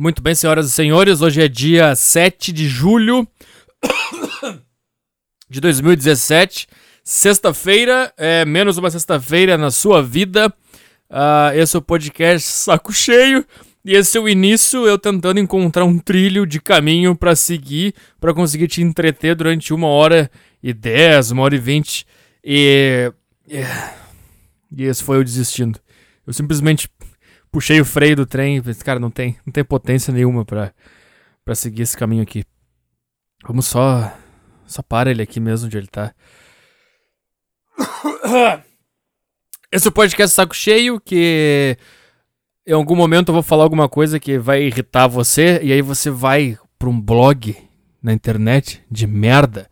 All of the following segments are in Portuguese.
Muito bem, senhoras e senhores, hoje é dia 7 de julho de 2017, sexta-feira, é menos uma sexta-feira na sua vida. Uh, esse é o podcast Saco Cheio e esse é o início eu tentando encontrar um trilho de caminho para seguir, para conseguir te entreter durante uma hora e dez, uma hora e vinte. E. E esse foi eu desistindo. Eu simplesmente puxei o freio do trem pensei, cara, não tem, não tem potência nenhuma pra, pra seguir esse caminho aqui. Vamos só. Só para ele aqui mesmo onde ele tá. Esse é o podcast Saco Cheio, que em algum momento eu vou falar alguma coisa que vai irritar você, e aí você vai pra um blog na internet de merda,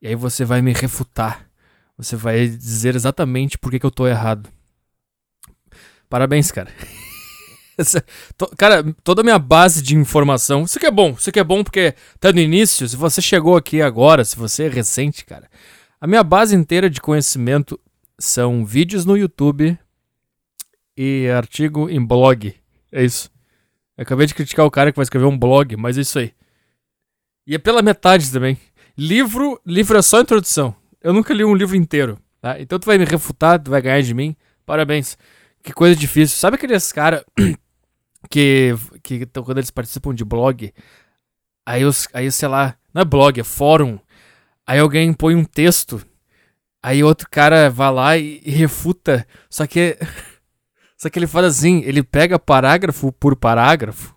e aí você vai me refutar. Você vai dizer exatamente por que, que eu tô errado. Parabéns, cara. Cara, toda a minha base de informação. Isso que é bom, isso que é bom porque tá no início. Se você chegou aqui agora, se você é recente, cara, a minha base inteira de conhecimento são vídeos no YouTube e artigo em blog. É isso. Eu acabei de criticar o cara que vai escrever um blog, mas é isso aí. E é pela metade também. Livro, livro é só introdução. Eu nunca li um livro inteiro, tá? Então tu vai me refutar, tu vai ganhar de mim. Parabéns. Que coisa difícil. Sabe aqueles caras que, que então, quando eles participam de blog, aí, os, aí, sei lá, não é blog, é fórum. Aí alguém põe um texto, aí outro cara vai lá e, e refuta. Só que. Só que ele faz assim, ele pega parágrafo por parágrafo.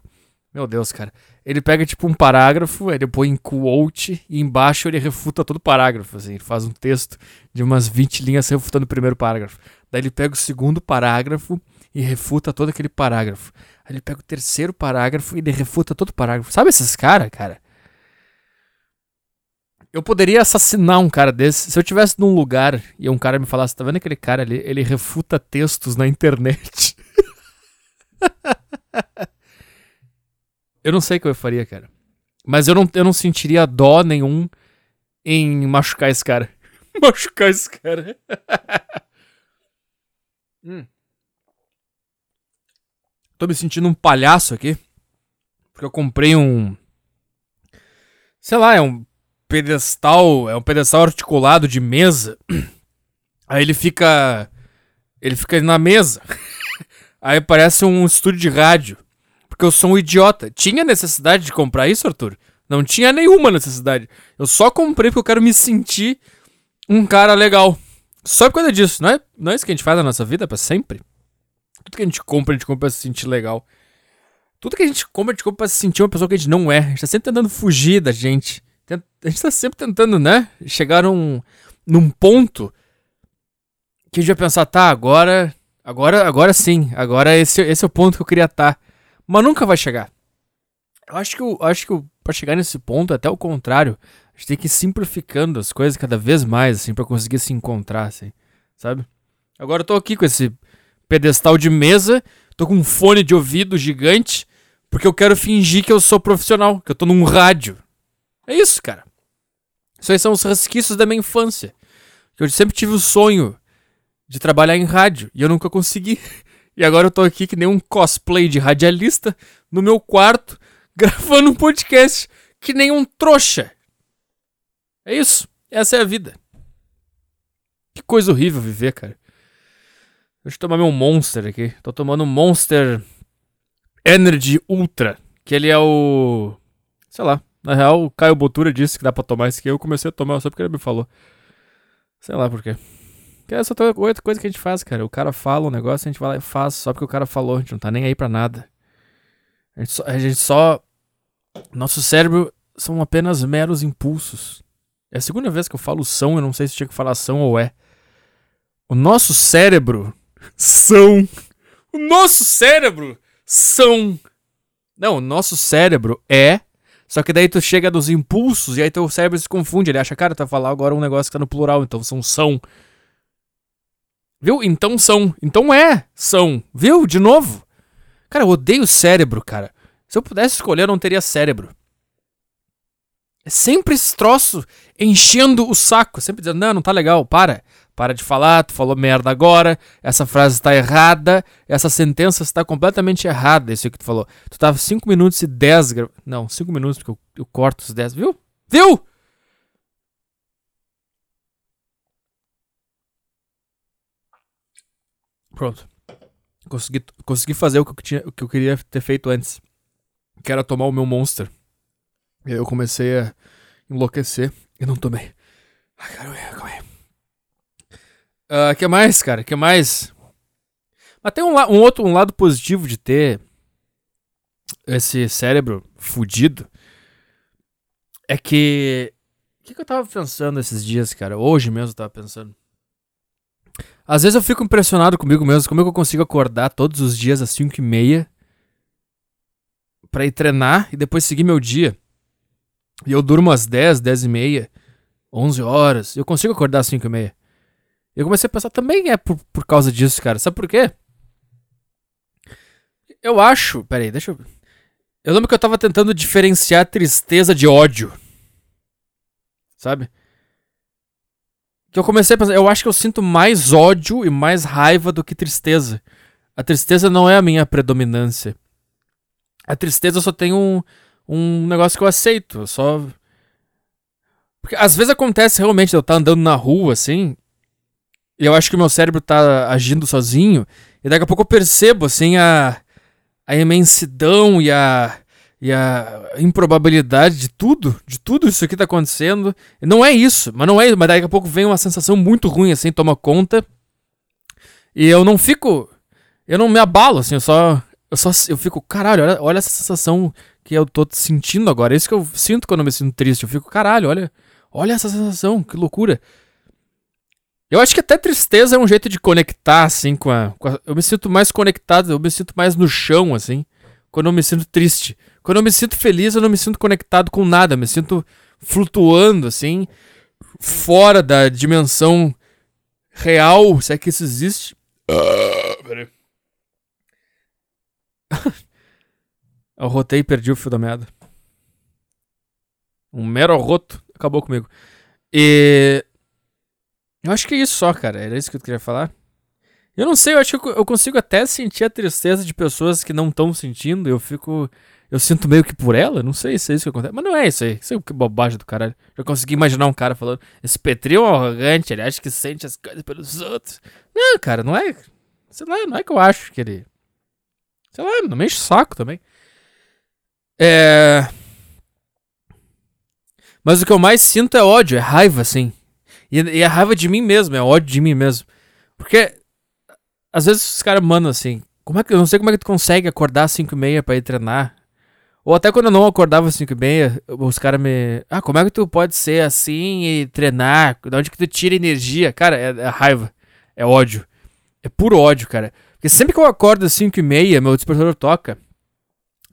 Meu Deus, cara. Ele pega tipo um parágrafo, ele põe em quote e embaixo ele refuta todo o parágrafo, assim, ele faz um texto de umas 20 linhas refutando o primeiro parágrafo. Daí ele pega o segundo parágrafo e refuta todo aquele parágrafo. Aí ele pega o terceiro parágrafo e ele refuta todo o parágrafo. Sabe esses caras, cara? Eu poderia assassinar um cara desse. Se eu tivesse num lugar e um cara me falasse, tá vendo aquele cara ali? Ele refuta textos na internet. eu não sei o que eu faria, cara. Mas eu não, eu não sentiria dó nenhum em machucar esse cara. machucar esse cara. hum. Tô me sentindo um palhaço aqui. Porque eu comprei um. Sei lá, é um pedestal. É um pedestal articulado de mesa. Aí ele fica. Ele fica na mesa. Aí parece um estúdio de rádio. Porque eu sou um idiota. Tinha necessidade de comprar isso, Arthur? Não tinha nenhuma necessidade. Eu só comprei porque eu quero me sentir um cara legal. Só por causa disso, não é? Não é isso que a gente faz na nossa vida para sempre? Tudo que a gente compra, a gente compra pra se sentir legal. Tudo que a gente compra, a gente compra pra se sentir uma pessoa que a gente não é. A gente tá sempre tentando fugir da gente. A gente tá sempre tentando, né? Chegar num, num ponto que a gente vai pensar, tá, agora. Agora, agora sim. Agora esse, esse é o ponto que eu queria estar. Tá. Mas nunca vai chegar. Eu acho que, eu, acho que pra chegar nesse ponto, até o contrário, a gente tem que ir simplificando as coisas cada vez mais, assim, para conseguir se encontrar, assim, sabe? Agora eu tô aqui com esse pedestal de mesa, tô com um fone de ouvido gigante, porque eu quero fingir que eu sou profissional, que eu tô num rádio. É isso, cara. Isso aí são os resquícios da minha infância. Eu sempre tive o sonho de trabalhar em rádio e eu nunca consegui. E agora eu tô aqui que nem um cosplay de radialista no meu quarto, gravando um podcast que nem um trouxa. É isso. Essa é a vida. Que coisa horrível viver, cara. Deixa eu tomar meu Monster aqui. Tô tomando Monster Energy Ultra. Que ele é o. Sei lá. Na real, o Caio Botura disse que dá pra tomar esse aqui. Eu comecei a tomar só porque ele me falou. Sei lá por quê. Que é essa outra coisa que a gente faz, cara. O cara fala um negócio, a gente vai lá e faz só porque o cara falou. A gente não tá nem aí pra nada. A gente só. A gente só... Nosso cérebro são apenas meros impulsos. É a segunda vez que eu falo são, eu não sei se tinha que falar são ou é. O nosso cérebro são. O nosso cérebro são. Não, o nosso cérebro é. Só que daí tu chega dos impulsos e aí teu cérebro se confunde. Ele acha, cara, tá falando agora um negócio que tá no plural, então são são. Viu? Então são. Então é, são. Viu? De novo. Cara, eu odeio cérebro, cara. Se eu pudesse escolher, eu não teria cérebro. É sempre esse troço enchendo o saco. Sempre dizendo, não, não tá legal, para. Para de falar, tu falou merda agora, essa frase está errada, essa sentença está completamente errada, isso que tu falou. Tu tava 5 minutos e 10 gra... Não, 5 minutos, porque eu, eu corto os 10, viu? Viu? Pronto. Consegui, consegui fazer o que, eu tinha, o que eu queria ter feito antes. Que era tomar o meu Monster. E aí eu comecei a enlouquecer e não tomei. Ai, caramba, calma aí. Uh, que mais, cara? que mais? Mas tem um, um, outro um lado positivo de ter esse cérebro fudido. É que. O que, que eu tava pensando esses dias, cara? Hoje mesmo eu tava pensando. Às vezes eu fico impressionado comigo mesmo, como é que eu consigo acordar todos os dias às 5 e meia pra ir treinar e depois seguir meu dia. E eu durmo às 10, 10 e meia, 11 horas, eu consigo acordar às 5 e meia. Eu comecei a pensar, também é por, por causa disso, cara. Sabe por quê? Eu acho. Peraí, deixa eu. Eu lembro que eu tava tentando diferenciar tristeza de ódio. Sabe? Que eu comecei a pensar, eu acho que eu sinto mais ódio e mais raiva do que tristeza. A tristeza não é a minha predominância. A tristeza só tem um, um negócio que eu aceito. Eu só. Porque às vezes acontece realmente eu estar tá andando na rua assim, eu acho que o meu cérebro tá agindo sozinho. E daqui a pouco eu percebo, assim, a, a imensidão e a, e a improbabilidade de tudo, de tudo isso que tá acontecendo. Não é isso, mas não é Mas daqui a pouco vem uma sensação muito ruim, assim, toma conta. E eu não fico. Eu não me abalo, assim, eu só. Eu só eu fico, caralho, olha, olha essa sensação que eu tô sentindo agora. É isso que eu sinto quando eu me sinto triste. Eu fico, caralho, olha, olha essa sensação, que loucura. Eu acho que até tristeza é um jeito de conectar, assim, com a, com a, Eu me sinto mais conectado, eu me sinto mais no chão, assim, quando eu me sinto triste. Quando eu me sinto feliz, eu não me sinto conectado com nada, eu me sinto flutuando, assim, fora da dimensão real, se é que isso existe. Uh, peraí. eu rotei e perdi o fio da merda. Um mero roto acabou comigo. E eu acho que é isso só, cara. Era isso que eu queria falar. Eu não sei, eu acho que eu consigo até sentir a tristeza de pessoas que não estão sentindo. Eu fico. Eu sinto meio que por ela. Não sei se é isso que acontece. Mas não é isso aí. Isso é que bobagem do caralho. Já consegui imaginar um cara falando. Esse Petri é um arrogante, ele acha que sente as coisas pelos outros. Não, cara, não é. Sei lá, não é que eu acho que ele. Sei lá, não me enche o saco também. É. Mas o que eu mais sinto é ódio, é raiva, assim. E, e é raiva de mim mesmo, é ódio de mim mesmo. Porque às vezes os caras mandam assim, como é que eu não sei como é que tu consegue acordar às 5 e meia pra ir treinar? Ou até quando eu não acordava às 5 e meia, os caras me. Ah, como é que tu pode ser assim e treinar? De onde que tu tira energia? Cara, é, é raiva. É ódio. É puro ódio, cara. Porque sempre que eu acordo às 5 e meia, meu despertador toca.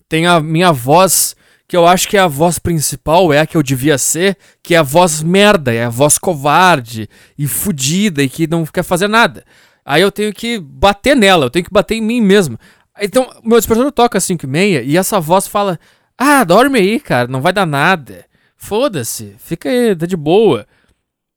Tem a minha voz que eu acho que a voz principal é a que eu devia ser, que é a voz merda, é a voz covarde e fudida e que não quer fazer nada. Aí eu tenho que bater nela, eu tenho que bater em mim mesmo. Então, meu despertador toca às 5 e meia e essa voz fala: Ah, dorme aí, cara, não vai dar nada. Foda-se, fica aí, tá de boa.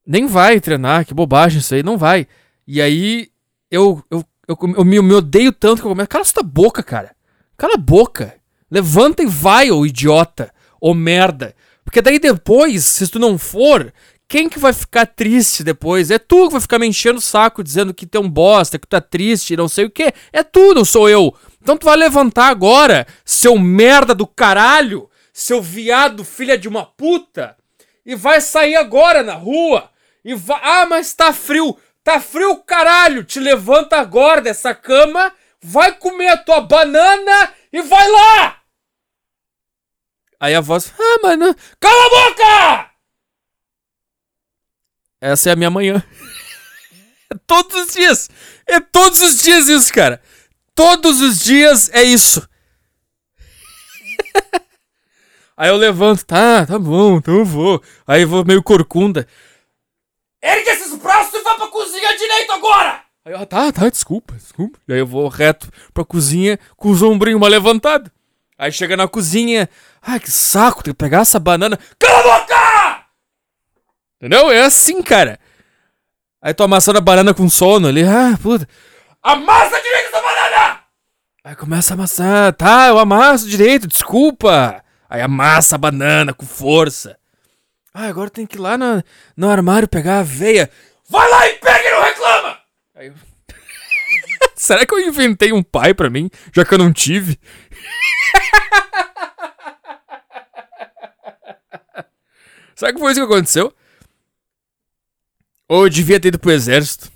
Nem vai treinar, que bobagem isso aí, não vai. E aí eu, eu, eu, eu, eu me, eu me odeio tanto que eu começo. Cala essa boca, cara. Cala a boca. Levanta e vai, ô idiota, ô merda. Porque daí depois, se tu não for, quem que vai ficar triste depois? É tu que vai ficar me enchendo o saco dizendo que tu é um bosta, que tu tá triste, não sei o que. É tu, não sou eu. Então tu vai levantar agora, seu merda do caralho, seu viado filha de uma puta, e vai sair agora na rua. E vai. Ah, mas tá frio. Tá frio, caralho. Te levanta agora dessa cama, vai comer a tua banana e vai lá! Aí a voz, ah, mano, cala a boca! Essa é a minha manhã. é todos os dias. É todos os dias isso, cara. Todos os dias é isso. Aí eu levanto, tá, tá bom, então eu vou. Aí eu vou meio corcunda. Ergue esses braços e vai pra cozinha direito agora! Aí eu, ah, tá, tá, desculpa, desculpa. E aí eu vou reto pra cozinha com os ombrinhos mal levantados. Aí chega na cozinha, ai que saco, tem que pegar essa banana. Cala a boca! Entendeu? É assim, cara. Aí tô amassando a banana com sono ali. Ah, puta. Amassa direito essa banana! Aí começa a amassar. Tá, eu amasso direito, desculpa. Aí amassa a banana com força. Ah, agora tem que ir lá no, no armário pegar a veia. Vai lá e pega e não reclama! Aí eu... Será que eu inventei um pai pra mim, já que eu não tive? Será que foi isso que aconteceu? Ou eu devia ter ido pro exército?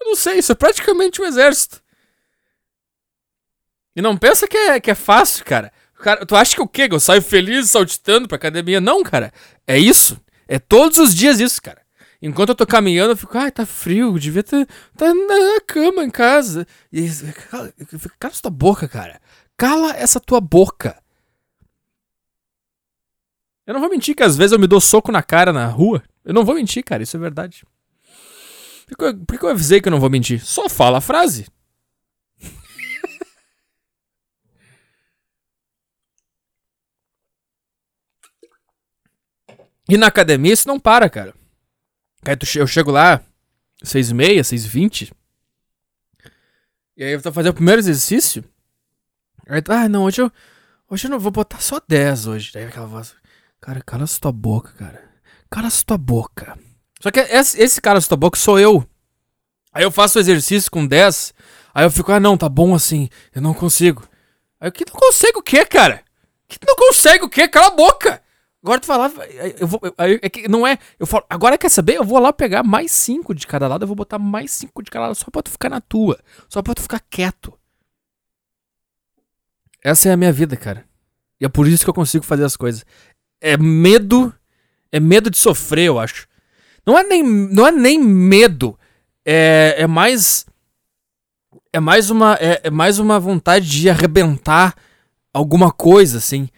Eu não sei, isso é praticamente um exército. E não pensa que é, que é fácil, cara. cara. Tu acha que o quê? Que eu saio feliz saltitando pra academia? Não, cara. É isso. É todos os dias isso, cara. Enquanto eu tô caminhando, eu fico, ai, tá frio, devia estar tá na cama em casa. E cala, cala tua boca, cara. Cala essa tua boca. Eu não vou mentir que às vezes eu me dou soco na cara na rua. Eu não vou mentir, cara, isso é verdade. Por que, eu, por que eu avisei que eu não vou mentir? Só fala a frase. e na academia isso não para, cara. Aí eu chego lá, 6 e meia, 6 e 20. E aí eu vou fazer o primeiro exercício. Aí, ah, não, hoje eu, hoje eu não vou botar só 10 hoje. Daí aquela voz, cara, cala a tua boca, cara. Cala a tua boca. Só que esse, esse cara tua boca sou eu. Aí eu faço o exercício com 10. Aí eu fico, ah, não, tá bom assim. Eu não consigo. Aí eu que não consigo o quê, cara? Que não consegue o quê? Cala a boca! Agora tu falava, eu vou, é que não é, eu falo, agora quer saber? Eu vou lá pegar mais cinco de cada lado, eu vou botar mais cinco de cada lado só pra tu ficar na tua, só pra tu ficar quieto. Essa é a minha vida, cara. E é por isso que eu consigo fazer as coisas. É medo, é medo de sofrer, eu acho. Não é nem, não é nem medo, é, é mais, é mais uma, é, é mais uma vontade de arrebentar alguma coisa, assim.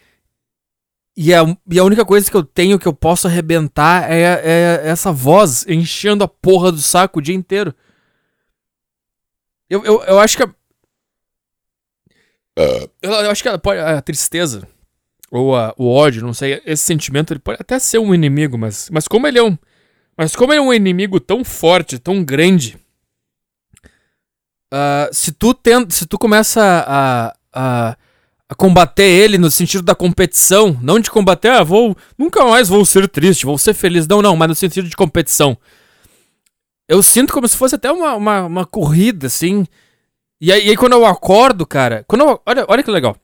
E a, e a única coisa que eu tenho que eu posso arrebentar é, é essa voz enchendo a porra do saco o dia inteiro. Eu, eu, eu acho que a, eu, eu acho que a, a tristeza ou a, o ódio, não sei, esse sentimento ele pode até ser um inimigo, mas, mas como ele é um mas como ele é um inimigo tão forte, tão grande, uh, se tu tenta, se tu começa a, a a combater ele no sentido da competição, não de combater, ah, vou, nunca mais vou ser triste, vou ser feliz, não, não, mas no sentido de competição. Eu sinto como se fosse até uma, uma, uma corrida, assim. E aí, e aí, quando eu acordo, cara, quando eu, olha, olha que legal.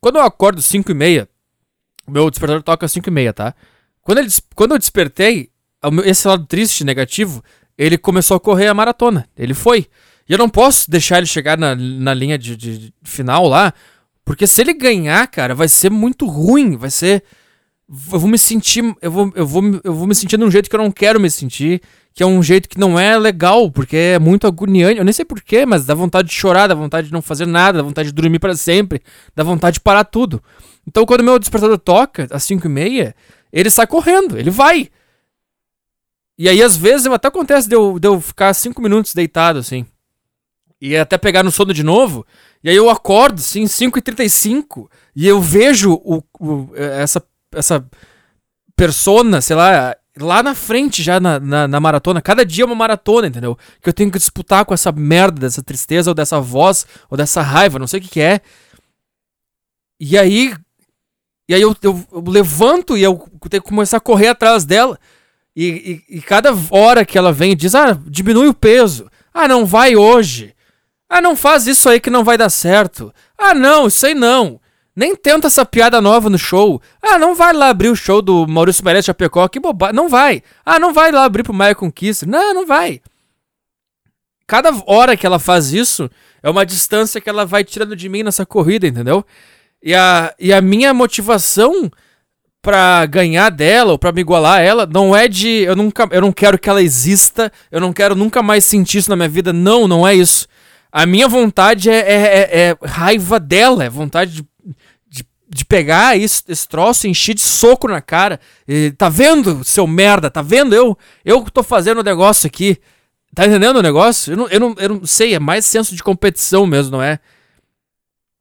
Quando eu acordo 5 e meia, meu despertador toca 5 e meia, tá? Quando, ele, quando eu despertei, esse lado triste, negativo, ele começou a correr a maratona. Ele foi. E eu não posso deixar ele chegar na, na linha de, de, de final lá, porque se ele ganhar, cara, vai ser muito ruim. Vai ser. Eu vou me sentir. Eu vou, eu vou, eu vou me sentir de um jeito que eu não quero me sentir. Que é um jeito que não é legal, porque é muito agoniante. Eu nem sei porquê, mas dá vontade de chorar, dá vontade de não fazer nada, dá vontade de dormir para sempre, dá vontade de parar tudo. Então quando meu despertador toca, às 5 e meia, ele está correndo, ele vai. E aí, às vezes, até acontece de eu, de eu ficar 5 minutos deitado, assim. E até pegar no sono de novo. E aí eu acordo, assim, 5h35, e eu vejo o, o, essa, essa persona, sei lá, lá na frente já na, na, na, maratona. Cada dia é uma maratona, entendeu? Que eu tenho que disputar com essa merda, dessa tristeza, ou dessa voz, ou dessa raiva, não sei o que, que é. E aí. E aí eu, eu, eu, levanto e eu tenho que começar a correr atrás dela. E, e, e cada hora que ela vem diz: Ah, diminui o peso. Ah, não vai hoje. Ah, não faz isso aí que não vai dar certo. Ah, não, isso aí não. Nem tenta essa piada nova no show. Ah, não vai lá abrir o show do Maurício Meirelles Chapecó, que bobagem. Não vai. Ah, não vai lá abrir pro Maia Conquista. Não, não vai. Cada hora que ela faz isso, é uma distância que ela vai tirando de mim nessa corrida, entendeu? E a, e a minha motivação pra ganhar dela ou pra me igualar a ela não é de. Eu, nunca, eu não quero que ela exista, eu não quero nunca mais sentir isso na minha vida. Não, não é isso. A minha vontade é, é, é, é raiva dela, é vontade de, de, de pegar esse, troço e encher de soco na cara. E, tá vendo, seu merda? Tá vendo? Eu, eu tô fazendo o negócio aqui. Tá entendendo o negócio? Eu não, eu, não, eu não sei, é mais senso de competição mesmo, não é?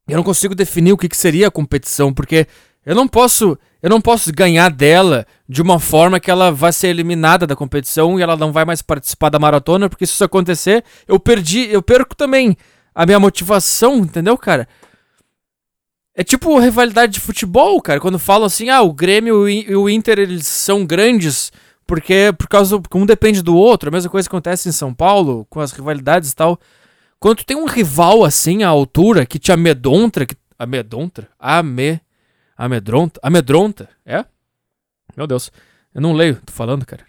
Eu não consigo definir o que, que seria a competição, porque eu não posso. eu não posso ganhar dela de uma forma que ela vai ser eliminada da competição e ela não vai mais participar da maratona, porque se isso acontecer, eu perdi, eu perco também a minha motivação, entendeu, cara? É tipo rivalidade de futebol, cara, quando falam assim, ah, o Grêmio e o Inter, eles são grandes porque por causa porque um depende do outro, a mesma coisa acontece em São Paulo com as rivalidades e tal. Quando tu tem um rival assim à altura que te amedronta, que amedronta, ame Amedronta? Amedronta? É? Meu Deus. Eu não leio, tô falando, cara.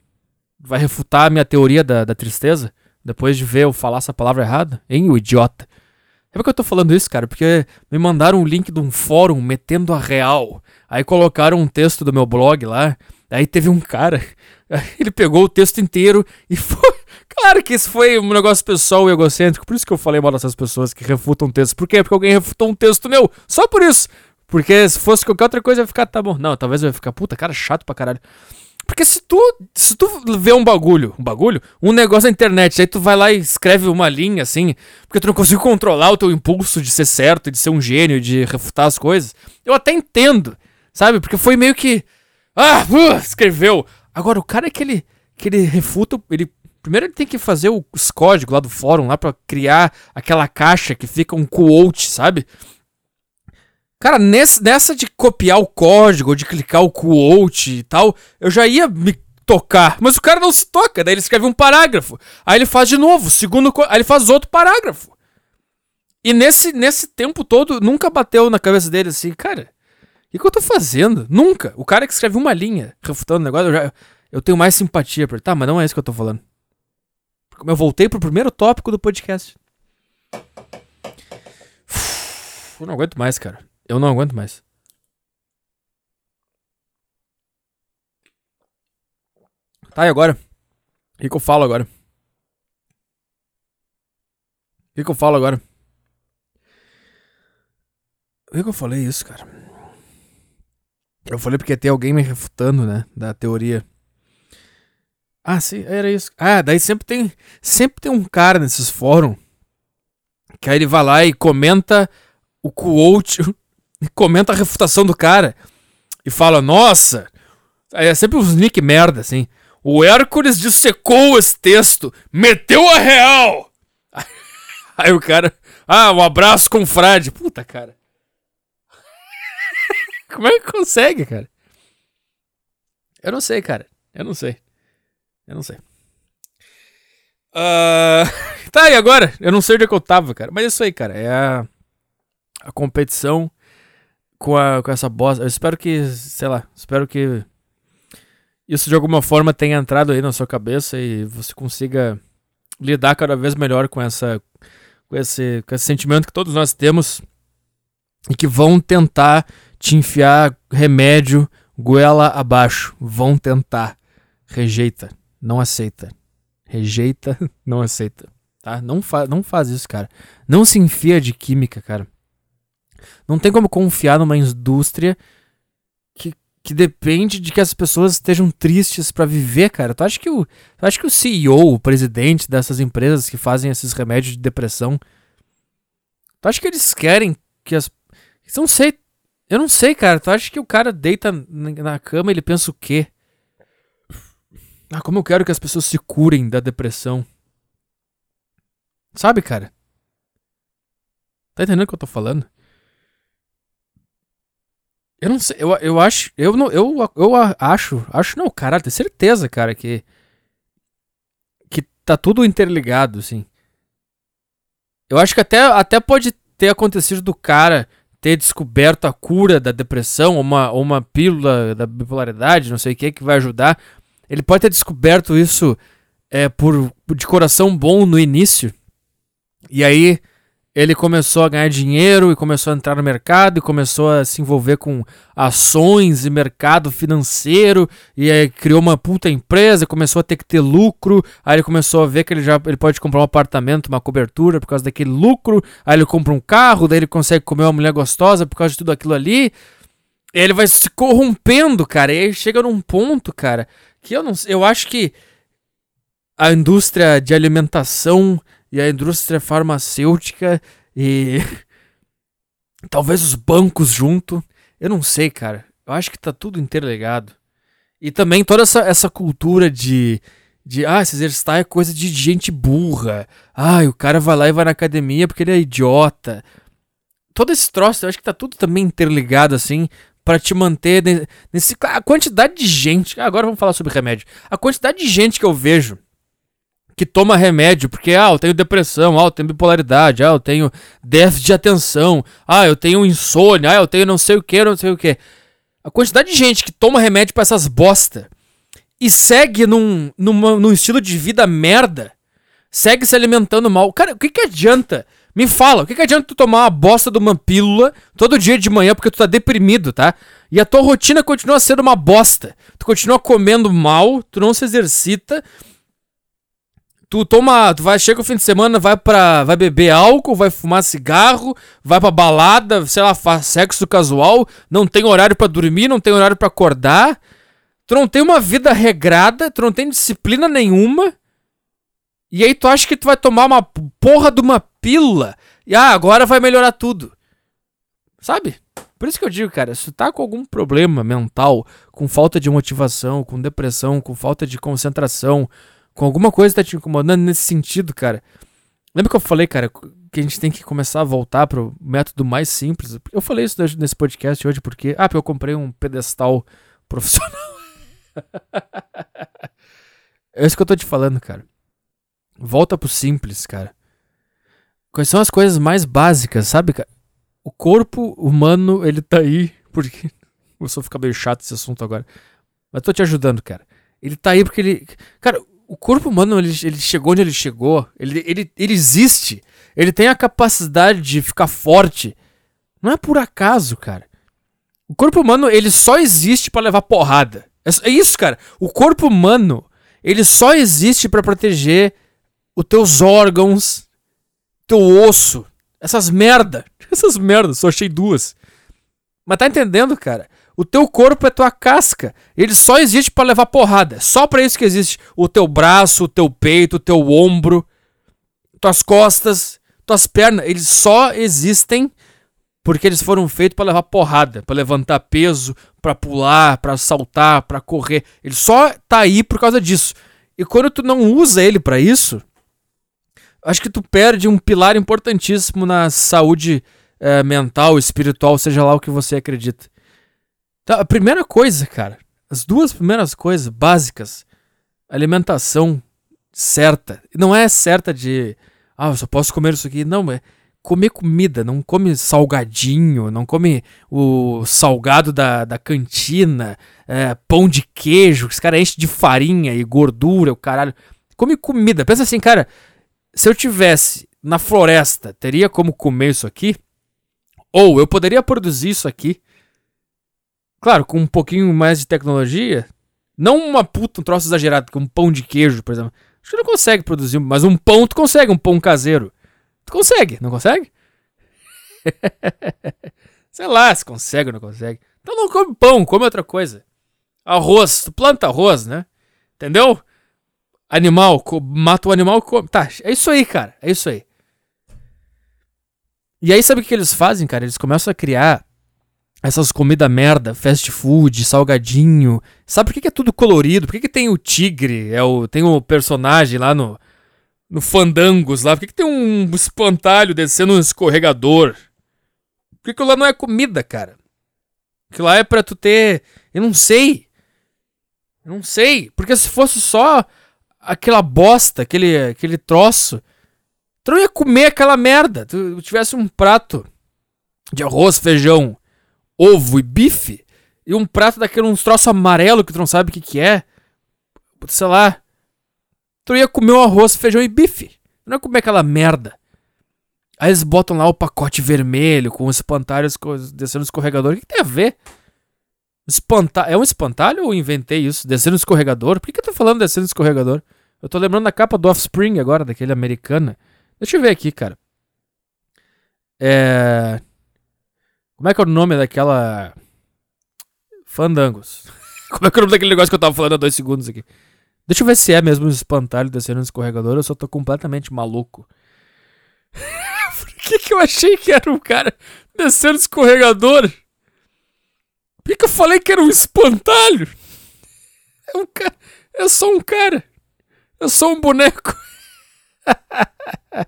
Vai refutar a minha teoria da, da tristeza? Depois de ver eu falar essa palavra errada? Hein, o idiota? Sabe por que eu tô falando isso, cara? Porque me mandaram um link de um fórum metendo a real. Aí colocaram um texto do meu blog lá. Aí teve um cara. Ele pegou o texto inteiro e foi. Claro que isso foi um negócio pessoal e egocêntrico. Por isso que eu falei mal dessas pessoas que refutam texto. Por quê? Porque alguém refutou um texto meu. Só por isso. Porque se fosse qualquer outra coisa, ia ficar, tá bom. Não, talvez eu ia ficar, puta, cara, chato pra caralho. Porque se tu, se tu vê um bagulho, um bagulho, um negócio na internet, aí tu vai lá e escreve uma linha assim, porque tu não conseguiu controlar o teu impulso de ser certo, de ser um gênio, de refutar as coisas. Eu até entendo, sabe? Porque foi meio que. Ah, uh, escreveu. Agora, o cara é que ele, que ele refuta, ele. Primeiro ele tem que fazer os códigos lá do fórum, lá pra criar aquela caixa que fica um quote, sabe? Cara, nessa de copiar o código, de clicar o quote e tal, eu já ia me tocar. Mas o cara não se toca, daí ele escreve um parágrafo. Aí ele faz de novo, segundo. Aí ele faz outro parágrafo. E nesse, nesse tempo todo, nunca bateu na cabeça dele assim, cara, o que, que, eu tô fazendo? Nunca. O cara que escreve uma linha refutando o negócio, eu, já, eu tenho mais simpatia por ele. Tá, mas não é isso que eu tô falando. Eu voltei pro primeiro tópico do podcast. Eu não aguento mais, cara. Eu não aguento mais. Tá, e agora? O que, que eu falo agora? O que, que eu falo agora? Por que, que eu falei isso, cara? Eu falei porque tem alguém me refutando, né? Da teoria. Ah, sim, era isso. Ah, daí sempre tem. Sempre tem um cara nesses fóruns. Que aí ele vai lá e comenta o quote comenta a refutação do cara e fala: Nossa, é sempre uns nick merda assim. O Hércules dissecou esse texto, meteu a real. Aí o cara, ah, um abraço com o frade. Puta, cara. Como é que consegue, cara? Eu não sei, cara. Eu não sei. Eu não sei. Uh... Tá, e agora? Eu não sei onde é que eu tava, cara. Mas é isso aí, cara. É a, a competição com, a, com essa bosta. Eu espero que, sei lá, espero que isso de alguma forma tenha entrado aí na sua cabeça e você consiga lidar cada vez melhor com essa com esse, com esse sentimento que todos nós temos e que vão tentar te enfiar remédio goela abaixo. Vão tentar. Rejeita. Não aceita. Rejeita, não aceita. Tá? Não, fa não faz isso, cara. Não se enfia de química, cara. Não tem como confiar numa indústria que, que depende de que as pessoas estejam tristes para viver, cara. Tu acha que o, tu acha que o CEO, o presidente dessas empresas que fazem esses remédios de depressão, tu acha que eles querem que as. Não sei. Eu não sei, cara. Tu acha que o cara deita na cama e ele pensa o quê? Ah, como eu quero que as pessoas se curem da depressão. Sabe, cara? Tá entendendo o que eu tô falando? Eu não sei, eu, eu acho, eu não, eu, eu acho, acho não, caralho, tenho certeza, cara, que que tá tudo interligado, assim. Eu acho que até, até pode ter acontecido do cara ter descoberto a cura da depressão, uma, uma pílula da bipolaridade, não sei o que, que vai ajudar. Ele pode ter descoberto isso é, por, de coração bom no início. E aí ele começou a ganhar dinheiro e começou a entrar no mercado e começou a se envolver com ações e mercado financeiro. E aí criou uma puta empresa, começou a ter que ter lucro, aí ele começou a ver que ele já ele pode comprar um apartamento, uma cobertura por causa daquele lucro, aí ele compra um carro, daí ele consegue comer uma mulher gostosa por causa de tudo aquilo ali. Ele vai se corrompendo, cara, e aí chega num ponto, cara, que eu não eu acho que a indústria de alimentação e a indústria farmacêutica e talvez os bancos junto. Eu não sei, cara. Eu acho que tá tudo interligado. E também toda essa, essa cultura de, de. Ah, se exercitar é coisa de gente burra. Ah, o cara vai lá e vai na academia porque ele é idiota. Todo esse troço, eu acho que tá tudo também interligado, assim, para te manter nesse. A quantidade de gente. Agora vamos falar sobre remédio. A quantidade de gente que eu vejo que toma remédio porque, ah, eu tenho depressão, ah, eu tenho bipolaridade, ah, eu tenho déficit de atenção, ah, eu tenho insônia, ah, eu tenho não sei o que, não sei o que. A quantidade de gente que toma remédio para essas bosta e segue num, num, estilo de vida merda, segue se alimentando mal. Cara, o que, que adianta? Me fala, o que, que adianta tu tomar uma bosta de uma pílula todo dia de manhã porque tu tá deprimido, tá? E a tua rotina continua sendo uma bosta. Tu continua comendo mal, tu não se exercita, Tu toma, tu vai, chega o fim de semana, vai para, vai beber álcool, vai fumar cigarro, vai pra balada, sei lá, faz sexo casual, não tem horário para dormir, não tem horário para acordar. Tu não tem uma vida regrada, tu não tem disciplina nenhuma. E aí tu acha que tu vai tomar uma porra de uma pílula e ah, agora vai melhorar tudo. Sabe? Por isso que eu digo, cara, se tu tá com algum problema mental, com falta de motivação, com depressão, com falta de concentração, com alguma coisa tá te incomodando nesse sentido, cara. Lembra que eu falei, cara, que a gente tem que começar a voltar pro método mais simples? Eu falei isso nesse podcast hoje porque. Ah, porque eu comprei um pedestal profissional. é isso que eu tô te falando, cara. Volta pro simples, cara. Quais são as coisas mais básicas, sabe, cara? O corpo humano, ele tá aí porque. Começou a ficar meio chato esse assunto agora. Mas tô te ajudando, cara. Ele tá aí porque ele. Cara, o corpo humano, ele, ele chegou onde ele chegou. Ele, ele, ele existe. Ele tem a capacidade de ficar forte. Não é por acaso, cara. O corpo humano, ele só existe para levar porrada. É, é, isso, cara. O corpo humano, ele só existe para proteger os teus órgãos, teu osso. Essas merda. Essas merdas, só achei duas. Mas tá entendendo, cara? O teu corpo é tua casca. Ele só existe para levar porrada. Só para isso que existe o teu braço, o teu peito, o teu ombro, tuas costas, tuas pernas. Eles só existem porque eles foram feitos para levar porrada, para levantar peso, para pular, para saltar, para correr. Ele só tá aí por causa disso. E quando tu não usa ele para isso, acho que tu perde um pilar importantíssimo na saúde é, mental, espiritual, seja lá o que você acredita. Tá, a primeira coisa, cara, as duas primeiras coisas básicas, alimentação certa. Não é certa de, ah, eu só posso comer isso aqui. Não, é comer comida, não come salgadinho, não come o salgado da, da cantina, é, pão de queijo, que os caras enchem de farinha e gordura, o caralho. Come comida. Pensa assim, cara, se eu tivesse na floresta, teria como comer isso aqui? Ou eu poderia produzir isso aqui Claro, com um pouquinho mais de tecnologia. Não uma puta, um troço exagerado, um pão de queijo, por exemplo. Acho que não consegue produzir, mas um pão tu consegue, um pão caseiro. Tu consegue, não consegue? Sei lá se consegue ou não consegue. Então não come pão, come outra coisa. Arroz, tu planta arroz, né? Entendeu? Animal, mata o animal come. Tá, é isso aí, cara. É isso aí. E aí, sabe o que eles fazem, cara? Eles começam a criar essas comidas merda, fast food, salgadinho. Sabe por que, que é tudo colorido? Por que, que tem o tigre? É o, tem o personagem lá no, no Fandangos lá. Por que, que tem um espantalho descendo um escorregador? Por que, que lá não é comida, cara? Que lá é pra tu ter. Eu não sei. Eu não sei. Porque se fosse só aquela bosta, aquele, aquele troço, tu não ia comer aquela merda. Tu tivesse um prato de arroz, feijão ovo e bife, e um prato daquele, uns troços amarelo que tu não sabe o que que é, sei lá, tu ia comer um arroz, feijão e bife. Não ia comer aquela merda. Aí eles botam lá o pacote vermelho com os espantalhos descendo no escorregador. O que, que tem a ver? Espanta é um espantalho ou inventei isso? Descendo no escorregador? Por que, que eu tô falando descendo no escorregador? Eu tô lembrando da capa do Offspring agora, daquele americana. Deixa eu ver aqui, cara. É. Como é que é o nome daquela. Fandangos. Como é que é o nome daquele negócio que eu tava falando há dois segundos aqui? Deixa eu ver se é mesmo um espantalho descendo no escorregador. Eu só tô completamente maluco. Por que, que eu achei que era um cara descendo escorregador? Por que, que eu falei que era um espantalho? É um cara. É só um cara. É só um boneco.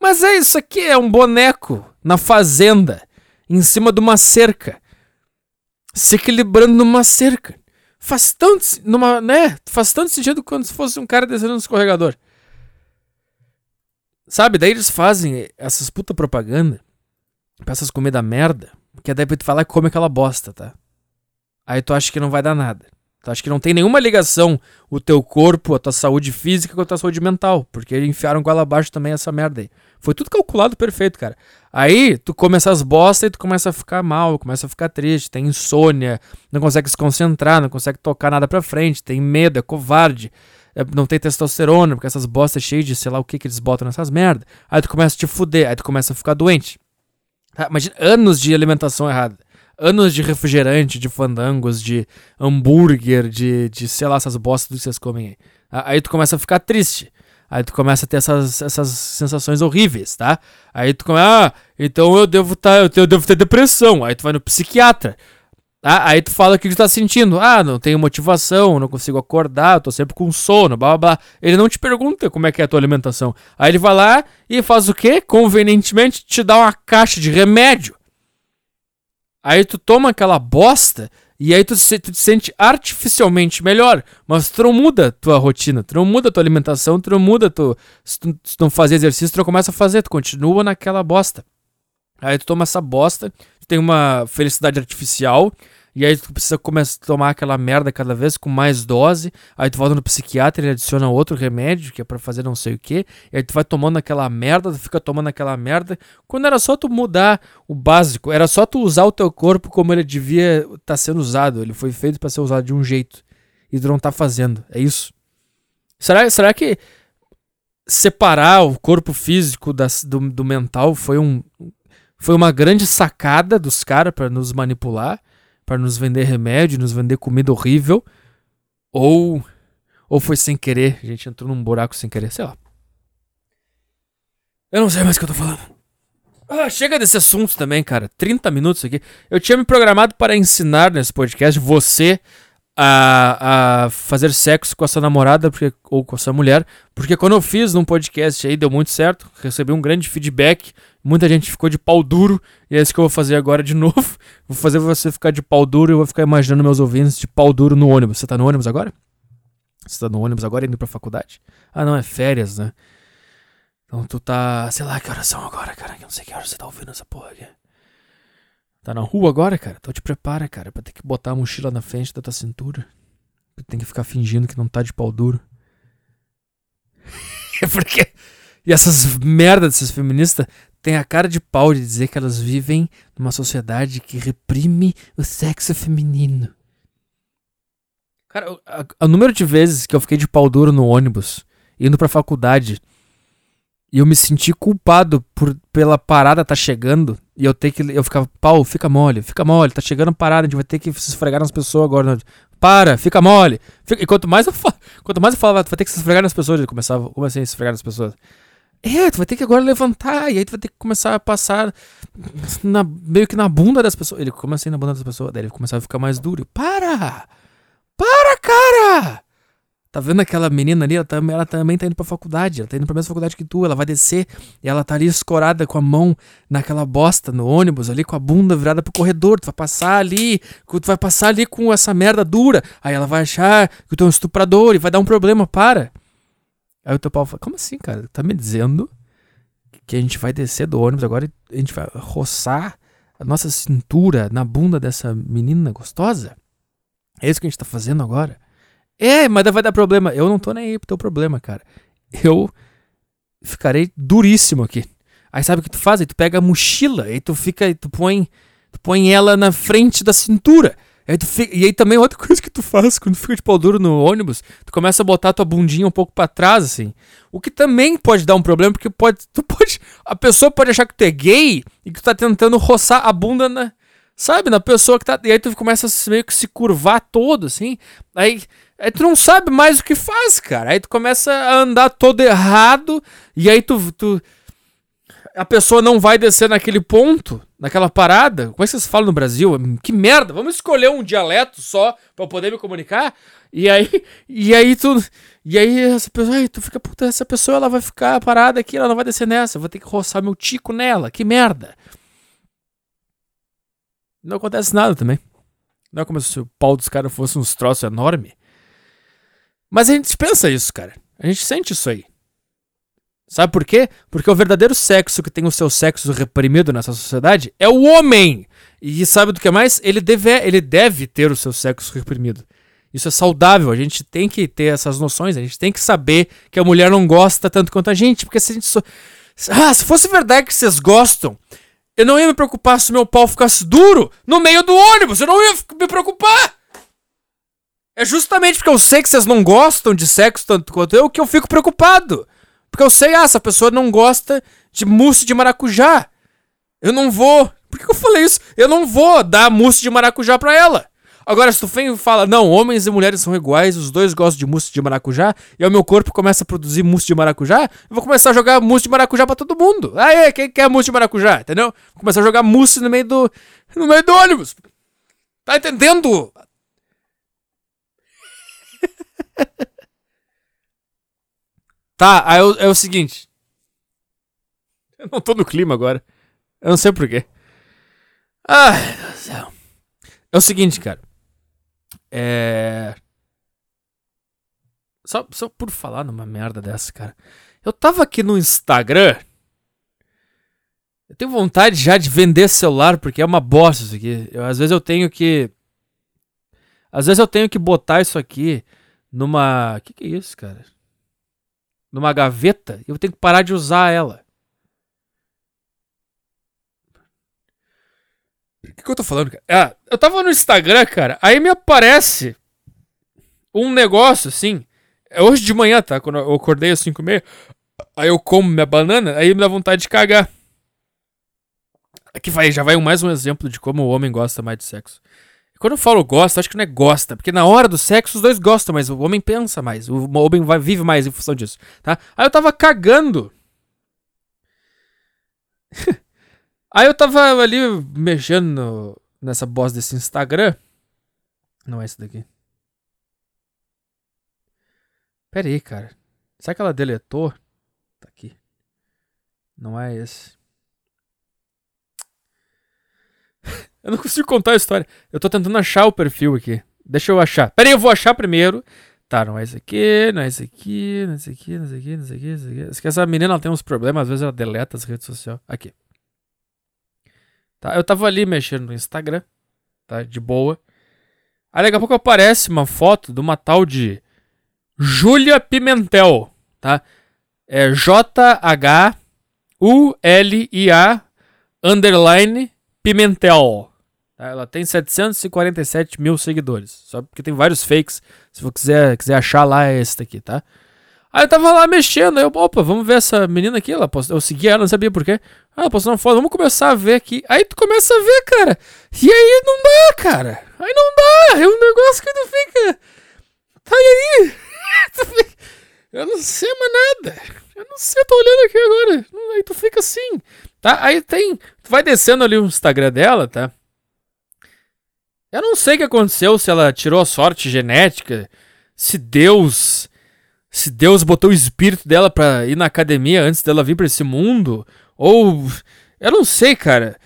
Mas é isso aqui, é um boneco na fazenda, em cima de uma cerca, se equilibrando numa cerca. Faz tanto, numa, né? Faz tanto sentido quando se fosse um cara descendo no escorregador. Sabe, daí eles fazem essas puta propaganda pra essas comidas merda, que é daí pra tu falar come aquela bosta, tá? Aí tu acha que não vai dar nada. Tu acha que não tem nenhuma ligação o teu corpo, a tua saúde física com a tua saúde mental, porque enfiaram com ela abaixo também essa merda aí. Foi tudo calculado perfeito, cara. Aí tu come essas bostas e tu começa a ficar mal, começa a ficar triste, tem insônia, não consegue se concentrar, não consegue tocar nada pra frente, tem medo, é covarde, é, não tem testosterona, porque essas bostas cheias de sei lá o que que eles botam nessas merda. Aí tu começa a te fuder, aí tu começa a ficar doente. Tá? Imagina anos de alimentação errada. Anos de refrigerante, de fandangos, de hambúrguer, de, de sei lá, essas bostas que vocês comem aí. Aí tu começa a ficar triste. Aí tu começa a ter essas, essas sensações horríveis, tá? Aí tu começa, ah, então eu devo tá, eu devo ter depressão. Aí tu vai no psiquiatra. Tá? Aí tu fala o que tu tá sentindo. Ah, não tenho motivação, não consigo acordar, tô sempre com sono, blá blá blá. Ele não te pergunta como é que é a tua alimentação. Aí ele vai lá e faz o quê? Convenientemente te dá uma caixa de remédio. Aí tu toma aquela bosta e aí tu, se, tu te sente artificialmente melhor, mas tu não muda tua rotina, tu não muda tua alimentação, tu não muda tu, se tu, se tu não fazer exercício, tu não começa a fazer, tu continua naquela bosta. Aí tu toma essa bosta, tu tem uma felicidade artificial, e aí tu precisa começar a tomar aquela merda cada vez com mais dose. Aí tu volta no psiquiatra, ele adiciona outro remédio que é para fazer não sei o que. E aí tu vai tomando aquela merda, tu fica tomando aquela merda. Quando era só tu mudar o básico, era só tu usar o teu corpo como ele devia estar tá sendo usado. Ele foi feito para ser usado de um jeito. E tu não tá fazendo. É isso. Será, será que separar o corpo físico das, do, do mental foi um. Foi uma grande sacada dos caras para nos manipular para nos vender remédio, nos vender comida horrível, ou ou foi sem querer, a gente entrou num buraco sem querer, sei lá. Eu não sei mais o que eu tô falando. Ah, chega desse assunto também, cara. 30 minutos aqui. Eu tinha me programado para ensinar nesse podcast você a, a fazer sexo com a sua namorada porque, ou com a sua mulher, porque quando eu fiz num podcast aí deu muito certo, recebi um grande feedback, muita gente ficou de pau duro, e é isso que eu vou fazer agora de novo. Vou fazer você ficar de pau duro e eu vou ficar imaginando meus ouvintes de pau duro no ônibus. Você tá no ônibus agora? Você tá no ônibus agora indo pra faculdade? Ah, não, é férias, né? Então tu tá, sei lá que horas são agora, cara, que eu não sei que horas você tá ouvindo essa porra aqui. Tá na rua agora, cara? Então te prepara, cara, pra ter que botar a mochila na frente da tua cintura. Tem que ficar fingindo que não tá de pau duro. porque. E essas merdas dessas feministas têm a cara de pau de dizer que elas vivem numa sociedade que reprime o sexo feminino. Cara, o número de vezes que eu fiquei de pau duro no ônibus, indo pra faculdade, e eu me senti culpado por pela parada tá chegando e eu ter que eu ficava, pau, fica mole, fica mole, tá chegando a parada, a gente vai ter que se esfregar nas pessoas agora. Para, fica mole. Fica... E quanto mais eu falo, quanto mais eu falava, tu vai ter que se esfregar nas pessoas, ele começava, como assim, se esfregar nas pessoas? É, tu vai ter que agora levantar, e aí tu vai ter que começar a passar na, meio que na bunda das pessoas. Ele, como assim na bunda das pessoas? Daí ele começava a ficar mais duro. Para! Para, cara! Tá vendo aquela menina ali? Ela, tá, ela também tá indo pra faculdade. Ela tá indo pra mesma faculdade que tu. Ela vai descer e ela tá ali escorada com a mão naquela bosta no ônibus, ali com a bunda virada pro corredor. Tu vai passar ali, tu vai passar ali com essa merda dura. Aí ela vai achar que tu é um estuprador e vai dar um problema. Para. Aí o teu pau fala: Como assim, cara? Tá me dizendo que a gente vai descer do ônibus agora e a gente vai roçar a nossa cintura na bunda dessa menina gostosa? É isso que a gente tá fazendo agora? É, mas vai dar problema. Eu não tô nem aí pro teu problema, cara. Eu ficarei duríssimo aqui. Aí sabe o que tu faz? Aí tu pega a mochila, aí tu fica, tu põe, tu põe ela na frente da cintura. Aí fica, e aí também outra coisa que tu faz quando fica de pau duro no ônibus, tu começa a botar tua bundinha um pouco para trás, assim. O que também pode dar um problema, porque pode, tu pode, a pessoa pode achar que tu é gay e que tu tá tentando roçar a bunda na, sabe, na pessoa que tá, e aí tu começa a meio que se curvar todo, assim. Aí Aí tu não sabe mais o que faz, cara. Aí tu começa a andar todo errado. E aí tu. tu... a pessoa não vai descer naquele ponto, naquela parada. Como é que vocês falam no Brasil? Que merda, vamos escolher um dialeto só eu poder me comunicar? E aí, e aí tu. E aí essa pessoa, aí tu fica, puta, essa pessoa ela vai ficar parada aqui, ela não vai descer nessa, eu vou ter que roçar meu tico nela, que merda. Não acontece nada também. Não é como se o pau dos caras fosse uns troços enormes. Mas a gente pensa isso, cara. A gente sente isso aí. Sabe por quê? Porque o verdadeiro sexo que tem o seu sexo reprimido nessa sociedade é o homem. E sabe do que mais? Ele deve, ele deve ter o seu sexo reprimido. Isso é saudável, a gente tem que ter essas noções, a gente tem que saber que a mulher não gosta tanto quanto a gente, porque se a gente só... Ah, se fosse verdade que vocês gostam, eu não ia me preocupar se meu pau ficasse duro no meio do ônibus, eu não ia me preocupar! É justamente porque eu sei que vocês não gostam de sexo tanto quanto eu que eu fico preocupado. Porque eu sei, ah, essa pessoa não gosta de mousse de maracujá. Eu não vou. Por que eu falei isso? Eu não vou dar mousse de maracujá pra ela. Agora, se tu vem e fala, não, homens e mulheres são iguais, os dois gostam de mousse de maracujá, e o meu corpo começa a produzir mousse de maracujá, eu vou começar a jogar mousse de maracujá pra todo mundo. Aí, quem quer mousse de maracujá, entendeu? Vou começar a jogar mousse no meio do. no meio do ônibus. Tá entendendo? Tá, aí é o seguinte. Eu não tô no clima agora. Eu não sei porquê. Ai, meu Deus do céu. É o seguinte, cara. É. Só, só por falar numa merda dessa, cara. Eu tava aqui no Instagram. Eu tenho vontade já de vender celular porque é uma bosta isso aqui. Eu, às vezes eu tenho que. Às vezes eu tenho que botar isso aqui numa. O que, que é isso, cara? numa gaveta eu tenho que parar de usar ela. O que, que eu tô falando, cara? Ah, eu tava no Instagram, cara, aí me aparece um negócio assim. É hoje de manhã, tá? Quando eu acordei às 5 e meia. Aí eu como minha banana, aí me dá vontade de cagar. Aqui vai, já vai mais um exemplo de como o homem gosta mais de sexo. Quando eu falo gosta, acho que não é gosta, porque na hora do sexo os dois gostam, mas o homem pensa mais, o homem vai, vive mais em função disso, tá? Aí eu tava cagando. Aí eu tava ali mexendo nessa bosta desse Instagram. Não é esse daqui. Pera aí, cara. Será que ela deletou? Tá aqui. Não é esse. Eu não consigo contar a história. Eu tô tentando achar o perfil aqui. Deixa eu achar. Pera aí, eu vou achar primeiro. Tá, não é esse aqui, não é esse aqui, não é esse aqui, não é esse aqui, não é esse aqui, não é esse aqui. Que essa menina ela tem uns problemas, às vezes ela deleta as redes sociais. Aqui. Tá, eu tava ali mexendo no Instagram, tá, de boa. Aí daqui a pouco aparece uma foto de uma tal de Júlia Pimentel, tá? É J-H-U-L-I-A underline Pimentel. Tá? Ela tem 747 mil seguidores. Só porque tem vários fakes. Se você quiser, quiser achar lá, é esse daqui, tá? Aí eu tava lá mexendo, aí eu, opa, vamos ver essa menina aqui. Ela post... Eu segui ela, não sabia porquê. Ah, ela postou uma foto, vamos começar a ver aqui. Aí tu começa a ver, cara. E aí não dá, cara. Aí não dá. É um negócio que tu fica. Tá aí. eu não sei mais nada. Eu não sei, tô olhando aqui agora. Aí tu fica assim. Tá? Aí tem. Tu vai descendo ali o Instagram dela, tá? Eu não sei o que aconteceu, se ela tirou sorte genética, se Deus. Se Deus botou o espírito dela pra ir na academia antes dela vir pra esse mundo. Ou. Eu não sei, cara.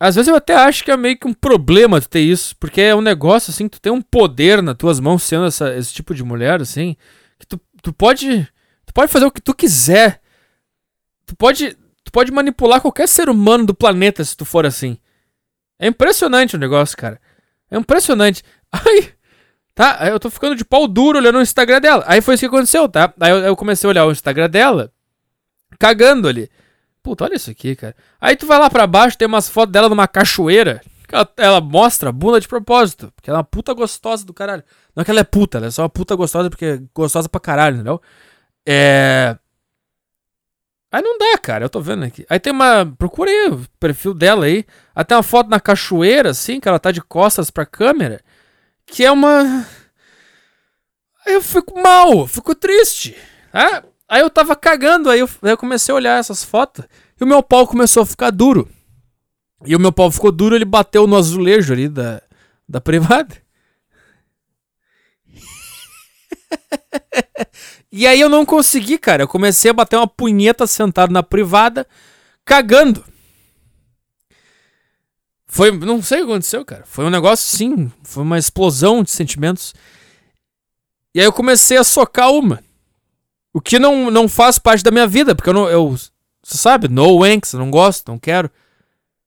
Às vezes eu até acho que é meio que um problema tu ter isso. Porque é um negócio assim, tu tem um poder nas tuas mãos sendo essa, esse tipo de mulher, assim. Que tu, tu pode. Tu pode fazer o que tu quiser. Tu pode. Tu pode manipular qualquer ser humano do planeta se tu for assim. É impressionante o negócio, cara. É impressionante. Ai, tá? Eu tô ficando de pau duro olhando o Instagram dela. Aí foi isso que aconteceu, tá? Aí eu, eu comecei a olhar o Instagram dela, cagando ali. Puta, olha isso aqui, cara. Aí tu vai lá pra baixo, tem umas fotos dela numa cachoeira. Ela, ela, mostra a bunda de propósito. Porque ela é uma puta gostosa do caralho. Não é que ela é puta, ela é só uma puta gostosa porque é gostosa pra caralho, entendeu? É. Aí não dá, cara. Eu tô vendo aqui. Aí tem uma. Procurei o perfil dela aí. Até uma foto na cachoeira, assim, que ela tá de costas pra câmera. Que é uma. Aí eu fico mal, fico triste. Ah, aí eu tava cagando, aí eu, aí eu comecei a olhar essas fotos. E o meu pau começou a ficar duro. E o meu pau ficou duro, ele bateu no azulejo ali da, da privada. e aí eu não consegui, cara. Eu comecei a bater uma punheta sentado na privada, cagando. Foi, não sei o que aconteceu, cara. Foi um negócio sim, foi uma explosão de sentimentos. E aí eu comecei a socar uma. O que não, não faz parte da minha vida, porque eu não. Eu, você sabe, no eu não gosto, não quero.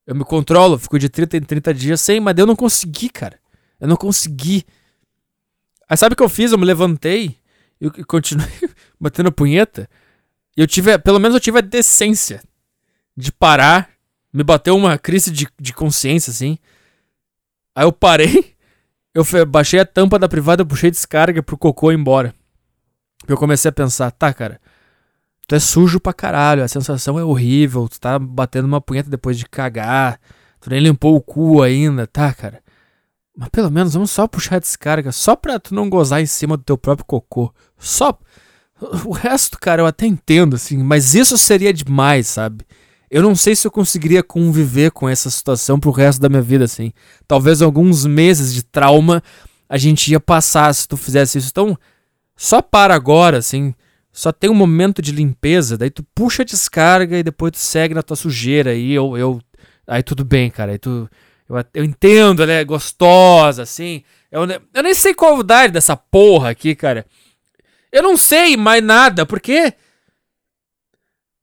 Eu me controlo, fico de 30 em 30 dias sem, mas eu não consegui, cara. Eu não consegui. Aí sabe o que eu fiz? Eu me levantei e continuei batendo punheta. E eu tive, pelo menos eu tive a decência de parar. Me bateu uma crise de, de consciência, assim. Aí eu parei, eu baixei a tampa da privada, puxei descarga pro cocô ir embora. Eu comecei a pensar, tá, cara, tu é sujo pra caralho, a sensação é horrível, tu tá batendo uma punheta depois de cagar, tu nem limpou o cu ainda, tá, cara? Mas pelo menos vamos só puxar a descarga, só pra tu não gozar em cima do teu próprio cocô. Só. O resto, cara, eu até entendo, assim, mas isso seria demais, sabe? Eu não sei se eu conseguiria conviver com essa situação pro resto da minha vida, assim. Talvez alguns meses de trauma a gente ia passar se tu fizesse isso. Então, só para agora, assim só tem um momento de limpeza, daí tu puxa a descarga e depois tu segue na tua sujeira. E eu, eu aí tudo bem, cara. Aí tu, eu, eu entendo, ela é gostosa, assim. Eu, eu nem sei qual dar dessa porra aqui, cara. Eu não sei mais nada, porque.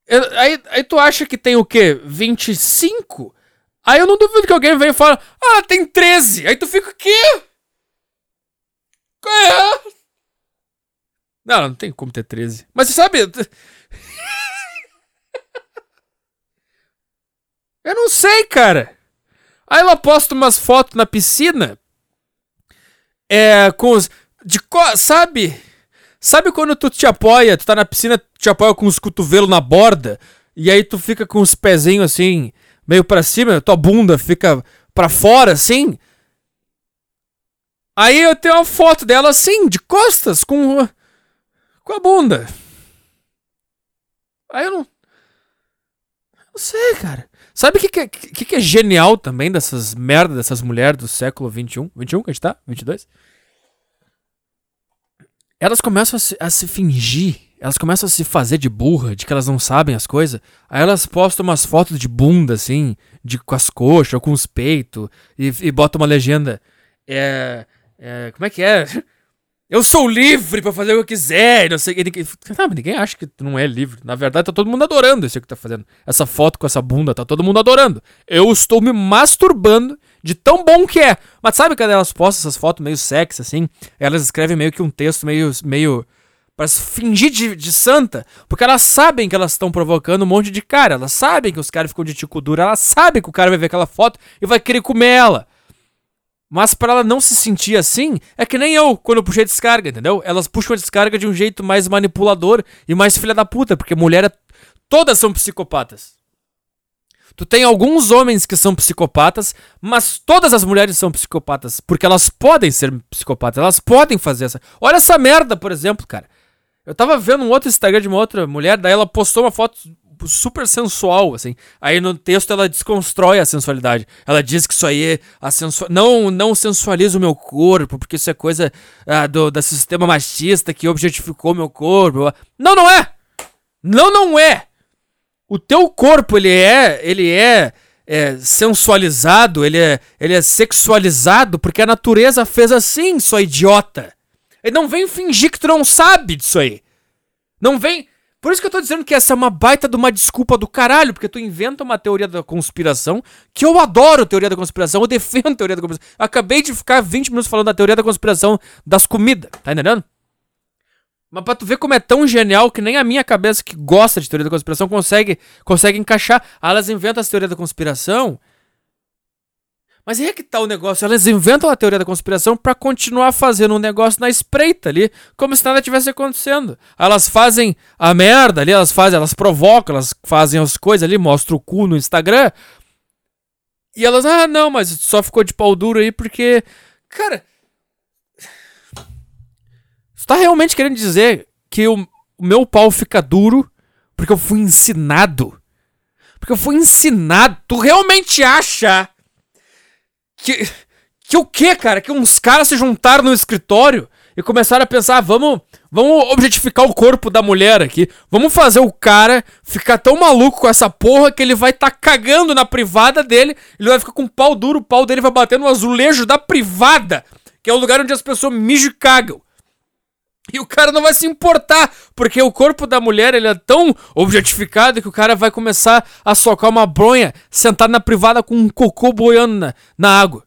Eu, aí, aí tu acha que tem o quê? 25? Aí eu não duvido que alguém venha e fale, ah, tem 13. Aí tu fica o quê? É? Não, não tem como ter 13. Mas você sabe. Eu não sei, cara. Aí ela posta umas fotos na piscina. É, com os. De Sabe? Sabe quando tu te apoia, tu tá na piscina, te apoia com os cotovelos na borda, e aí tu fica com os pezinhos assim, meio para cima, tua bunda fica para fora assim? Aí eu tenho uma foto dela assim, de costas, com com a bunda. Aí eu não. Não sei, cara. Sabe o que, que, que, que é genial também dessas merdas dessas mulheres do século 21? 21 que a gente tá? 22? Elas começam a se, a se fingir, elas começam a se fazer de burra, de que elas não sabem as coisas. Aí elas postam umas fotos de bunda, assim, de, com as coxas ou com os peitos, e, e botam uma legenda. É, é. Como é que é? Eu sou livre para fazer o que eu quiser. Não sei, ninguém, não, ninguém acha que tu não é livre. Na verdade, tá todo mundo adorando isso que tá fazendo. Essa foto com essa bunda, tá todo mundo adorando. Eu estou me masturbando de tão bom que é. Mas sabe quando elas postam essas fotos meio sexy, assim? Elas escrevem meio que um texto meio. meio para fingir de, de santa, porque elas sabem que elas estão provocando um monte de cara, elas sabem que os caras ficam de tico duro, elas sabem que o cara vai ver aquela foto e vai querer comer ela. Mas para ela não se sentir assim, é que nem eu quando eu puxei descarga, entendeu? Elas puxam a descarga de um jeito mais manipulador e mais filha da puta, porque mulher é... todas são psicopatas. Tu tem alguns homens que são psicopatas, mas todas as mulheres são psicopatas, porque elas podem ser psicopatas, elas podem fazer essa. Olha essa merda, por exemplo, cara. Eu tava vendo um outro Instagram de uma outra mulher, daí ela postou uma foto super sensual, assim. Aí no texto ela desconstrói a sensualidade. Ela diz que isso aí é a sensual... não não sensualiza o meu corpo, porque isso é coisa ah, do, do sistema machista que objetificou meu corpo. Não, não é! Não, não é! O teu corpo, ele é, ele é, é sensualizado, ele é, ele é sexualizado porque a natureza fez assim, sua idiota. E não vem fingir que tu não sabe disso aí. Não vem por isso que eu tô dizendo que essa é uma baita de uma desculpa do caralho, porque tu inventa uma teoria da conspiração, que eu adoro teoria da conspiração, eu defendo teoria da conspiração. acabei de ficar 20 minutos falando da teoria da conspiração das comidas, tá entendendo? Mas pra tu ver como é tão genial que nem a minha cabeça que gosta de teoria da conspiração consegue, consegue encaixar. Elas inventam as teorias da conspiração mas é que tá o negócio. Elas inventam a teoria da conspiração para continuar fazendo um negócio na espreita ali, como se nada tivesse acontecendo. Elas fazem a merda ali, elas fazem, elas provocam, elas fazem as coisas ali, mostram o cu no Instagram. E elas, ah, não, mas só ficou de pau duro aí porque. Cara. Você tá realmente querendo dizer que o, meu pau fica duro porque eu fui ensinado? Porque eu fui ensinado. Tu realmente acha que. Que o quê, cara? Que uns caras se juntaram no escritório e começaram a pensar, vamos, vamos objetificar o corpo da mulher aqui. Vamos fazer o cara ficar tão maluco com essa porra que ele vai estar tá cagando na privada dele, ele vai ficar com o pau duro, o pau dele vai bater no azulejo da privada, que é o lugar onde as pessoas mijam e cagam. E o cara não vai se importar, porque o corpo da mulher ele é tão objetificado que o cara vai começar a socar uma bronha sentado na privada com um cocô boiando na, na água.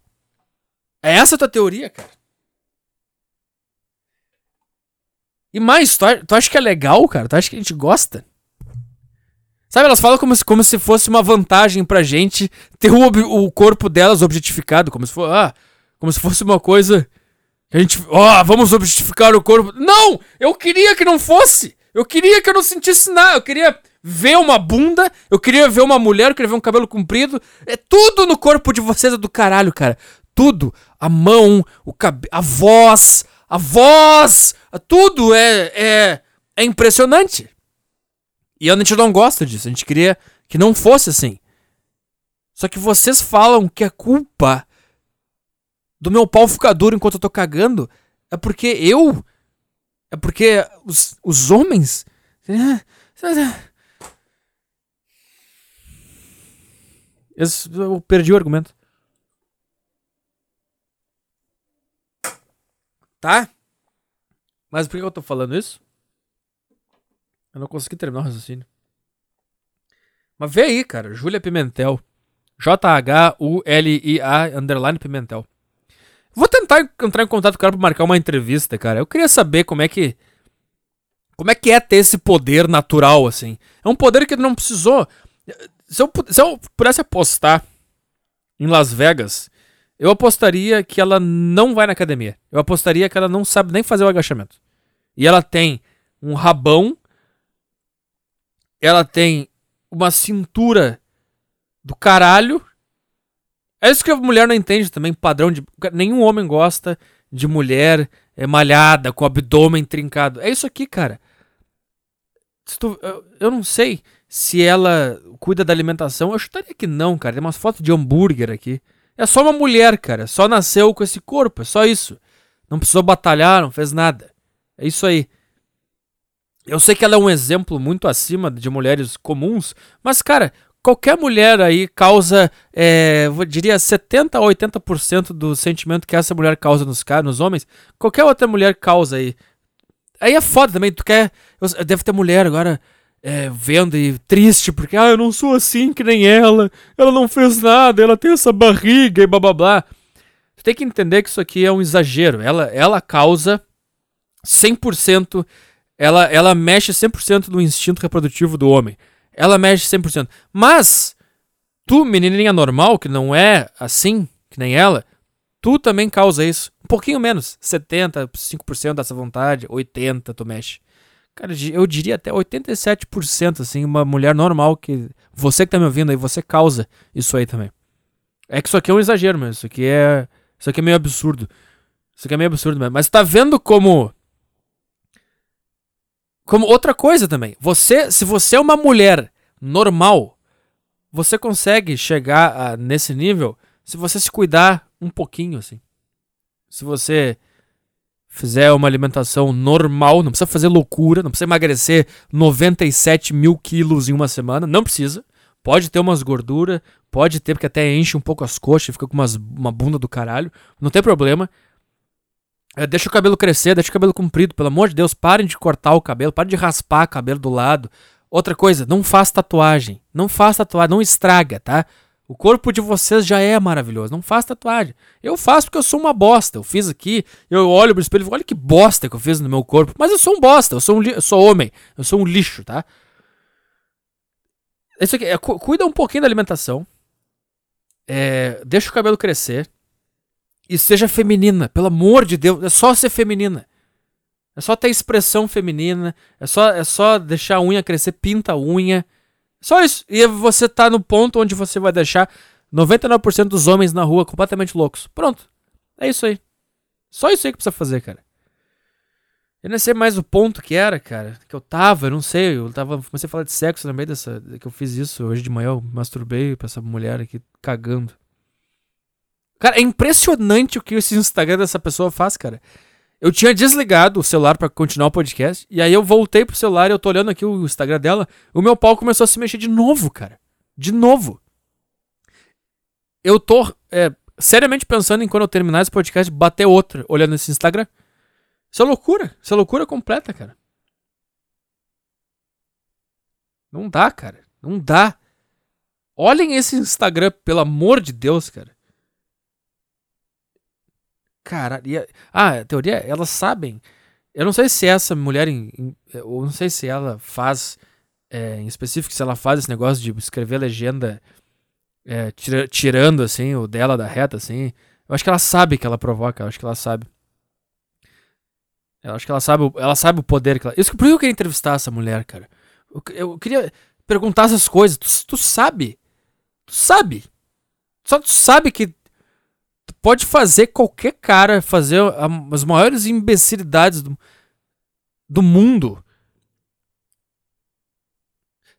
É essa a tua teoria, cara? E mais, tu, tu acha que é legal, cara? Tu acha que a gente gosta? Sabe, elas falam como se, como se fosse uma vantagem pra gente ter o, o corpo delas objetificado, como se, for, ah, como se fosse uma coisa a gente, ó, oh, vamos objetificar o corpo. Não! Eu queria que não fosse! Eu queria que eu não sentisse nada, eu queria ver uma bunda, eu queria ver uma mulher, eu queria ver um cabelo comprido. É tudo no corpo de vocês é do caralho, cara. Tudo. A mão, o cabelo, a voz, a voz, tudo é, é, é impressionante. E a gente não gosta disso. A gente queria que não fosse assim. Só que vocês falam que a culpa do meu pau ficar duro enquanto eu tô cagando é porque eu. É porque os, os homens. Eu perdi o argumento. Tá? Mas por que eu tô falando isso? Eu não consegui terminar o raciocínio. Mas vê aí, cara. Júlia Pimentel. J-H-U-L-I-A underline Pimentel. Vou tentar entrar em contato com o cara pra marcar uma entrevista, cara. Eu queria saber como é que. Como é que é ter esse poder natural, assim? É um poder que ele não precisou. Se eu, se eu pudesse apostar em Las Vegas eu apostaria que ela não vai na academia. Eu apostaria que ela não sabe nem fazer o agachamento. E ela tem um rabão. Ela tem uma cintura do caralho. É isso que a mulher não entende também, padrão de. Nenhum homem gosta de mulher é, malhada, com o abdômen trincado. É isso aqui, cara. Tu, eu, eu não sei se ela cuida da alimentação. Eu chutaria que não, cara. Tem umas fotos de hambúrguer aqui. É só uma mulher, cara. Só nasceu com esse corpo. É só isso. Não precisou batalhar, não fez nada. É isso aí. Eu sei que ela é um exemplo muito acima de mulheres comuns, mas, cara, qualquer mulher aí causa, é, eu diria, 70 a 80% do sentimento que essa mulher causa nos caras, nos homens. Qualquer outra mulher causa aí. Aí é foda também, tu quer. Deve ter mulher agora é, vendo e triste, porque ah, eu não sou assim que nem ela, ela não fez nada, ela tem essa barriga e blá blá blá. Você tem que entender que isso aqui é um exagero. Ela, ela causa 100%, ela, ela mexe 100% no instinto reprodutivo do homem. Ela mexe 100%. Mas, tu, menininha normal, que não é assim, que nem ela, tu também causa isso. Um pouquinho menos. 75% dessa vontade, 80% tu mexe. Cara, eu diria até 87%, assim, uma mulher normal que. Você que tá me ouvindo aí, você causa isso aí também. É que isso aqui é um exagero mesmo. Isso aqui é. Isso aqui é meio absurdo. Isso aqui é meio absurdo mesmo. Mas tá vendo como. Como outra coisa também. Você, se você é uma mulher normal, você consegue chegar a, nesse nível se você se cuidar um pouquinho, assim. Se você fizer uma alimentação normal, não precisa fazer loucura, não precisa emagrecer 97 mil quilos em uma semana, não precisa. Pode ter umas gorduras, pode ter, porque até enche um pouco as coxas, fica com umas, uma bunda do caralho, não tem problema. É, deixa o cabelo crescer, deixa o cabelo comprido, pelo amor de Deus, parem de cortar o cabelo, parem de raspar o cabelo do lado. Outra coisa, não faz tatuagem, não faz tatuagem, não estraga, tá? O corpo de vocês já é maravilhoso. Não faz tatuagem. Eu faço porque eu sou uma bosta. Eu fiz aqui, eu olho pro espelho e olha que bosta que eu fiz no meu corpo. Mas eu sou um bosta, eu sou, um eu sou homem, eu sou um lixo, tá? Isso aqui, é, cuida um pouquinho da alimentação. É, deixa o cabelo crescer. E seja feminina, pelo amor de Deus. É só ser feminina. É só ter expressão feminina. É só, é só deixar a unha crescer, pinta a unha. Só isso. E você tá no ponto onde você vai deixar 99% dos homens na rua completamente loucos. Pronto. É isso aí. Só isso aí que precisa fazer, cara. Eu não sei mais o ponto que era, cara. Que eu tava, eu não sei. Eu tava. Comecei a falar de sexo no meio dessa. Que eu fiz isso hoje de manhã. Eu masturbei pra essa mulher aqui cagando. Cara, é impressionante o que esse Instagram dessa pessoa faz, cara. Eu tinha desligado o celular para continuar o podcast. E aí eu voltei pro celular e eu tô olhando aqui o Instagram dela. O meu pau começou a se mexer de novo, cara. De novo. Eu tô é, seriamente pensando em quando eu terminar esse podcast, bater outra olhando esse Instagram. Isso é loucura. Isso é loucura completa, cara. Não dá, cara. Não dá. Olhem esse Instagram, pelo amor de Deus, cara. Cara, e a, ah, a teoria, elas sabem. Eu não sei se essa mulher, em, em, eu não sei se ela faz, é, em específico, se ela faz esse negócio de escrever legenda é, tira, tirando, assim, o dela da reta, assim. Eu acho que ela sabe que ela provoca, eu acho que ela sabe. Eu acho que ela sabe, ela sabe o poder que ela. Isso, por que eu queria entrevistar essa mulher, cara. Eu, eu queria perguntar essas coisas. Tu, tu sabe? Tu sabe? Só tu sabe que pode fazer qualquer cara fazer as maiores imbecilidades do, do mundo.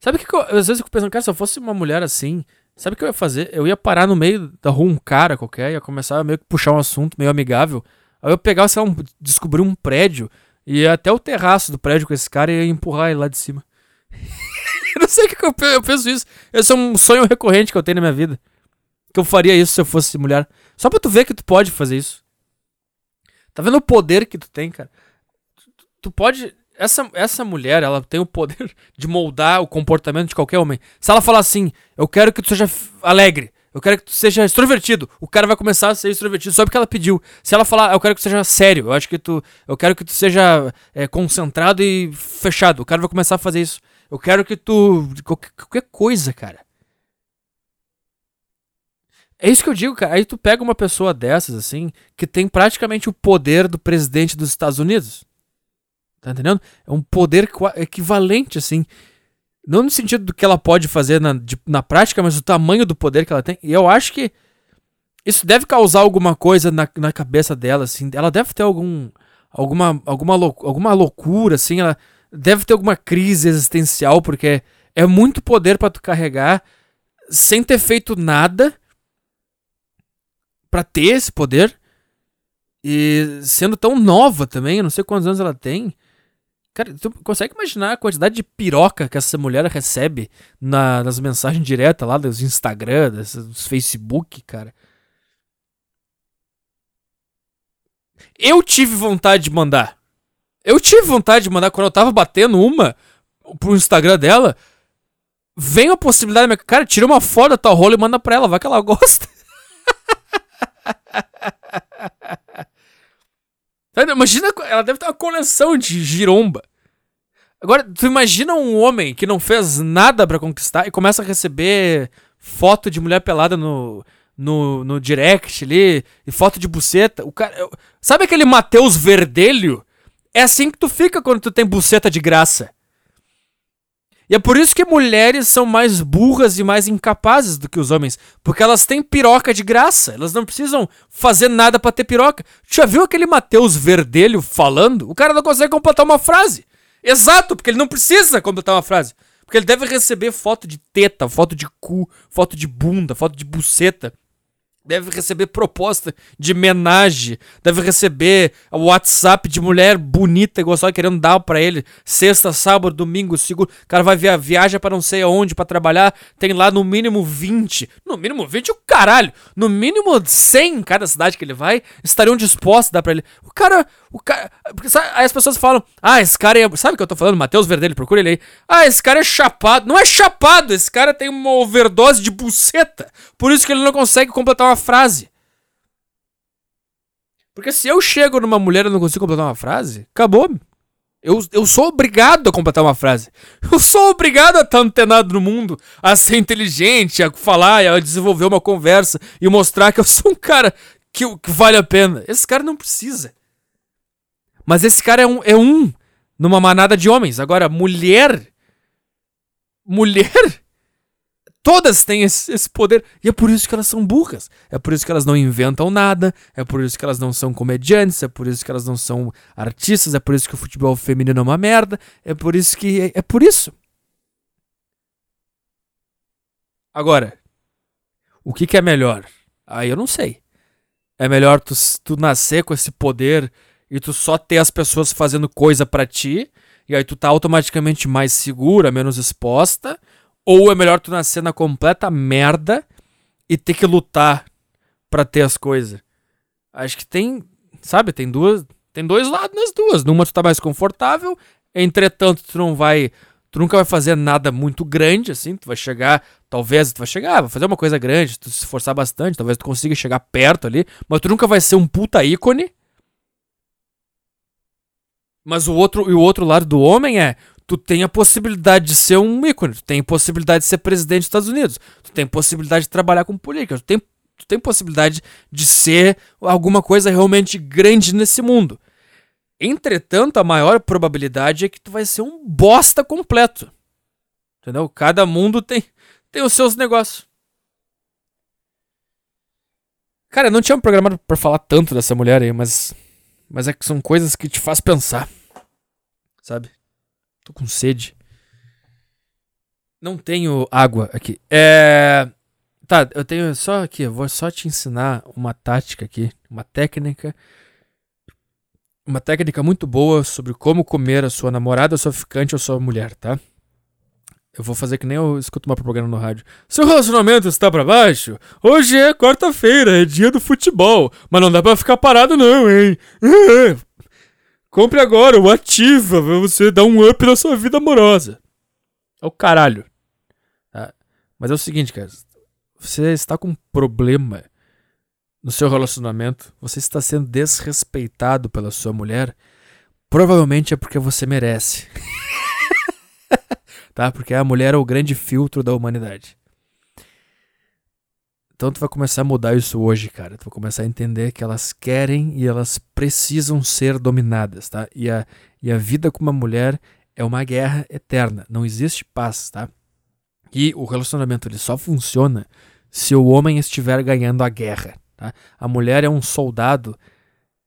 Sabe que, que eu, às vezes eu fico pensando, cara, se eu fosse uma mulher assim, sabe o que eu ia fazer? Eu ia parar no meio da rua um cara qualquer, ia começar a meio que puxar um assunto meio amigável. Aí eu pegava, sei lá, um, descobrir um prédio, ia até o terraço do prédio com esse cara e ia empurrar ele lá de cima. eu não sei o que, eu, eu penso isso. Esse é um sonho recorrente que eu tenho na minha vida. Que eu faria isso se eu fosse mulher. Só pra tu ver que tu pode fazer isso. Tá vendo o poder que tu tem, cara? Tu, tu pode. Essa, essa mulher, ela tem o poder de moldar o comportamento de qualquer homem. Se ela falar assim, eu quero que tu seja alegre, eu quero que tu seja extrovertido. O cara vai começar a ser extrovertido só porque ela pediu. Se ela falar, eu quero que tu seja sério, eu acho que tu. Eu quero que tu seja é, concentrado e fechado. O cara vai começar a fazer isso. Eu quero que tu. Qualquer, qualquer coisa, cara. É isso que eu digo, cara. Aí tu pega uma pessoa dessas, assim, que tem praticamente o poder do presidente dos Estados Unidos. Tá entendendo? É um poder equivalente, assim. Não no sentido do que ela pode fazer na, de, na prática, mas o tamanho do poder que ela tem. E eu acho que isso deve causar alguma coisa na, na cabeça dela, assim. Ela deve ter algum. Alguma, alguma, lou, alguma loucura, assim. Ela deve ter alguma crise existencial, porque é muito poder para tu carregar sem ter feito nada para ter esse poder. E sendo tão nova também, eu não sei quantos anos ela tem. Cara, tu consegue imaginar a quantidade de piroca que essa mulher recebe na, nas mensagens diretas lá dos Instagram, dos Facebook, cara? Eu tive vontade de mandar. Eu tive vontade de mandar quando eu tava batendo uma pro Instagram dela. Vem a possibilidade, cara, tira uma foto da tua rola e manda pra ela, vai que ela gosta. Imagina, ela deve ter uma coleção de giromba. Agora, tu imagina um homem que não fez nada para conquistar e começa a receber foto de mulher pelada no, no, no direct ali, e foto de buceta. O cara, sabe aquele Mateus Verdelho? É assim que tu fica quando tu tem buceta de graça. E é por isso que mulheres são mais burras e mais incapazes do que os homens. Porque elas têm piroca de graça. Elas não precisam fazer nada para ter piroca. Já viu aquele Mateus Verdelho falando? O cara não consegue completar uma frase. Exato, porque ele não precisa completar uma frase. Porque ele deve receber foto de teta, foto de cu, foto de bunda, foto de buceta deve receber proposta de menagem, deve receber WhatsApp de mulher bonita e gostosa querendo dar para ele sexta, sábado, domingo, seguro. O cara vai via viaja para não sei aonde para trabalhar, tem lá no mínimo 20. No mínimo 20 o caralho. No mínimo 100 em cada cidade que ele vai, estariam dispostos a dar para ele. O cara, o cara, sabe, aí as pessoas falam: "Ah, esse cara é, sabe o que eu tô falando? Matheus Verdelho, procura ele aí. Ah, esse cara é chapado. Não é chapado, esse cara tem uma overdose de buceta. Por isso que ele não consegue completar uma uma frase. Porque se eu chego numa mulher e não consigo completar uma frase, acabou. Eu, eu sou obrigado a completar uma frase. Eu sou obrigado a estar antenado no mundo, a ser inteligente, a falar, a desenvolver uma conversa e mostrar que eu sou um cara que, que vale a pena. Esse cara não precisa. Mas esse cara é um, é um numa manada de homens. Agora, mulher. Mulher Todas têm esse, esse, poder. E é por isso que elas são burras. É por isso que elas não inventam nada. É por isso que elas não são comediantes. É por isso que elas não são artistas. É por isso que o futebol feminino é uma merda. É por isso que. É, é por isso. Agora, o que, que é melhor? Aí eu não sei. É melhor tu, tu nascer com esse poder e tu só ter as pessoas fazendo coisa para ti. E aí tu tá automaticamente mais segura, menos exposta ou é melhor tu nascer na completa merda e ter que lutar para ter as coisas? Acho que tem, sabe, tem duas, tem dois lados nas duas. Numa tu tá mais confortável, entretanto tu não vai, tu nunca vai fazer nada muito grande assim, tu vai chegar, talvez tu vai chegar, vai fazer uma coisa grande, tu se esforçar bastante, talvez tu consiga chegar perto ali, mas tu nunca vai ser um puta ícone. Mas o outro e o outro lado do homem é tu tem a possibilidade de ser um ícone, tu tem a possibilidade de ser presidente dos Estados Unidos, tu tem possibilidade de trabalhar com política, tu tem, tu tem possibilidade de ser alguma coisa realmente grande nesse mundo. Entretanto, a maior probabilidade é que tu vai ser um bosta completo. Entendeu? Cada mundo tem, tem os seus negócios. Cara, eu não tinha programado para falar tanto dessa mulher aí, mas mas é que são coisas que te faz pensar. Sabe? Tô com sede. Não tenho água aqui. É. Tá, eu tenho só aqui, eu vou só te ensinar uma tática aqui, uma técnica. Uma técnica muito boa sobre como comer a sua namorada, sua ficante ou sua mulher, tá? Eu vou fazer que nem eu escuto uma propaganda no rádio. Seu relacionamento está para baixo? Hoje é quarta-feira, é dia do futebol. Mas não dá para ficar parado não, hein? Compre agora o Ativa pra você dar um up na sua vida amorosa. É o caralho. Tá? Mas é o seguinte, cara. Você está com um problema no seu relacionamento, você está sendo desrespeitado pela sua mulher, provavelmente é porque você merece. tá? Porque a mulher é o grande filtro da humanidade. Então tu vai começar a mudar isso hoje, cara. Tu vai começar a entender que elas querem e elas precisam ser dominadas, tá? E a, e a vida com uma mulher é uma guerra eterna. Não existe paz, tá? E o relacionamento ele só funciona se o homem estiver ganhando a guerra, tá? A mulher é um soldado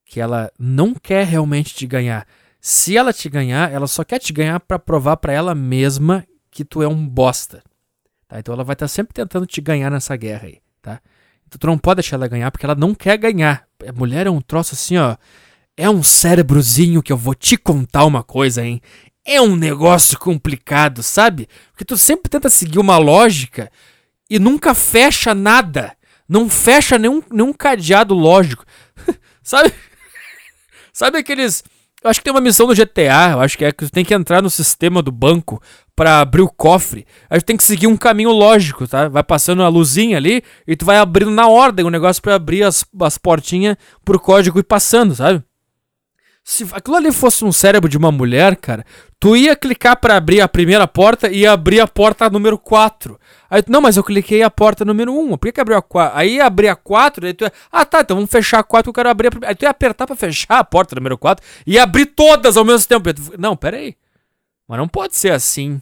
que ela não quer realmente te ganhar. Se ela te ganhar, ela só quer te ganhar para provar para ela mesma que tu é um bosta. Tá? Então ela vai estar tá sempre tentando te ganhar nessa guerra aí tá? Então tu não pode deixar ela ganhar porque ela não quer ganhar. A mulher é um troço assim, ó. É um cérebrozinho que eu vou te contar uma coisa, hein? É um negócio complicado, sabe? Porque tu sempre tenta seguir uma lógica e nunca fecha nada. Não fecha nenhum, nenhum cadeado lógico. sabe? sabe aqueles eu acho que tem uma missão no GTA, eu acho que é que você tem que entrar no sistema do banco para abrir o cofre. Aí tu tem que seguir um caminho lógico, tá? Vai passando a luzinha ali e tu vai abrindo na ordem o negócio para abrir as, as portinhas pro código e passando, sabe? Se aquilo ali fosse um cérebro de uma mulher, cara, tu ia clicar para abrir a primeira porta e abrir a porta número 4. Aí, não, mas eu cliquei a porta número 1. Por que, que abriu a 4? Aí ia abrir a 4, aí tu ia, ah tá, então vamos fechar a 4 que eu quero abrir a primeira. Aí tu ia apertar para fechar a porta número 4 e abrir todas ao mesmo tempo. Não, pera aí. Mas não pode ser assim,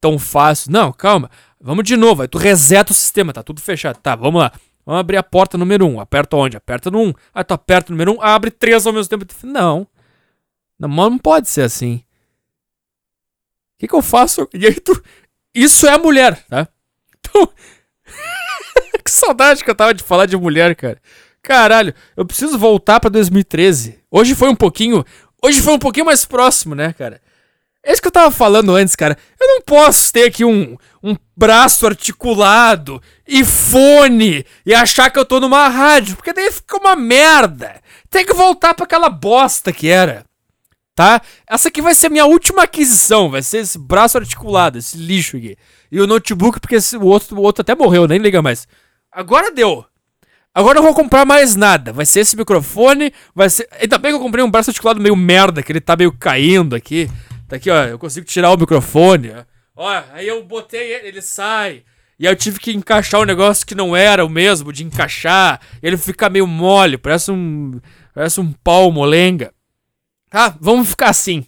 tão fácil. Não, calma. Vamos de novo. Aí tu reseta o sistema, tá tudo fechado. Tá, vamos lá. Vamos abrir a porta número 1. Aperta onde? Aperta no 1. Aí tu aperta o número 1, abre três ao mesmo tempo. Não. Não, não pode ser assim. O que, que eu faço? E aí tu. Isso é a mulher, tá? Então. que saudade que eu tava de falar de mulher, cara. Caralho, eu preciso voltar pra 2013. Hoje foi um pouquinho. Hoje foi um pouquinho mais próximo, né, cara? É isso que eu tava falando antes, cara. Eu não posso ter aqui um, um braço articulado e fone e achar que eu tô numa rádio, porque daí fica uma merda. Tem que voltar para aquela bosta que era tá? Essa aqui vai ser a minha última aquisição, vai ser esse braço articulado, esse lixo aqui. E o notebook, porque esse, o, outro, o outro até morreu, nem liga mais. Agora deu. Agora eu vou comprar mais nada. Vai ser esse microfone, vai ser... Ainda bem que eu comprei um braço articulado meio merda, que ele tá meio caindo aqui. Tá aqui, ó, eu consigo tirar o microfone, ó. Ó, aí eu botei ele, ele sai. E aí eu tive que encaixar um negócio que não era o mesmo, de encaixar. Ele fica meio mole, parece um... Parece um pau molenga. Tá, vamos ficar assim.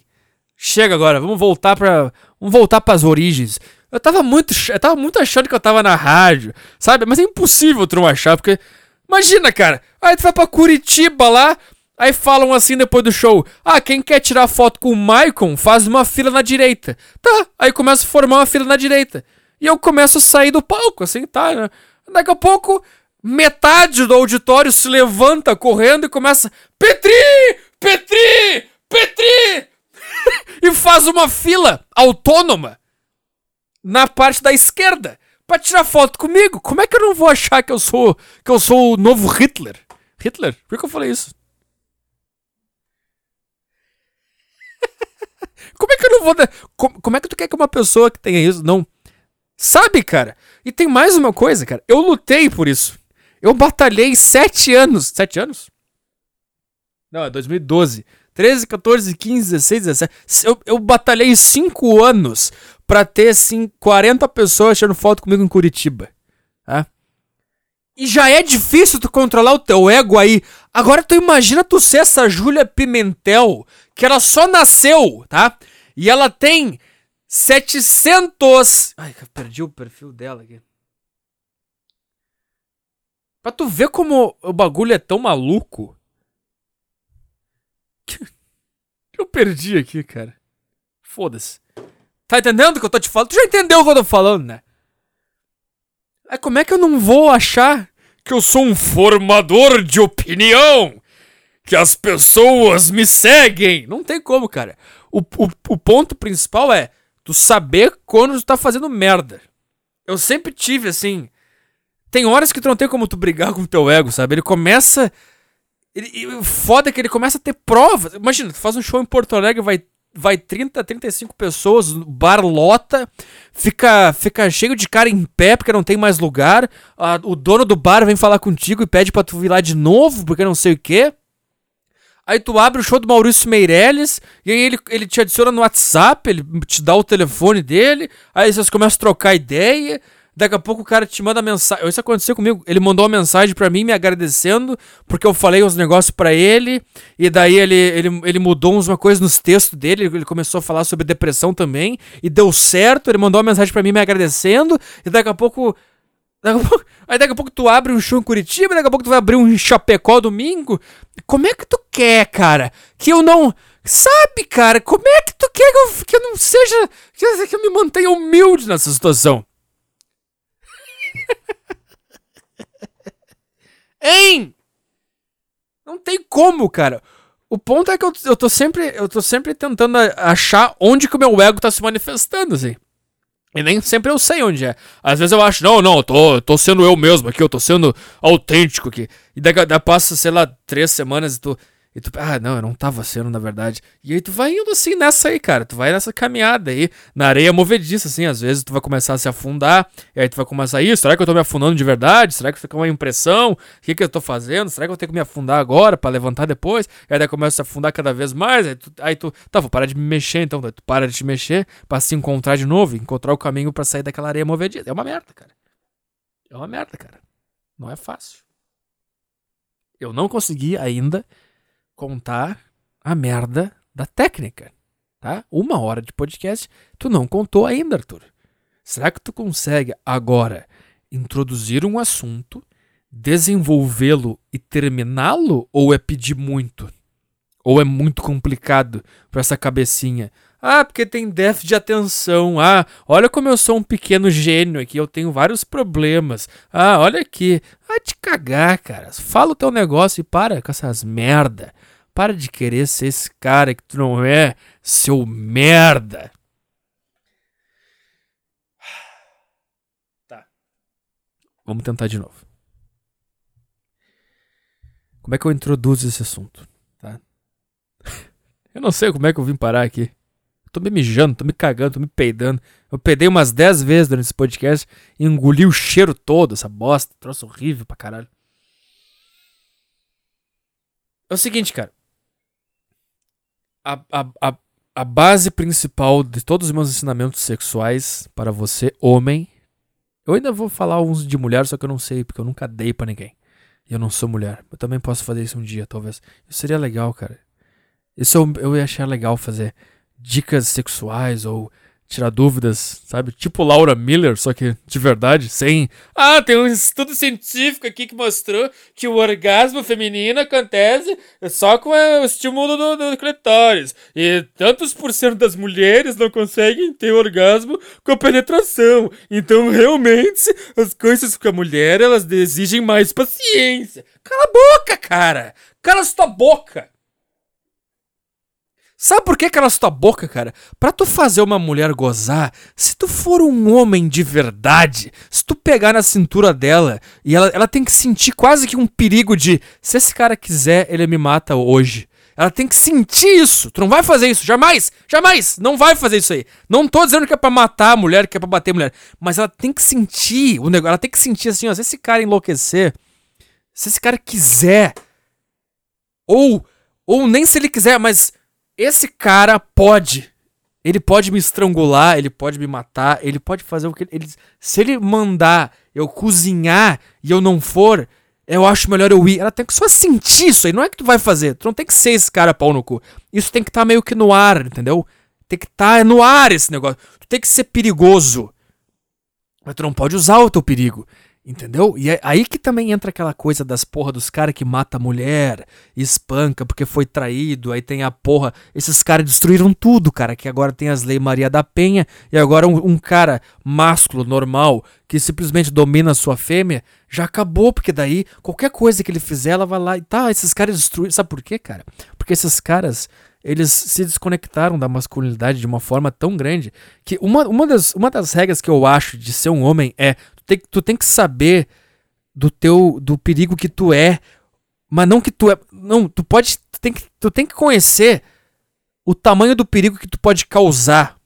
Chega agora, vamos voltar para, vamos voltar para as origens. Eu tava muito, eu tava muito achando que eu tava na rádio, sabe? Mas é impossível tu não achar, porque. Imagina, cara. Aí tu vai pra Curitiba lá, aí falam assim depois do show: Ah, quem quer tirar foto com o Maicon, faz uma fila na direita. Tá, aí começa a formar uma fila na direita. E eu começo a sair do palco, assim, tá? Né? Daqui a pouco, metade do auditório se levanta correndo e começa: Petri! Petri! Petri! e faz uma fila autônoma na parte da esquerda para tirar foto comigo. Como é que eu não vou achar que eu sou que eu sou o novo Hitler? Hitler? Por que eu falei isso? como é que eu não vou como, como é que tu quer que uma pessoa que tenha isso não sabe, cara? E tem mais uma coisa, cara. Eu lutei por isso. Eu batalhei sete anos. Sete anos? Não, é 2012. 13, 14, 15, 16, 17. Eu, eu batalhei 5 anos pra ter, assim, 40 pessoas tirando foto comigo em Curitiba. Tá? E já é difícil tu controlar o teu ego aí. Agora tu imagina tu ser essa Júlia Pimentel, que ela só nasceu, tá? E ela tem 700... Ai, perdi o perfil dela aqui. Pra tu ver como o bagulho é tão maluco eu perdi aqui, cara. Foda-se. Tá entendendo o que eu tô te falando? Tu já entendeu o que eu tô falando, né? É como é que eu não vou achar que eu sou um formador de opinião? Que as pessoas me seguem? Não tem como, cara. O, o, o ponto principal é tu saber quando tu tá fazendo merda. Eu sempre tive assim. Tem horas que tu não tem como tu brigar com o teu ego, sabe? Ele começa ele, o foda é que ele começa a ter provas. Imagina, tu faz um show em Porto Alegre, vai, vai 30, 35 pessoas, bar lota, fica, fica cheio de cara em pé porque não tem mais lugar. O dono do bar vem falar contigo e pede pra tu vir lá de novo porque não sei o que. Aí tu abre o show do Maurício Meirelles, e aí ele, ele te adiciona no WhatsApp, ele te dá o telefone dele, aí vocês começam a trocar ideia. Daqui a pouco o cara te manda mensagem. Isso aconteceu comigo. Ele mandou uma mensagem para mim me agradecendo porque eu falei uns negócios para ele. E daí ele, ele, ele mudou uma coisa nos textos dele. Ele começou a falar sobre depressão também. E deu certo. Ele mandou uma mensagem para mim me agradecendo. E daqui a pouco. Daqui a pouco aí daqui a pouco tu abre um show em Curitiba. Daqui a pouco tu vai abrir um Chapecó domingo. Como é que tu quer, cara? Que eu não. Sabe, cara? Como é que tu quer que eu, que eu não seja. Que eu me mantenha humilde nessa situação? Hein? Não tem como, cara. O ponto é que eu, eu tô sempre eu tô sempre tentando achar onde que o meu ego tá se manifestando, assim. E nem sempre eu sei onde é. Às vezes eu acho, não, não, eu tô, eu tô sendo eu mesmo aqui, eu tô sendo autêntico aqui. E daí, daí passa, sei lá, três semanas e tu. E tu, ah, não, eu não tava sendo, na verdade. E aí tu vai indo assim nessa aí, cara. Tu vai nessa caminhada aí, na areia movediça, assim. Às vezes tu vai começar a se afundar, e aí tu vai começar isso. Será que eu tô me afundando de verdade? Será que fica uma impressão? O que, que eu tô fazendo? Será que eu tenho que me afundar agora para levantar depois? E aí começa a se afundar cada vez mais. Aí tu, aí tu, tá, vou parar de me mexer então. Tu para de te mexer pra se encontrar de novo, encontrar o caminho para sair daquela areia movediça. É uma merda, cara. É uma merda, cara. Não é fácil. Eu não consegui ainda contar a merda da técnica, tá? Uma hora de podcast, tu não contou ainda, Arthur. Será que tu consegue agora introduzir um assunto, desenvolvê-lo e terminá-lo ou é pedir muito? Ou é muito complicado para essa cabecinha? Ah, porque tem déficit de atenção. Ah, olha como eu sou um pequeno gênio aqui, eu tenho vários problemas. Ah, olha aqui. Ah, te cagar, cara. Fala o teu negócio e para com essas merda. Para de querer ser esse cara que tu não é, seu merda. Tá. Vamos tentar de novo. Como é que eu introduzo esse assunto? Tá? Eu não sei como é que eu vim parar aqui. Tô me mijando, tô me cagando, tô me peidando. Eu peidei umas 10 vezes durante esse podcast e engoli o cheiro todo, essa bosta. Troço horrível pra caralho. É o seguinte, cara a, a, a, a base principal de todos os meus ensinamentos sexuais para você, homem. Eu ainda vou falar uns de mulher, só que eu não sei, porque eu nunca dei para ninguém. E eu não sou mulher. Eu também posso fazer isso um dia, talvez. Isso seria legal, cara. Isso eu, eu ia achar legal fazer. Dicas sexuais ou tirar dúvidas, sabe? Tipo Laura Miller, só que de verdade, sem. Ah, tem um estudo científico aqui que mostrou que o orgasmo feminino acontece só com o estímulo do, do clitóris. E tantos por cento das mulheres não conseguem ter orgasmo com a penetração. Então, realmente, as coisas com a mulher, elas exigem mais paciência. Cala a boca, cara! Cala sua boca! Sabe por que cala tua boca, cara? Pra tu fazer uma mulher gozar, se tu for um homem de verdade, se tu pegar na cintura dela e ela, ela tem que sentir quase que um perigo de se esse cara quiser, ele me mata hoje. Ela tem que sentir isso. Tu não vai fazer isso. Jamais. Jamais. Não vai fazer isso aí. Não tô dizendo que é pra matar a mulher, que é pra bater a mulher. Mas ela tem que sentir o negócio. Ela tem que sentir assim, ó. Se esse cara enlouquecer, se esse cara quiser, ou, ou nem se ele quiser, mas esse cara pode. Ele pode me estrangular, ele pode me matar, ele pode fazer o que ele. Se ele mandar eu cozinhar e eu não for, eu acho melhor eu ir. Ela tem que só sentir isso aí. Não é que tu vai fazer. Tu não tem que ser esse cara pau no cu. Isso tem que estar tá meio que no ar, entendeu? Tem que estar tá no ar esse negócio. Tu tem que ser perigoso. Mas tu não pode usar o teu perigo. Entendeu? E é aí que também entra aquela coisa das porra dos caras que mata a mulher, espanca porque foi traído, aí tem a porra. Esses caras destruíram tudo, cara. Que agora tem as leis Maria da Penha, e agora um, um cara másculo, normal, que simplesmente domina a sua fêmea, já acabou, porque daí qualquer coisa que ele fizer, ela vai lá e tá, esses caras destruíram. Sabe por quê, cara? Porque esses caras eles se desconectaram da masculinidade de uma forma tão grande que uma, uma, das, uma das regras que eu acho de ser um homem é tem, tu tem que saber do teu do perigo que tu é, mas não que tu é, não, tu pode tu tem que tu tem que conhecer o tamanho do perigo que tu pode causar.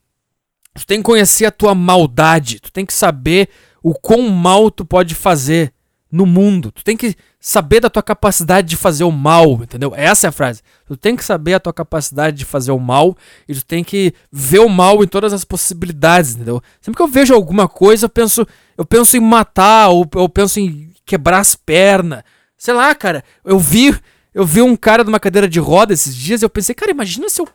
Tu tem que conhecer a tua maldade, tu tem que saber o quão mal tu pode fazer no mundo. Tu tem que saber da tua capacidade de fazer o mal, entendeu? Essa é a frase. Tu tem que saber a tua capacidade de fazer o mal e tu tem que ver o mal em todas as possibilidades, entendeu? Sempre que eu vejo alguma coisa, eu penso, eu penso em matar ou eu penso em quebrar as pernas. Sei lá, cara. Eu vi, eu vi um cara numa cadeira de roda esses dias e eu pensei, cara, imagina se eu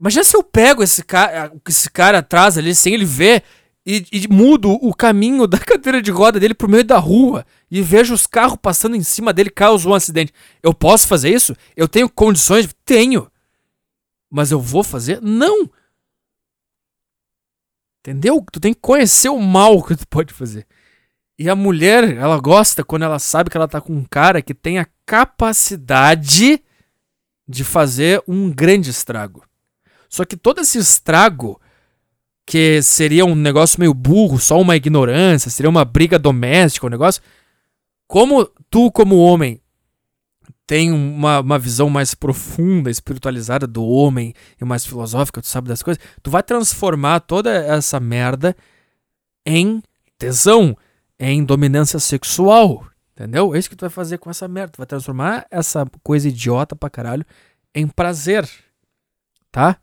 Imagina se eu pego esse cara, esse cara atrás ali sem ele ver e, e, mudo o caminho da cadeira de roda dele pro meio da rua e vejo os carros passando em cima dele causa um acidente. Eu posso fazer isso? Eu tenho condições? Tenho. Mas eu vou fazer? Não. Entendeu? Tu tem que conhecer o mal que tu pode fazer. E a mulher, ela gosta quando ela sabe que ela tá com um cara que tem a capacidade de fazer um grande estrago. Só que todo esse estrago que seria um negócio meio burro, só uma ignorância, seria uma briga doméstica, um negócio. Como tu, como homem, tem uma, uma visão mais profunda, espiritualizada do homem e mais filosófica, tu sabe das coisas, tu vai transformar toda essa merda em tesão, em dominância sexual. Entendeu? É isso que tu vai fazer com essa merda. Tu vai transformar essa coisa idiota pra caralho em prazer. Tá?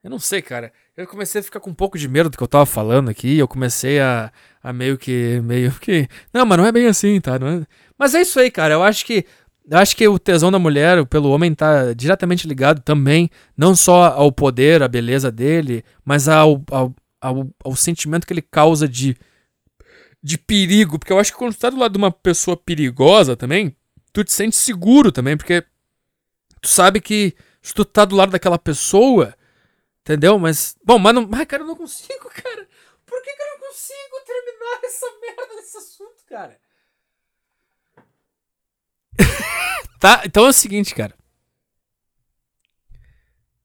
Eu não sei, cara eu comecei a ficar com um pouco de medo do que eu tava falando aqui. Eu comecei a, a meio que. meio que. Não, mas não é bem assim, tá? É... Mas é isso aí, cara. Eu acho que. Eu acho que o tesão da mulher pelo homem tá diretamente ligado também, não só ao poder, à beleza dele, mas ao, ao, ao, ao sentimento que ele causa de, de perigo. Porque eu acho que quando tu tá do lado de uma pessoa perigosa também, tu te sente seguro também, porque tu sabe que se tu tá do lado daquela pessoa, Entendeu? Mas. Bom, mas não. Ai, cara, eu não consigo, cara. Por que, que eu não consigo terminar essa merda desse assunto, cara? tá, então é o seguinte, cara.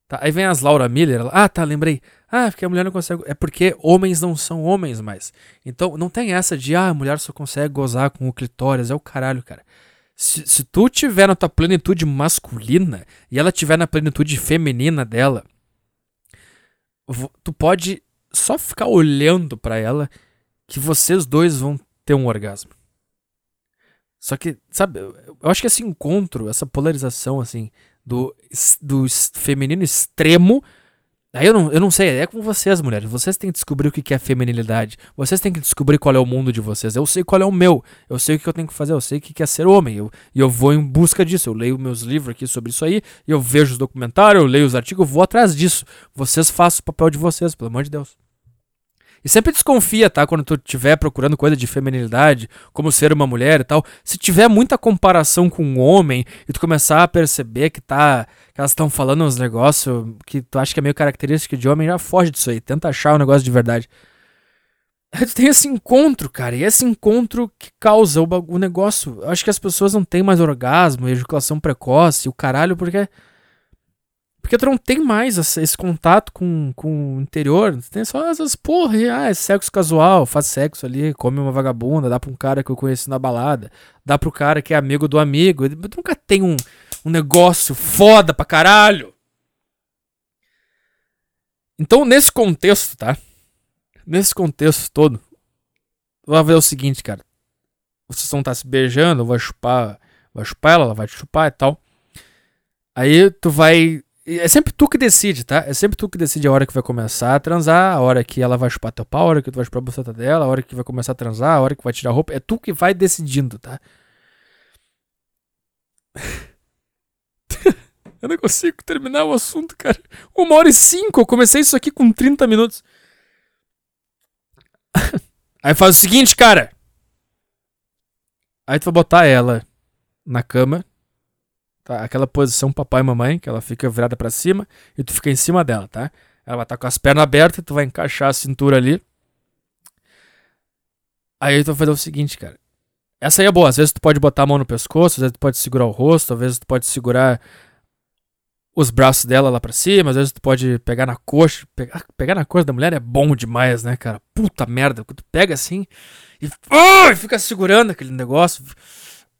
Tá, aí vem as Laura Miller. Ah, tá, lembrei. Ah, porque a mulher não consegue. É porque homens não são homens mais. Então não tem essa de, ah, a mulher só consegue gozar com o clitóris. É o caralho, cara. Se, se tu tiver na tua plenitude masculina e ela tiver na plenitude feminina dela, tu pode só ficar olhando para ela que vocês dois vão ter um orgasmo. Só que, sabe, eu acho que esse encontro, essa polarização, assim, do, do feminino extremo Aí eu não, eu não sei, é com vocês, mulheres. Vocês têm que descobrir o que é feminilidade. Vocês têm que descobrir qual é o mundo de vocês. Eu sei qual é o meu. Eu sei o que eu tenho que fazer. Eu sei o que é ser homem. Eu, e eu vou em busca disso. Eu leio meus livros aqui sobre isso aí. Eu vejo os documentários, eu leio os artigos, eu vou atrás disso. Vocês façam o papel de vocês, pelo amor de Deus. E sempre desconfia, tá? Quando tu estiver procurando coisa de feminilidade, como ser uma mulher e tal. Se tiver muita comparação com um homem e tu começar a perceber que tá. que elas estão falando uns negócios que tu acha que é meio característico de homem, já foge disso aí. Tenta achar um negócio de verdade. Aí tu tem esse encontro, cara, e esse encontro que causa o, o negócio. Eu acho que as pessoas não têm mais orgasmo, ejaculação precoce, o caralho, porque porque tu não tem mais esse contato com, com o interior. Tem só essas porra, ah, é sexo casual, faz sexo ali, come uma vagabunda, dá pra um cara que eu conheci na balada, dá pro cara que é amigo do amigo. Tu nunca tem um, um negócio foda pra caralho. Então, nesse contexto, tá? Nesse contexto todo, vai ver o seguinte, cara. Vocês vão estar tá se beijando, vai chupar, vai chupar ela, ela vai te chupar e tal. Aí tu vai é sempre tu que decide, tá? É sempre tu que decide a hora que vai começar a transar, a hora que ela vai chupar teu pau, a hora que tu vai chupar a buceta dela, a hora que vai começar a transar, a hora que vai tirar a roupa. É tu que vai decidindo, tá? eu não consigo terminar o assunto, cara. Uma hora e cinco, eu comecei isso aqui com 30 minutos. Aí faz o seguinte, cara. Aí tu vai botar ela na cama Tá? Aquela posição papai e mamãe, que ela fica virada para cima e tu fica em cima dela, tá? Ela vai estar tá com as pernas abertas, tu vai encaixar a cintura ali. Aí tu vai fazer o seguinte, cara. Essa aí é boa. Às vezes tu pode botar a mão no pescoço, às vezes tu pode segurar o rosto, às vezes tu pode segurar os braços dela lá pra cima, às vezes tu pode pegar na coxa. Pegar, pegar na coxa da mulher é bom demais, né, cara? Puta merda. Quando tu pega assim e oh, fica segurando aquele negócio.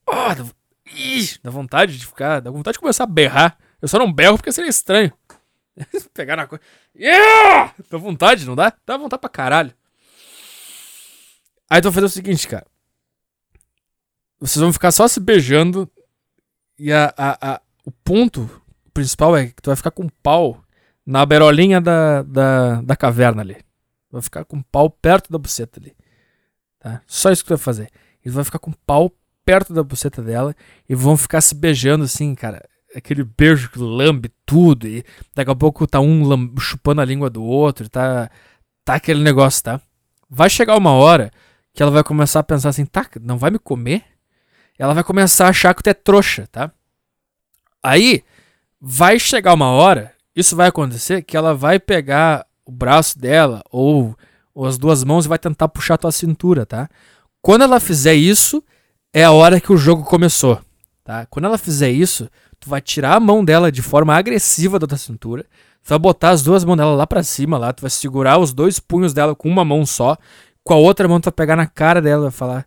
Oh, Ih, dá vontade de ficar. Dá vontade de começar a berrar. Eu só não berro porque seria estranho. Pegar na coisa. Dá vontade, não dá? Dá vontade pra caralho. Aí tu vai fazer o seguinte, cara. Vocês vão ficar só se beijando. E a, a, a, o ponto principal é que tu vai ficar com pau na berolinha da, da, da caverna ali. Vai ficar com pau perto da buceta ali. Tá? Só isso que tu vai fazer. E tu vai ficar com pau perto da buceta dela e vão ficar se beijando assim, cara. Aquele beijo que lambe tudo e daqui a pouco tá um chupando a língua do outro, tá, tá aquele negócio, tá? Vai chegar uma hora que ela vai começar a pensar assim, tá, não vai me comer? Ela vai começar a achar que tu é trouxa, tá? Aí vai chegar uma hora, isso vai acontecer, que ela vai pegar o braço dela ou, ou as duas mãos e vai tentar puxar tua cintura, tá? Quando ela fizer isso, é a hora que o jogo começou, tá? Quando ela fizer isso, tu vai tirar a mão dela de forma agressiva da tua cintura, tu vai botar as duas mãos dela lá para cima, lá, tu vai segurar os dois punhos dela com uma mão só, com a outra mão tu vai pegar na cara dela e falar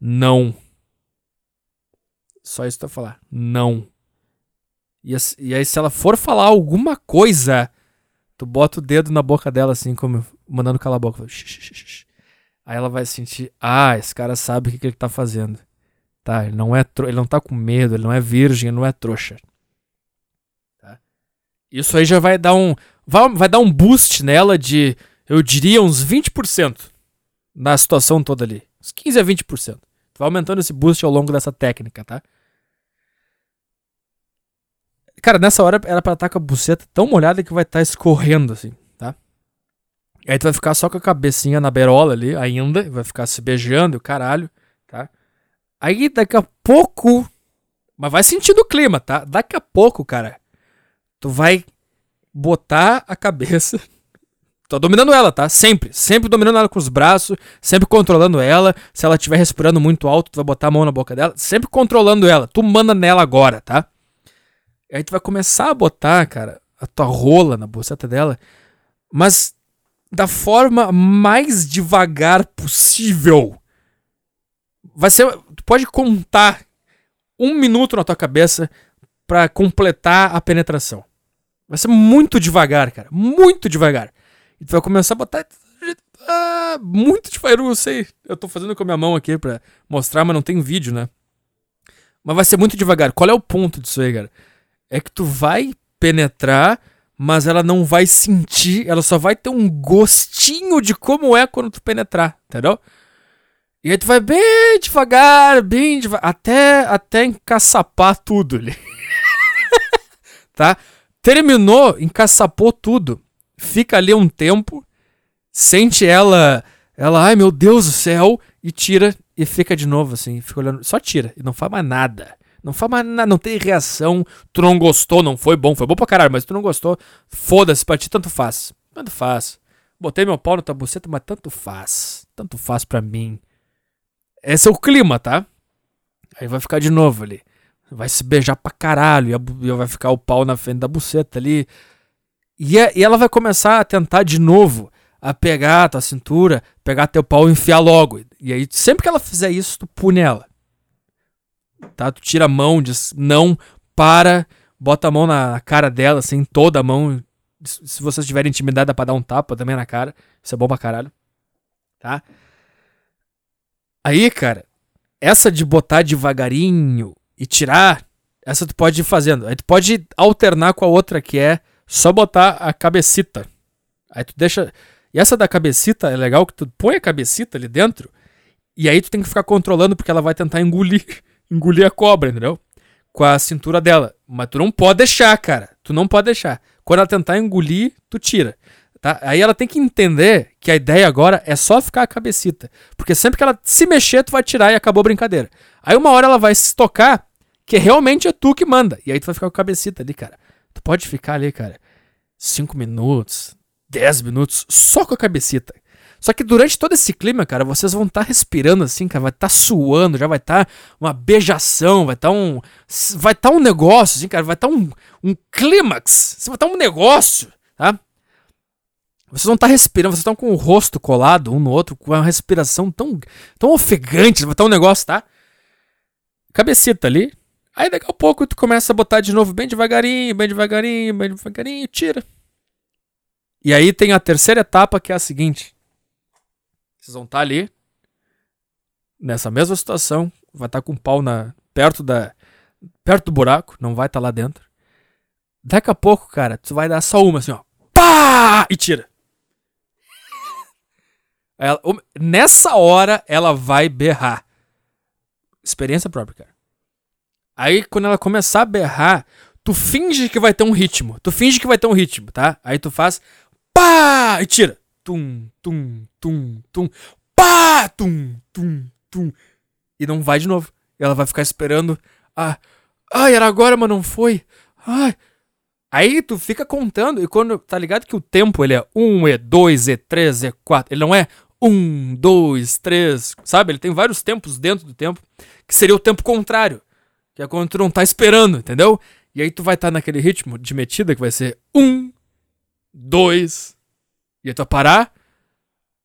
não. Só isso tu vai falar não. E, e aí se ela for falar alguma coisa, tu bota o dedo na boca dela assim, como mandando calar a boca. Aí ela vai sentir, ah, esse cara sabe o que, que ele tá fazendo tá? Ele não é ele não tá com medo, ele não é virgem, ele não é trouxa. Tá? Isso aí já vai dar um vai, vai dar um boost nela de, eu diria uns 20% na situação toda ali. Uns 15 a 20%. Tu vai aumentando esse boost ao longo dessa técnica, tá? Cara, nessa hora era pra estar com a buceta tão molhada que vai estar escorrendo assim, tá? E aí tu vai ficar só com a cabecinha na berola ali ainda, vai ficar se beijando, caralho, tá? Aí daqui a pouco. Mas vai sentindo o clima, tá? Daqui a pouco, cara. Tu vai botar a cabeça. Tô dominando ela, tá? Sempre. Sempre dominando ela com os braços. Sempre controlando ela. Se ela estiver respirando muito alto, tu vai botar a mão na boca dela. Sempre controlando ela. Tu manda nela agora, tá? Aí tu vai começar a botar, cara, a tua rola na buceta dela. Mas da forma mais devagar possível. Vai ser pode contar um minuto na tua cabeça para completar a penetração. Vai ser muito devagar, cara. Muito devagar. E tu vai começar a botar. Ah, muito devagar. Eu não sei. Eu tô fazendo com a minha mão aqui pra mostrar, mas não tem vídeo, né? Mas vai ser muito devagar. Qual é o ponto disso aí, cara? É que tu vai penetrar, mas ela não vai sentir, ela só vai ter um gostinho de como é quando tu penetrar, entendeu? E aí tu vai bem devagar, bem devagar, até, até encaçapar tudo ali. tá? Terminou, encaçapou tudo. Fica ali um tempo, sente ela, ela, ai meu Deus do céu, e tira e fica de novo assim, fica olhando, só tira e não faz mais nada. Não faz mais nada, não tem reação. Tu não gostou, não foi bom, foi bom pra caralho, mas tu não gostou, foda-se, pra ti tanto faz. Tanto faz. Botei meu pau na tua buceta, mas tanto faz. Tanto faz pra mim. Esse é o clima, tá? Aí vai ficar de novo ali. Vai se beijar pra caralho. E vai ficar o pau na frente da buceta ali. E, é, e ela vai começar a tentar de novo a pegar a tua cintura, pegar teu pau e enfiar logo. E aí, sempre que ela fizer isso, tu pune ela. Tá? Tu tira a mão, diz não, para, bota a mão na cara dela, assim, toda a mão. Se vocês tiverem intimidade, dá pra dar um tapa também na cara. Isso é bom pra caralho. Tá? Aí, cara, essa de botar devagarinho e tirar, essa tu pode ir fazendo. Aí tu pode alternar com a outra que é só botar a cabecita. Aí tu deixa. E essa da cabecita é legal que tu põe a cabecita ali dentro e aí tu tem que ficar controlando porque ela vai tentar engolir, engolir a cobra, entendeu? Com a cintura dela. Mas tu não pode deixar, cara. Tu não pode deixar. Quando ela tentar engolir, tu tira. Tá? Aí ela tem que entender que a ideia agora é só ficar a cabecita. Porque sempre que ela se mexer, tu vai tirar e acabou a brincadeira. Aí uma hora ela vai se tocar que realmente é tu que manda. E aí tu vai ficar com a cabecita ali, cara. Tu pode ficar ali, cara, 5 minutos, 10 minutos só com a cabecita. Só que durante todo esse clima, cara, vocês vão estar tá respirando assim, cara, vai estar tá suando, já vai estar tá uma beijação, vai estar tá um vai estar tá um negócio assim, cara, vai estar tá um, um clímax, vai estar um negócio? Vocês vão estar tá respirando, vocês estão com o rosto colado um no outro, com uma respiração tão, tão ofegante, estar um negócio, tá? Cabecita ali. Aí daqui a pouco tu começa a botar de novo bem devagarinho, bem devagarinho, bem devagarinho, tira. E aí tem a terceira etapa que é a seguinte. Vocês vão estar tá ali, nessa mesma situação, vai estar tá com o pau na, perto, da, perto do buraco, não vai estar tá lá dentro. Daqui a pouco, cara, tu vai dar só uma assim, ó. Pá! E tira. Ela, nessa hora, ela vai berrar. Experiência própria, cara. Aí, quando ela começar a berrar, tu finge que vai ter um ritmo. Tu finge que vai ter um ritmo, tá? Aí tu faz pá! E tira. Tum, tum, tum, tum. Pá! Tum, tum, tum. E não vai de novo. Ela vai ficar esperando. Ah, ai, era agora, mas não foi. Ai. Aí tu fica contando, e quando. Tá ligado que o tempo ele é 1, E2, E3, E4. Ele não é um, dois, três, sabe? Ele tem vários tempos dentro do tempo, que seria o tempo contrário, que é quando tu não tá esperando, entendeu? E aí tu vai estar tá naquele ritmo de metida que vai ser um, dois, e aí tu vai parar,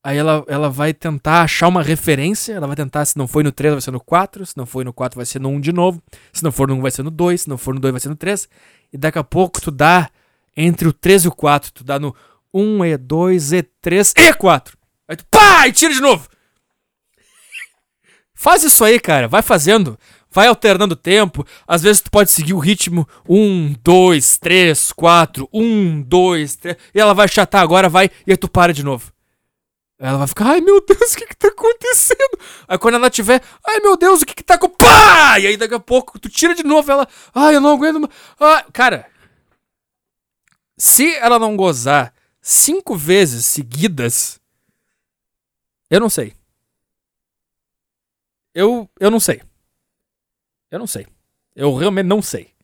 aí ela, ela vai tentar achar uma referência, ela vai tentar, se não foi no 3, vai ser no 4, se não foi no 4, vai ser no 1 de novo, se não for no 1, vai ser no 2, se não for no 2, vai ser no 3, e daqui a pouco tu dá entre o 3 e o 4, tu dá no 1, E2, E3, E4. Aí tu pá, e tira de novo. Faz isso aí, cara. Vai fazendo. Vai alternando o tempo. Às vezes tu pode seguir o ritmo. Um, dois, três, quatro. Um, dois, três. E ela vai chatar agora, vai. E aí tu para de novo. Ela vai ficar, ai meu Deus, o que que tá acontecendo? Aí quando ela tiver, ai meu Deus, o que que tá com. Pá! E aí daqui a pouco tu tira de novo ela, ai eu não aguento. Ah, cara, se ela não gozar cinco vezes seguidas, eu não sei. Eu, eu não sei. Eu não sei. Eu realmente não sei.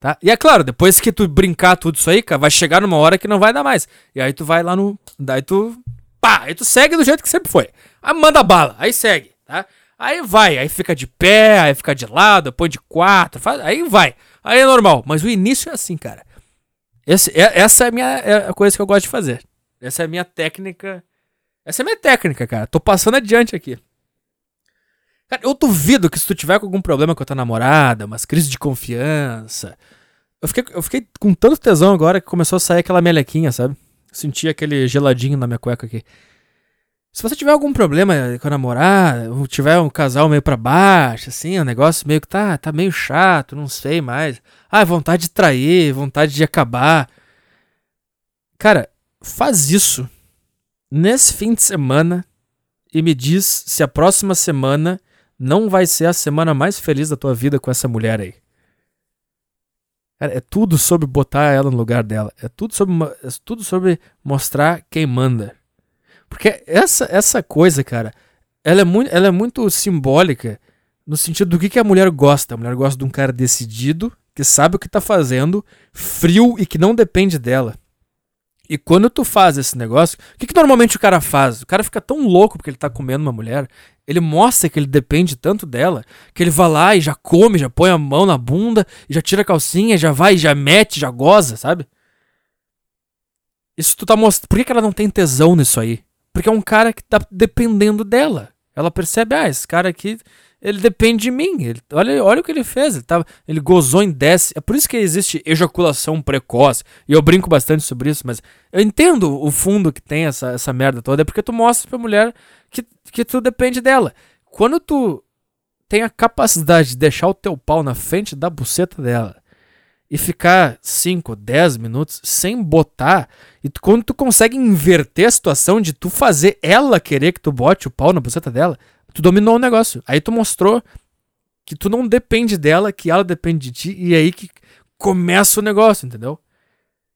Tá? E é claro, depois que tu brincar tudo isso aí, cara, vai chegar numa hora que não vai dar mais. E aí tu vai lá no. Daí tu. Pá! Aí tu segue do jeito que sempre foi. Aí manda bala, aí segue, tá? Aí vai, aí fica de pé, aí fica de lado, põe de quatro, faz, aí vai. Aí é normal. Mas o início é assim, cara. Esse, é, essa é a minha é a coisa que eu gosto de fazer. Essa é a minha técnica essa é minha técnica, cara. Tô passando adiante aqui. Cara, eu duvido que se tu tiver com algum problema com a tua namorada, umas crises de confiança. Eu fiquei, eu fiquei com tanto tesão agora que começou a sair aquela melequinha, sabe? Senti aquele geladinho na minha cueca aqui. Se você tiver algum problema com a namorada, ou tiver um casal meio para baixo, assim, um negócio meio que tá, tá meio chato, não sei mais. Ah, vontade de trair, vontade de acabar. Cara, faz isso nesse fim de semana e me diz se a próxima semana não vai ser a semana mais feliz da tua vida com essa mulher aí. Cara, é tudo sobre botar ela no lugar dela. É tudo sobre, é tudo sobre mostrar quem manda. Porque essa, essa coisa, cara, ela é, muito, ela é muito simbólica no sentido do que, que a mulher gosta. A mulher gosta de um cara decidido, que sabe o que tá fazendo, frio e que não depende dela. E quando tu faz esse negócio, o que, que normalmente o cara faz? O cara fica tão louco porque ele tá comendo uma mulher, ele mostra que ele depende tanto dela, que ele vai lá e já come, já põe a mão na bunda, já tira a calcinha, já vai, já mete, já goza, sabe? Isso tu tá mostrando. Por que, que ela não tem tesão nisso aí? Porque é um cara que tá dependendo dela. Ela percebe, ah, esse cara aqui ele depende de mim. Ele, olha, olha o que ele fez. Ele, tava, ele gozou em 10. É por isso que existe ejaculação precoce. E eu brinco bastante sobre isso, mas eu entendo o fundo que tem essa, essa merda toda. É porque tu mostra pra mulher que, que tu depende dela. Quando tu tem a capacidade de deixar o teu pau na frente da buceta dela e ficar 5, 10 minutos sem botar, e tu, quando tu consegue inverter a situação de tu fazer ela querer que tu bote o pau na buceta dela, Tu dominou o negócio. Aí tu mostrou que tu não depende dela, que ela depende de ti, e é aí que começa o negócio, entendeu?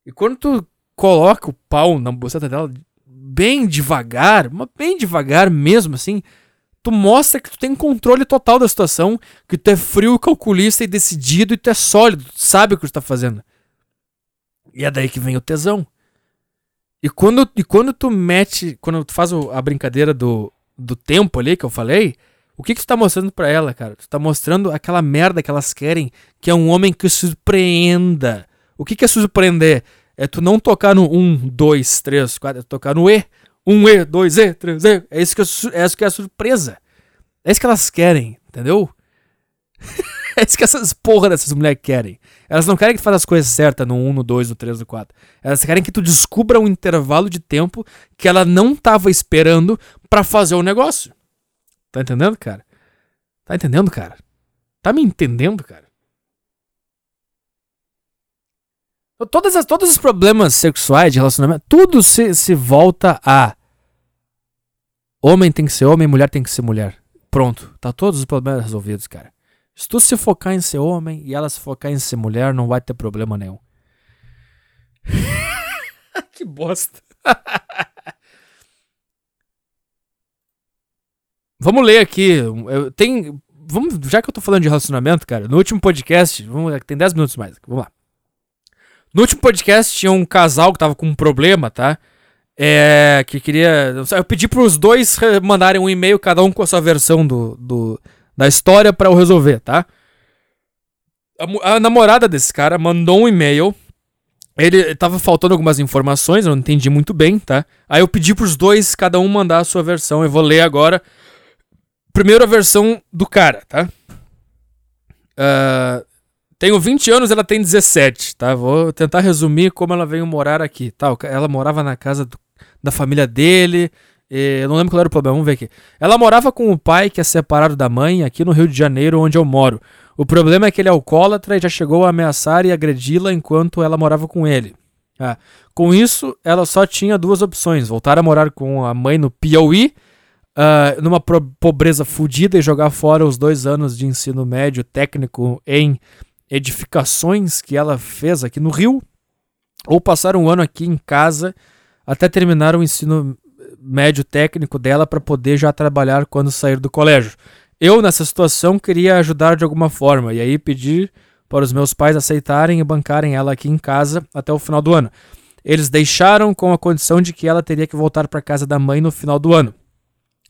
E quando tu coloca o pau na buceta dela bem devagar, mas bem devagar mesmo assim, tu mostra que tu tem controle total da situação, que tu é frio, calculista e decidido e tu é sólido, tu sabe o que tu tá fazendo. E é daí que vem o tesão. E quando, e quando tu mete, quando tu faz a brincadeira do do tempo ali que eu falei, o que, que tu tá mostrando pra ela, cara? Tu tá mostrando aquela merda que elas querem, que é um homem que surpreenda. O que, que é surpreender? É tu não tocar no 1, 2, 3, 4, é tocar no E. 1 E, 2 E, 3 E. É isso que é, é, isso que é a surpresa. É isso que elas querem, entendeu? é isso que essas porra dessas mulheres querem. Elas não querem que tu faça as coisas certas no 1, no 2, no 3, no 4. Elas querem que tu descubra um intervalo de tempo que ela não tava esperando para fazer o negócio. Tá entendendo, cara? Tá entendendo, cara? Tá me entendendo, cara? Todas as, todos os problemas sexuais de relacionamento, tudo se, se volta a homem tem que ser homem, mulher tem que ser mulher. Pronto, tá todos os problemas resolvidos, cara. Se tu se focar em ser homem e ela se focar em ser mulher, não vai ter problema nenhum. que bosta. vamos ler aqui. Eu tenho, vamos, já que eu tô falando de relacionamento, cara, no último podcast, vamos, tem 10 minutos mais. Vamos lá. No último podcast tinha um casal que tava com um problema, tá? É, que queria. Eu pedi pros dois mandarem um e-mail, cada um com a sua versão do, do da história para eu resolver, tá? A, a, namorada desse cara mandou um e-mail. Ele tava faltando algumas informações, eu não entendi muito bem, tá? Aí eu pedi pros dois, cada um mandar a sua versão. Eu vou ler agora. Primeiro a versão do cara, tá? Uh, tenho 20 anos, ela tem 17, tá? Vou tentar resumir como ela veio morar aqui, tá? Ela morava na casa do, da família dele, eu não lembro qual era o problema, vamos ver aqui. Ela morava com o pai, que é separado da mãe, aqui no Rio de Janeiro, onde eu moro. O problema é que ele é alcoólatra e já chegou a ameaçar e agredi-la enquanto ela morava com ele. Ah, com isso, ela só tinha duas opções: voltar a morar com a mãe no Piauí, uh, numa pobreza fodida, e jogar fora os dois anos de ensino médio técnico em edificações que ela fez aqui no Rio, ou passar um ano aqui em casa até terminar o ensino médio técnico dela para poder já trabalhar quando sair do colégio. Eu, nessa situação, queria ajudar de alguma forma e aí pedir para os meus pais aceitarem e bancarem ela aqui em casa até o final do ano. Eles deixaram com a condição de que ela teria que voltar para casa da mãe no final do ano.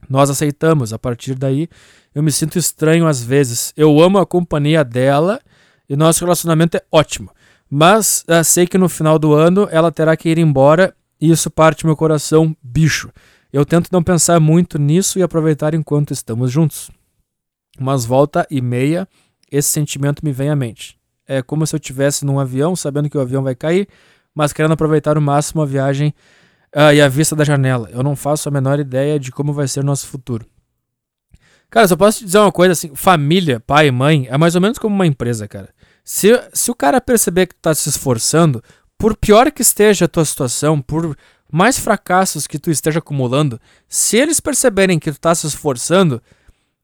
Nós aceitamos. A partir daí, eu me sinto estranho às vezes. Eu amo a companhia dela e nosso relacionamento é ótimo. Mas uh, sei que no final do ano ela terá que ir embora isso parte meu coração, bicho. Eu tento não pensar muito nisso e aproveitar enquanto estamos juntos. Mas volta e meia, esse sentimento me vem à mente. É como se eu estivesse num avião, sabendo que o avião vai cair, mas querendo aproveitar o máximo a viagem uh, e a vista da janela. Eu não faço a menor ideia de como vai ser o nosso futuro. Cara, só posso te dizer uma coisa assim: família, pai e mãe, é mais ou menos como uma empresa, cara. Se, se o cara perceber que tu tá se esforçando, por pior que esteja a tua situação, por mais fracassos que tu esteja acumulando, se eles perceberem que tu tá se esforçando,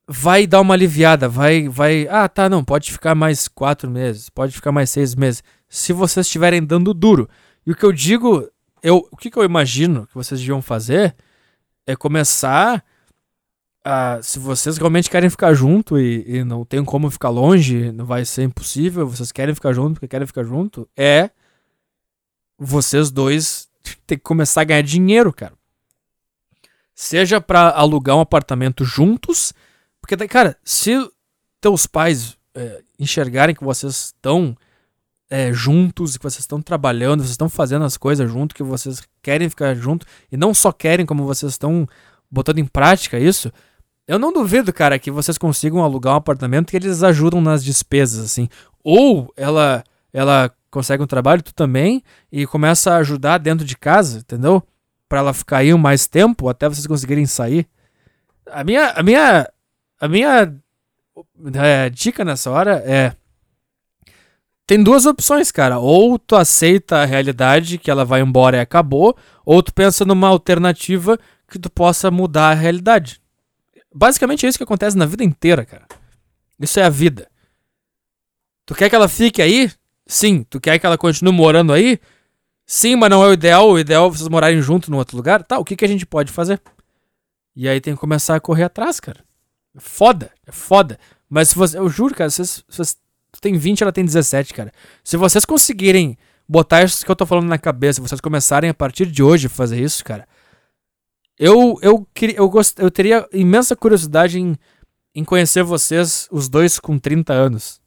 vai dar uma aliviada, vai, vai, ah, tá, não, pode ficar mais quatro meses, pode ficar mais seis meses, se vocês estiverem dando duro. E o que eu digo, eu, o que, que eu imagino que vocês deviam fazer é começar a, se vocês realmente querem ficar junto e, e não tem como ficar longe, não vai ser impossível, vocês querem ficar junto porque querem ficar junto, é vocês dois ter que começar a ganhar dinheiro, cara. Seja para alugar um apartamento juntos, porque, cara, se teus pais é, enxergarem que vocês estão é, juntos, que vocês estão trabalhando, vocês estão fazendo as coisas junto, que vocês querem ficar junto, e não só querem, como vocês estão botando em prática isso, eu não duvido, cara, que vocês consigam alugar um apartamento que eles ajudam nas despesas, assim. Ou ela, ela consegue um trabalho, tu também, e começa a ajudar dentro de casa, entendeu? Para ela ficar aí mais tempo até vocês conseguirem sair. A minha, a minha, a minha é, dica nessa hora é tem duas opções, cara. Ou tu aceita a realidade que ela vai embora e acabou, ou tu pensa numa alternativa que tu possa mudar a realidade. Basicamente é isso que acontece na vida inteira, cara. Isso é a vida. Tu quer que ela fique aí? Sim. Tu quer que ela continue morando aí? Sim, mas não é o ideal. O ideal é vocês morarem junto num outro lugar. Tá, o que, que a gente pode fazer? E aí tem que começar a correr atrás, cara. É foda, é foda. Mas se você. Eu juro, cara, vocês, vocês. Tem 20, ela tem 17, cara. Se vocês conseguirem botar isso que eu tô falando na cabeça, vocês começarem a partir de hoje a fazer isso, cara. Eu, eu, queria, eu, gost, eu teria imensa curiosidade em, em conhecer vocês, os dois com 30 anos.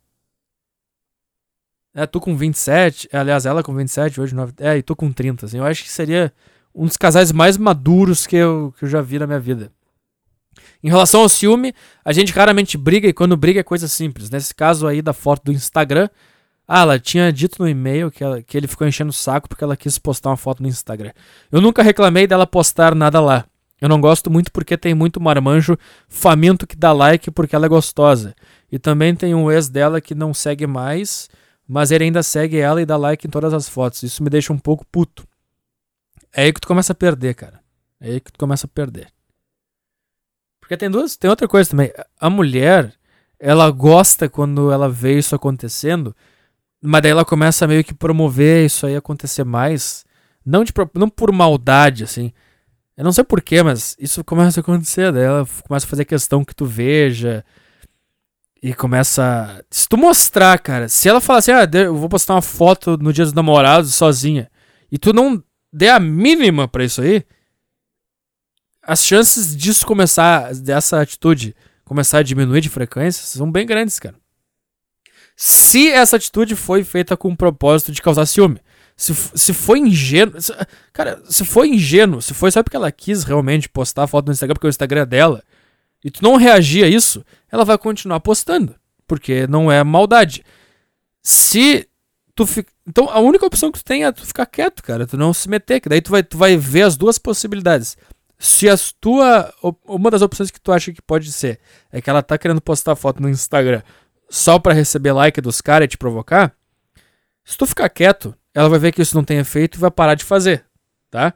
É, tu com 27, aliás, ela com 27, hoje 9, é, e tu com 30, assim, eu acho que seria um dos casais mais maduros que eu, que eu já vi na minha vida. Em relação ao ciúme, a gente raramente briga e quando briga é coisa simples. Nesse caso aí da foto do Instagram, ah, ela tinha dito no e-mail que, ela, que ele ficou enchendo o saco porque ela quis postar uma foto no Instagram. Eu nunca reclamei dela postar nada lá. Eu não gosto muito porque tem muito marmanjo faminto que dá like porque ela é gostosa. E também tem um ex dela que não segue mais mas ele ainda segue ela e dá like em todas as fotos. Isso me deixa um pouco puto. É aí que tu começa a perder, cara. É aí que tu começa a perder. Porque tem duas, tem outra coisa também. A mulher, ela gosta quando ela vê isso acontecendo, mas daí ela começa a meio que promover isso aí acontecer mais, não de não por maldade assim. Eu não sei porquê, mas isso começa a acontecer, daí ela começa a fazer questão que tu veja, e começa. Se tu mostrar, cara, se ela falar assim, ah, eu vou postar uma foto no dia dos namorados sozinha, e tu não der a mínima pra isso aí, as chances disso começar, dessa atitude começar a diminuir de frequência, são bem grandes, cara. Se essa atitude foi feita com o propósito de causar ciúme. Se, se foi ingênuo. Se, cara, se foi ingênuo, se foi só porque ela quis realmente postar a foto no Instagram, porque o Instagram é dela, e tu não reagir a isso, ela vai continuar postando, porque não é maldade. Se tu fica, então a única opção que tu tem é tu ficar quieto, cara, tu não se meter, que daí tu vai, tu vai ver as duas possibilidades. Se as tua uma das opções que tu acha que pode ser é que ela tá querendo postar foto no Instagram só para receber like dos caras e te provocar, se tu ficar quieto, ela vai ver que isso não tem efeito e vai parar de fazer, tá?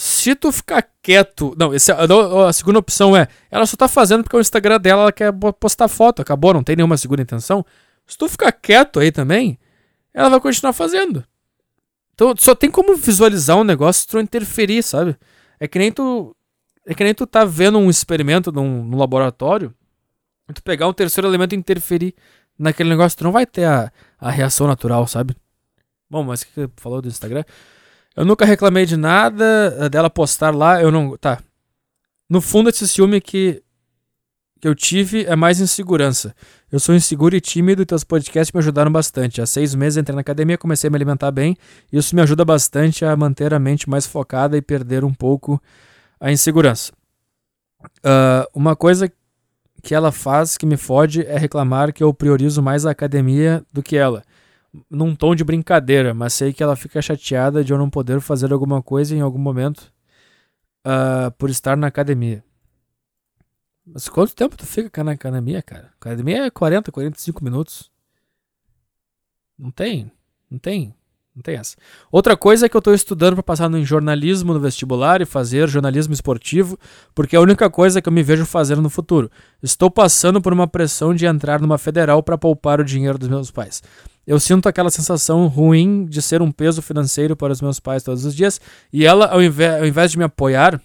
Se tu ficar quieto. Não, esse, a, segunda opção é. Ela só tá fazendo porque o Instagram dela ela quer postar foto. Acabou, não tem nenhuma segunda intenção. Se tu ficar quieto aí também, ela vai continuar fazendo. Então só tem como visualizar um negócio se tu interferir, sabe? É que nem tu. É que nem tu tá vendo um experimento num, num laboratório. E tu pegar um terceiro elemento e interferir naquele negócio, tu não vai ter a, a reação natural, sabe? Bom, mas o que, que falou do Instagram? Eu nunca reclamei de nada eh, dela postar lá, eu não. Tá. No fundo, esse ciúme que, que eu tive é mais insegurança. Eu sou inseguro e tímido e teus podcasts me ajudaram bastante. Há seis meses entrei na academia, comecei a me alimentar bem. E isso me ajuda bastante a manter a mente mais focada e perder um pouco a insegurança. Uh, uma coisa que ela faz que me fode é reclamar que eu priorizo mais a academia do que ela num tom de brincadeira, mas sei que ela fica chateada de eu não poder fazer alguma coisa em algum momento uh, por estar na academia. Mas quanto tempo tu fica na academia, cara? Academia é 40, 45 minutos. Não tem, não tem, Não tem essa. Outra coisa é que eu tô estudando para passar no jornalismo no vestibular e fazer jornalismo esportivo, porque é a única coisa que eu me vejo fazendo no futuro. Estou passando por uma pressão de entrar numa federal para poupar o dinheiro dos meus pais. Eu sinto aquela sensação ruim de ser um peso financeiro para os meus pais todos os dias, e ela, ao invés, ao invés de me apoiar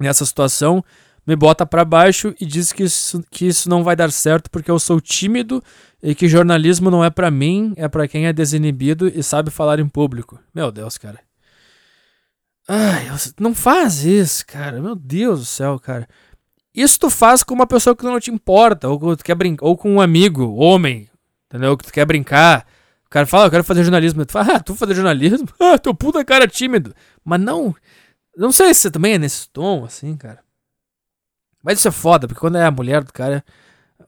nessa situação, me bota para baixo e diz que isso, que isso não vai dar certo porque eu sou tímido e que jornalismo não é para mim, é para quem é desinibido e sabe falar em público. Meu Deus, cara. Ai, não faz isso, cara. Meu Deus do céu, cara. Isso tu faz com uma pessoa que não te importa, ou quer brincar, ou com um amigo, homem, entendeu? Que tu quer brincar. O cara fala, ah, eu quero fazer jornalismo. Tu fala, ah, tu fazer jornalismo? Ah, teu puta cara tímido. Mas não, não sei se você também é nesse tom, assim, cara. Mas isso é foda, porque quando é a mulher do cara,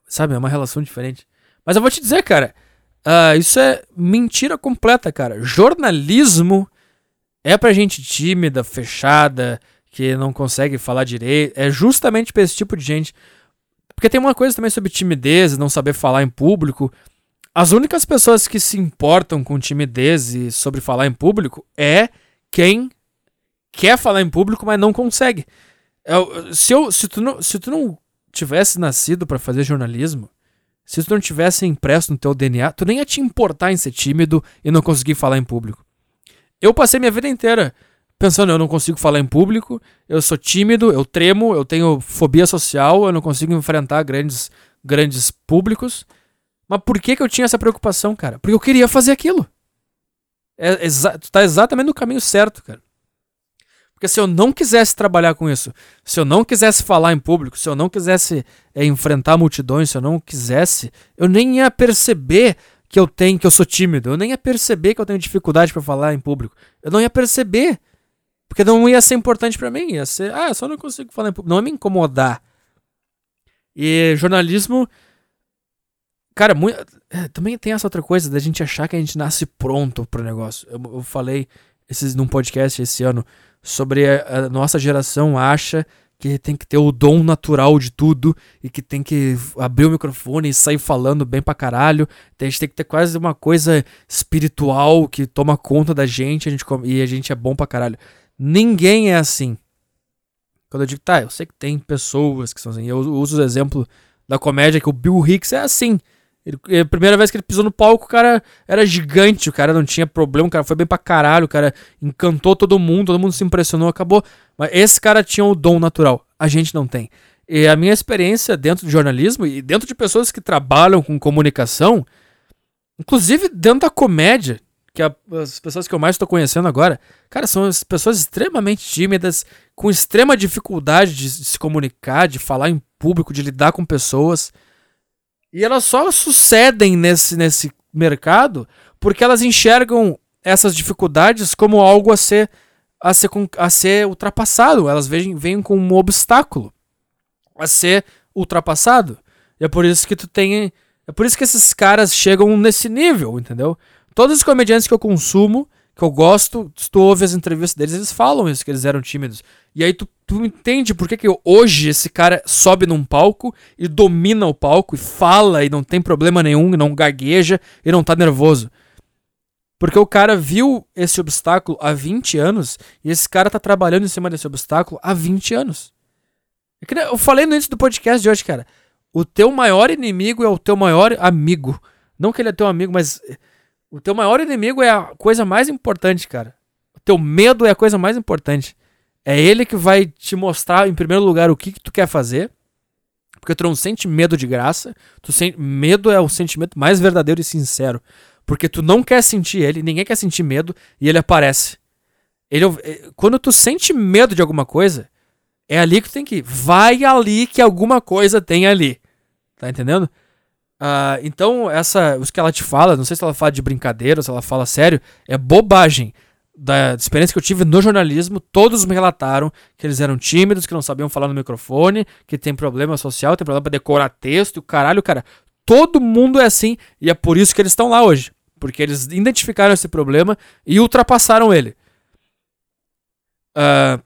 sabe, é uma relação diferente. Mas eu vou te dizer, cara, uh, isso é mentira completa, cara. Jornalismo é pra gente tímida, fechada, que não consegue falar direito. É justamente pra esse tipo de gente. Porque tem uma coisa também sobre timidez, não saber falar em público. As únicas pessoas que se importam com timidez e sobre falar em público é quem quer falar em público, mas não consegue. Eu, se, eu, se, tu não, se tu não tivesse nascido para fazer jornalismo, se tu não tivesse impresso no teu DNA, tu nem ia te importar em ser tímido e não conseguir falar em público. Eu passei minha vida inteira pensando, eu não consigo falar em público, eu sou tímido, eu tremo, eu tenho fobia social, eu não consigo enfrentar grandes, grandes públicos. Mas por que, que eu tinha essa preocupação, cara? Porque eu queria fazer aquilo. É, exa tu tá exatamente no caminho certo, cara. Porque se eu não quisesse trabalhar com isso, se eu não quisesse falar em público, se eu não quisesse é, enfrentar multidões, se eu não quisesse, eu nem ia perceber que eu tenho, que eu sou tímido. Eu nem ia perceber que eu tenho dificuldade para falar em público. Eu não ia perceber. Porque não ia ser importante para mim. Ia ser, ah, só não consigo falar em público. Não ia me incomodar. E jornalismo. Cara, muito, é, também tem essa outra coisa da gente achar que a gente nasce pronto pro negócio. Eu, eu falei esses, num podcast esse ano sobre a, a nossa geração acha que tem que ter o dom natural de tudo e que tem que abrir o microfone e sair falando bem pra caralho. A gente tem que ter quase uma coisa espiritual que toma conta da gente, a gente e a gente é bom pra caralho. Ninguém é assim. Quando eu digo, tá, eu sei que tem pessoas que são assim. Eu uso o exemplo da comédia que o Bill Hicks é assim. Ele, a primeira vez que ele pisou no palco, o cara era gigante, o cara não tinha problema, o cara foi bem pra caralho, o cara encantou todo mundo, todo mundo se impressionou, acabou. Mas esse cara tinha o dom natural, a gente não tem. E a minha experiência dentro de jornalismo e dentro de pessoas que trabalham com comunicação, inclusive dentro da comédia, que é as pessoas que eu mais estou conhecendo agora, cara, são as pessoas extremamente tímidas, com extrema dificuldade de, de se comunicar, de falar em público, de lidar com pessoas. E elas só sucedem nesse, nesse mercado porque elas enxergam essas dificuldades como algo a ser, a ser, a ser ultrapassado. Elas veem, veem como um obstáculo a ser ultrapassado. E é por isso que tu tem. É por isso que esses caras chegam nesse nível, entendeu? Todos os comediantes que eu consumo, que eu gosto, se tu ouve as entrevistas deles, eles falam isso, que eles eram tímidos. E aí tu, tu entende por que, que hoje esse cara sobe num palco e domina o palco e fala e não tem problema nenhum, e não gagueja e não tá nervoso. Porque o cara viu esse obstáculo há 20 anos e esse cara tá trabalhando em cima desse obstáculo há 20 anos. É eu falei no início do podcast de hoje, cara. O teu maior inimigo é o teu maior amigo. Não que ele é teu amigo, mas o teu maior inimigo é a coisa mais importante, cara. O teu medo é a coisa mais importante. É ele que vai te mostrar, em primeiro lugar, o que, que tu quer fazer. Porque tu não sente medo de graça. Tu sente, medo é o sentimento mais verdadeiro e sincero. Porque tu não quer sentir ele, ninguém quer sentir medo, e ele aparece. Ele, é, quando tu sente medo de alguma coisa, é ali que tu tem que ir. Vai ali que alguma coisa tem ali. Tá entendendo? Uh, então, essa, os que ela te fala, não sei se ela fala de brincadeira se ela fala sério, é bobagem da experiência que eu tive no jornalismo, todos me relataram que eles eram tímidos, que não sabiam falar no microfone, que tem problema social, tem problema para decorar texto, o caralho, cara. Todo mundo é assim e é por isso que eles estão lá hoje, porque eles identificaram esse problema e ultrapassaram ele. Uh,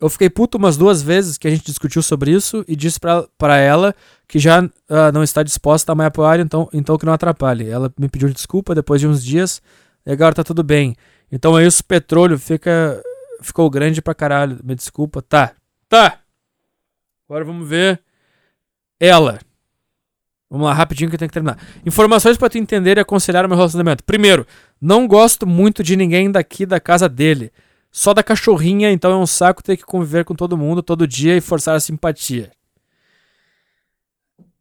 eu fiquei puto umas duas vezes que a gente discutiu sobre isso e disse para ela que já uh, não está disposta a me apoiar, então, então que não atrapalhe. Ela me pediu desculpa depois de uns dias e agora tá tudo bem. Então aí o petróleo fica ficou grande pra caralho. Me desculpa. Tá. Tá. Agora vamos ver ela. Vamos lá, rapidinho que eu tenho que terminar. Informações para tu entender e aconselhar o meu relacionamento. Primeiro, não gosto muito de ninguém daqui da casa dele. Só da cachorrinha, então é um saco ter que conviver com todo mundo todo dia e forçar a simpatia.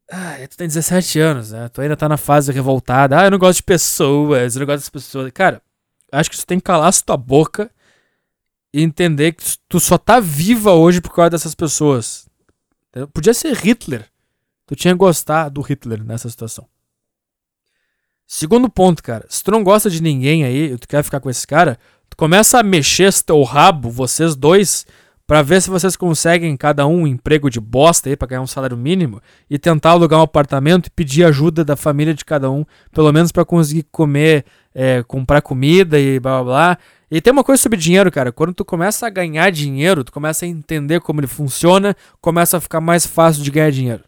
Ah, tu tem 17 anos, né? Tu ainda tá na fase revoltada. Ah, eu não gosto de pessoas, eu não gosto das pessoas. Cara, acho que tu tem que calar tua boca e entender que tu só tá viva hoje por causa dessas pessoas. Podia ser Hitler tu tinha gostar do Hitler nessa situação. Segundo ponto, cara, se tu não gosta de ninguém aí, tu quer ficar com esse cara, tu começa a mexer teu rabo, vocês dois, para ver se vocês conseguem cada um um emprego de bosta aí para ganhar um salário mínimo e tentar alugar um apartamento e pedir ajuda da família de cada um, pelo menos para conseguir comer, é, comprar comida e blá blá blá. E tem uma coisa sobre dinheiro, cara. Quando tu começa a ganhar dinheiro, tu começa a entender como ele funciona, começa a ficar mais fácil de ganhar dinheiro.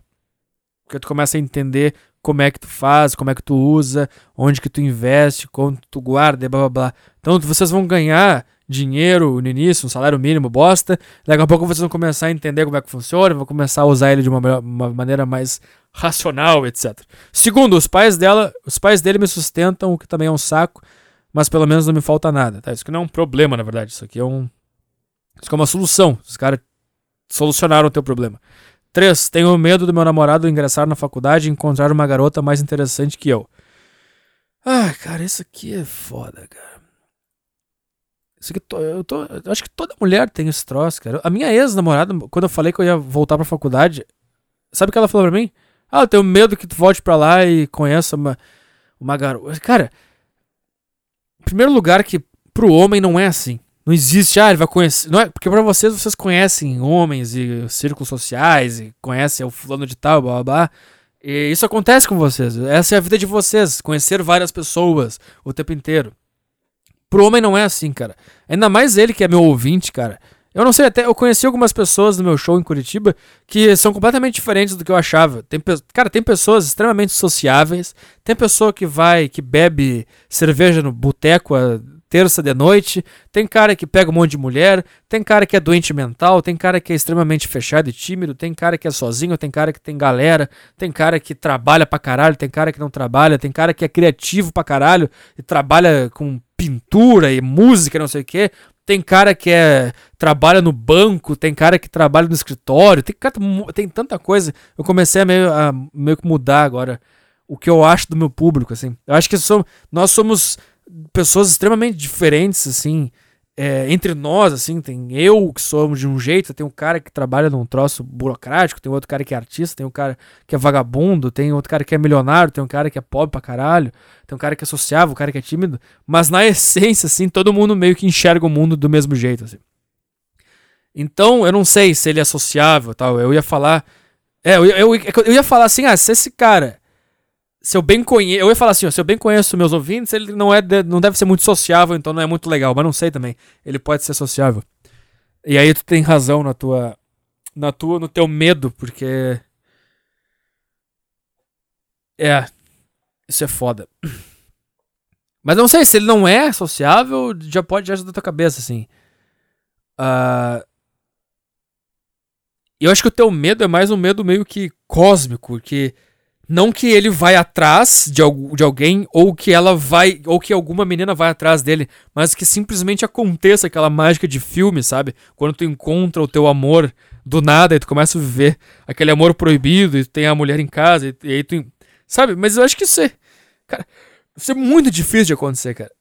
Porque tu começa a entender como é que tu faz, como é que tu usa, onde que tu investe, quanto tu guarda, blá blá blá. Então vocês vão ganhar dinheiro no início, um salário mínimo bosta. Daqui a pouco vocês vão começar a entender como é que funciona, vão começar a usar ele de uma, uma maneira mais racional, etc. Segundo, os pais dela, os pais dele me sustentam, o que também é um saco, mas pelo menos não me falta nada. Tá? Isso aqui não é um problema, na verdade. Isso aqui é um. Isso aqui é uma solução. Os caras solucionaram o teu problema. 3. Tenho medo do meu namorado ingressar na faculdade e encontrar uma garota mais interessante que eu. Ah, cara, isso aqui é foda, cara. Eu, tô, eu acho que toda mulher tem esse troço, cara. A minha ex-namorada, quando eu falei que eu ia voltar pra faculdade, sabe o que ela falou pra mim? Ah, eu tenho medo que tu volte pra lá e conheça uma, uma garota. Cara, primeiro lugar que pro homem não é assim. Não existe, ah, ele vai conhecer. Não é, porque para vocês, vocês conhecem homens e círculos sociais, e conhecem o fulano de tal, blá blá blá. E isso acontece com vocês. Essa é a vida de vocês. Conhecer várias pessoas o tempo inteiro. Pro homem não é assim, cara. Ainda mais ele que é meu ouvinte, cara. Eu não sei, até eu conheci algumas pessoas no meu show em Curitiba que são completamente diferentes do que eu achava. Tem, cara, tem pessoas extremamente sociáveis, tem pessoa que vai, que bebe cerveja no boteco terça de noite, tem cara que pega um monte de mulher, tem cara que é doente mental, tem cara que é extremamente fechado e tímido, tem cara que é sozinho, tem cara que tem galera, tem cara que trabalha pra caralho, tem cara que não trabalha, tem cara que é criativo pra caralho e trabalha com pintura e música, não sei o que. Tem cara que é trabalha no banco, tem cara que trabalha no escritório, tem, tem tanta coisa. Eu comecei a meio, a meio que mudar agora o que eu acho do meu público, assim. Eu acho que somos, nós somos pessoas extremamente diferentes, assim, é, entre nós, assim, tem eu que somos de um jeito, tem um cara que trabalha num troço burocrático, tem outro cara que é artista, tem um cara que é vagabundo, tem outro cara que é milionário, tem um cara que é pobre pra caralho, tem um cara que é sociável, um cara que é tímido, mas na essência, assim, todo mundo meio que enxerga o mundo do mesmo jeito, assim. Então, eu não sei se ele é sociável tal, eu ia falar... É, eu, eu, eu ia falar assim, ah, se esse cara se eu bem conheço. Eu ia falar assim, ó, se eu bem conheço meus ouvintes, ele não, é de, não deve ser muito sociável, então não é muito legal. Mas não sei também. Ele pode ser sociável. E aí tu tem razão na tua. Na tua, no teu medo, porque. É. Isso é foda. Mas não sei, se ele não é sociável, já pode ajudar da tua cabeça, assim. Uh, eu acho que o teu medo é mais um medo meio que cósmico, que não que ele vai atrás de, de alguém ou que ela vai ou que alguma menina vai atrás dele, mas que simplesmente aconteça aquela mágica de filme, sabe? Quando tu encontra o teu amor do nada e tu começa a viver aquele amor proibido e tu tem a mulher em casa e, e aí tu, sabe? Mas eu acho que isso é, cara, isso é muito difícil de acontecer, cara.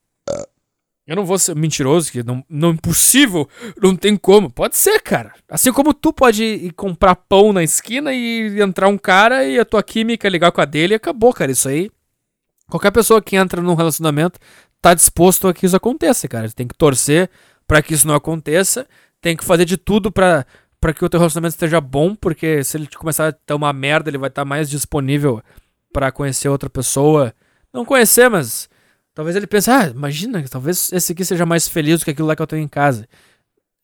Eu não vou ser mentiroso, que não, não é impossível, não tem como. Pode ser, cara. Assim como tu pode ir comprar pão na esquina e entrar um cara e a tua química ligar com a dele e acabou, cara. Isso aí. Qualquer pessoa que entra num relacionamento tá disposto a que isso aconteça, cara. Tem que torcer para que isso não aconteça. Tem que fazer de tudo para para que o teu relacionamento esteja bom, porque se ele começar a ter uma merda, ele vai estar tá mais disponível para conhecer outra pessoa. Não conhecer, mas Talvez ele pense, ah, imagina, talvez esse aqui seja mais feliz do que aquilo lá que eu tenho em casa.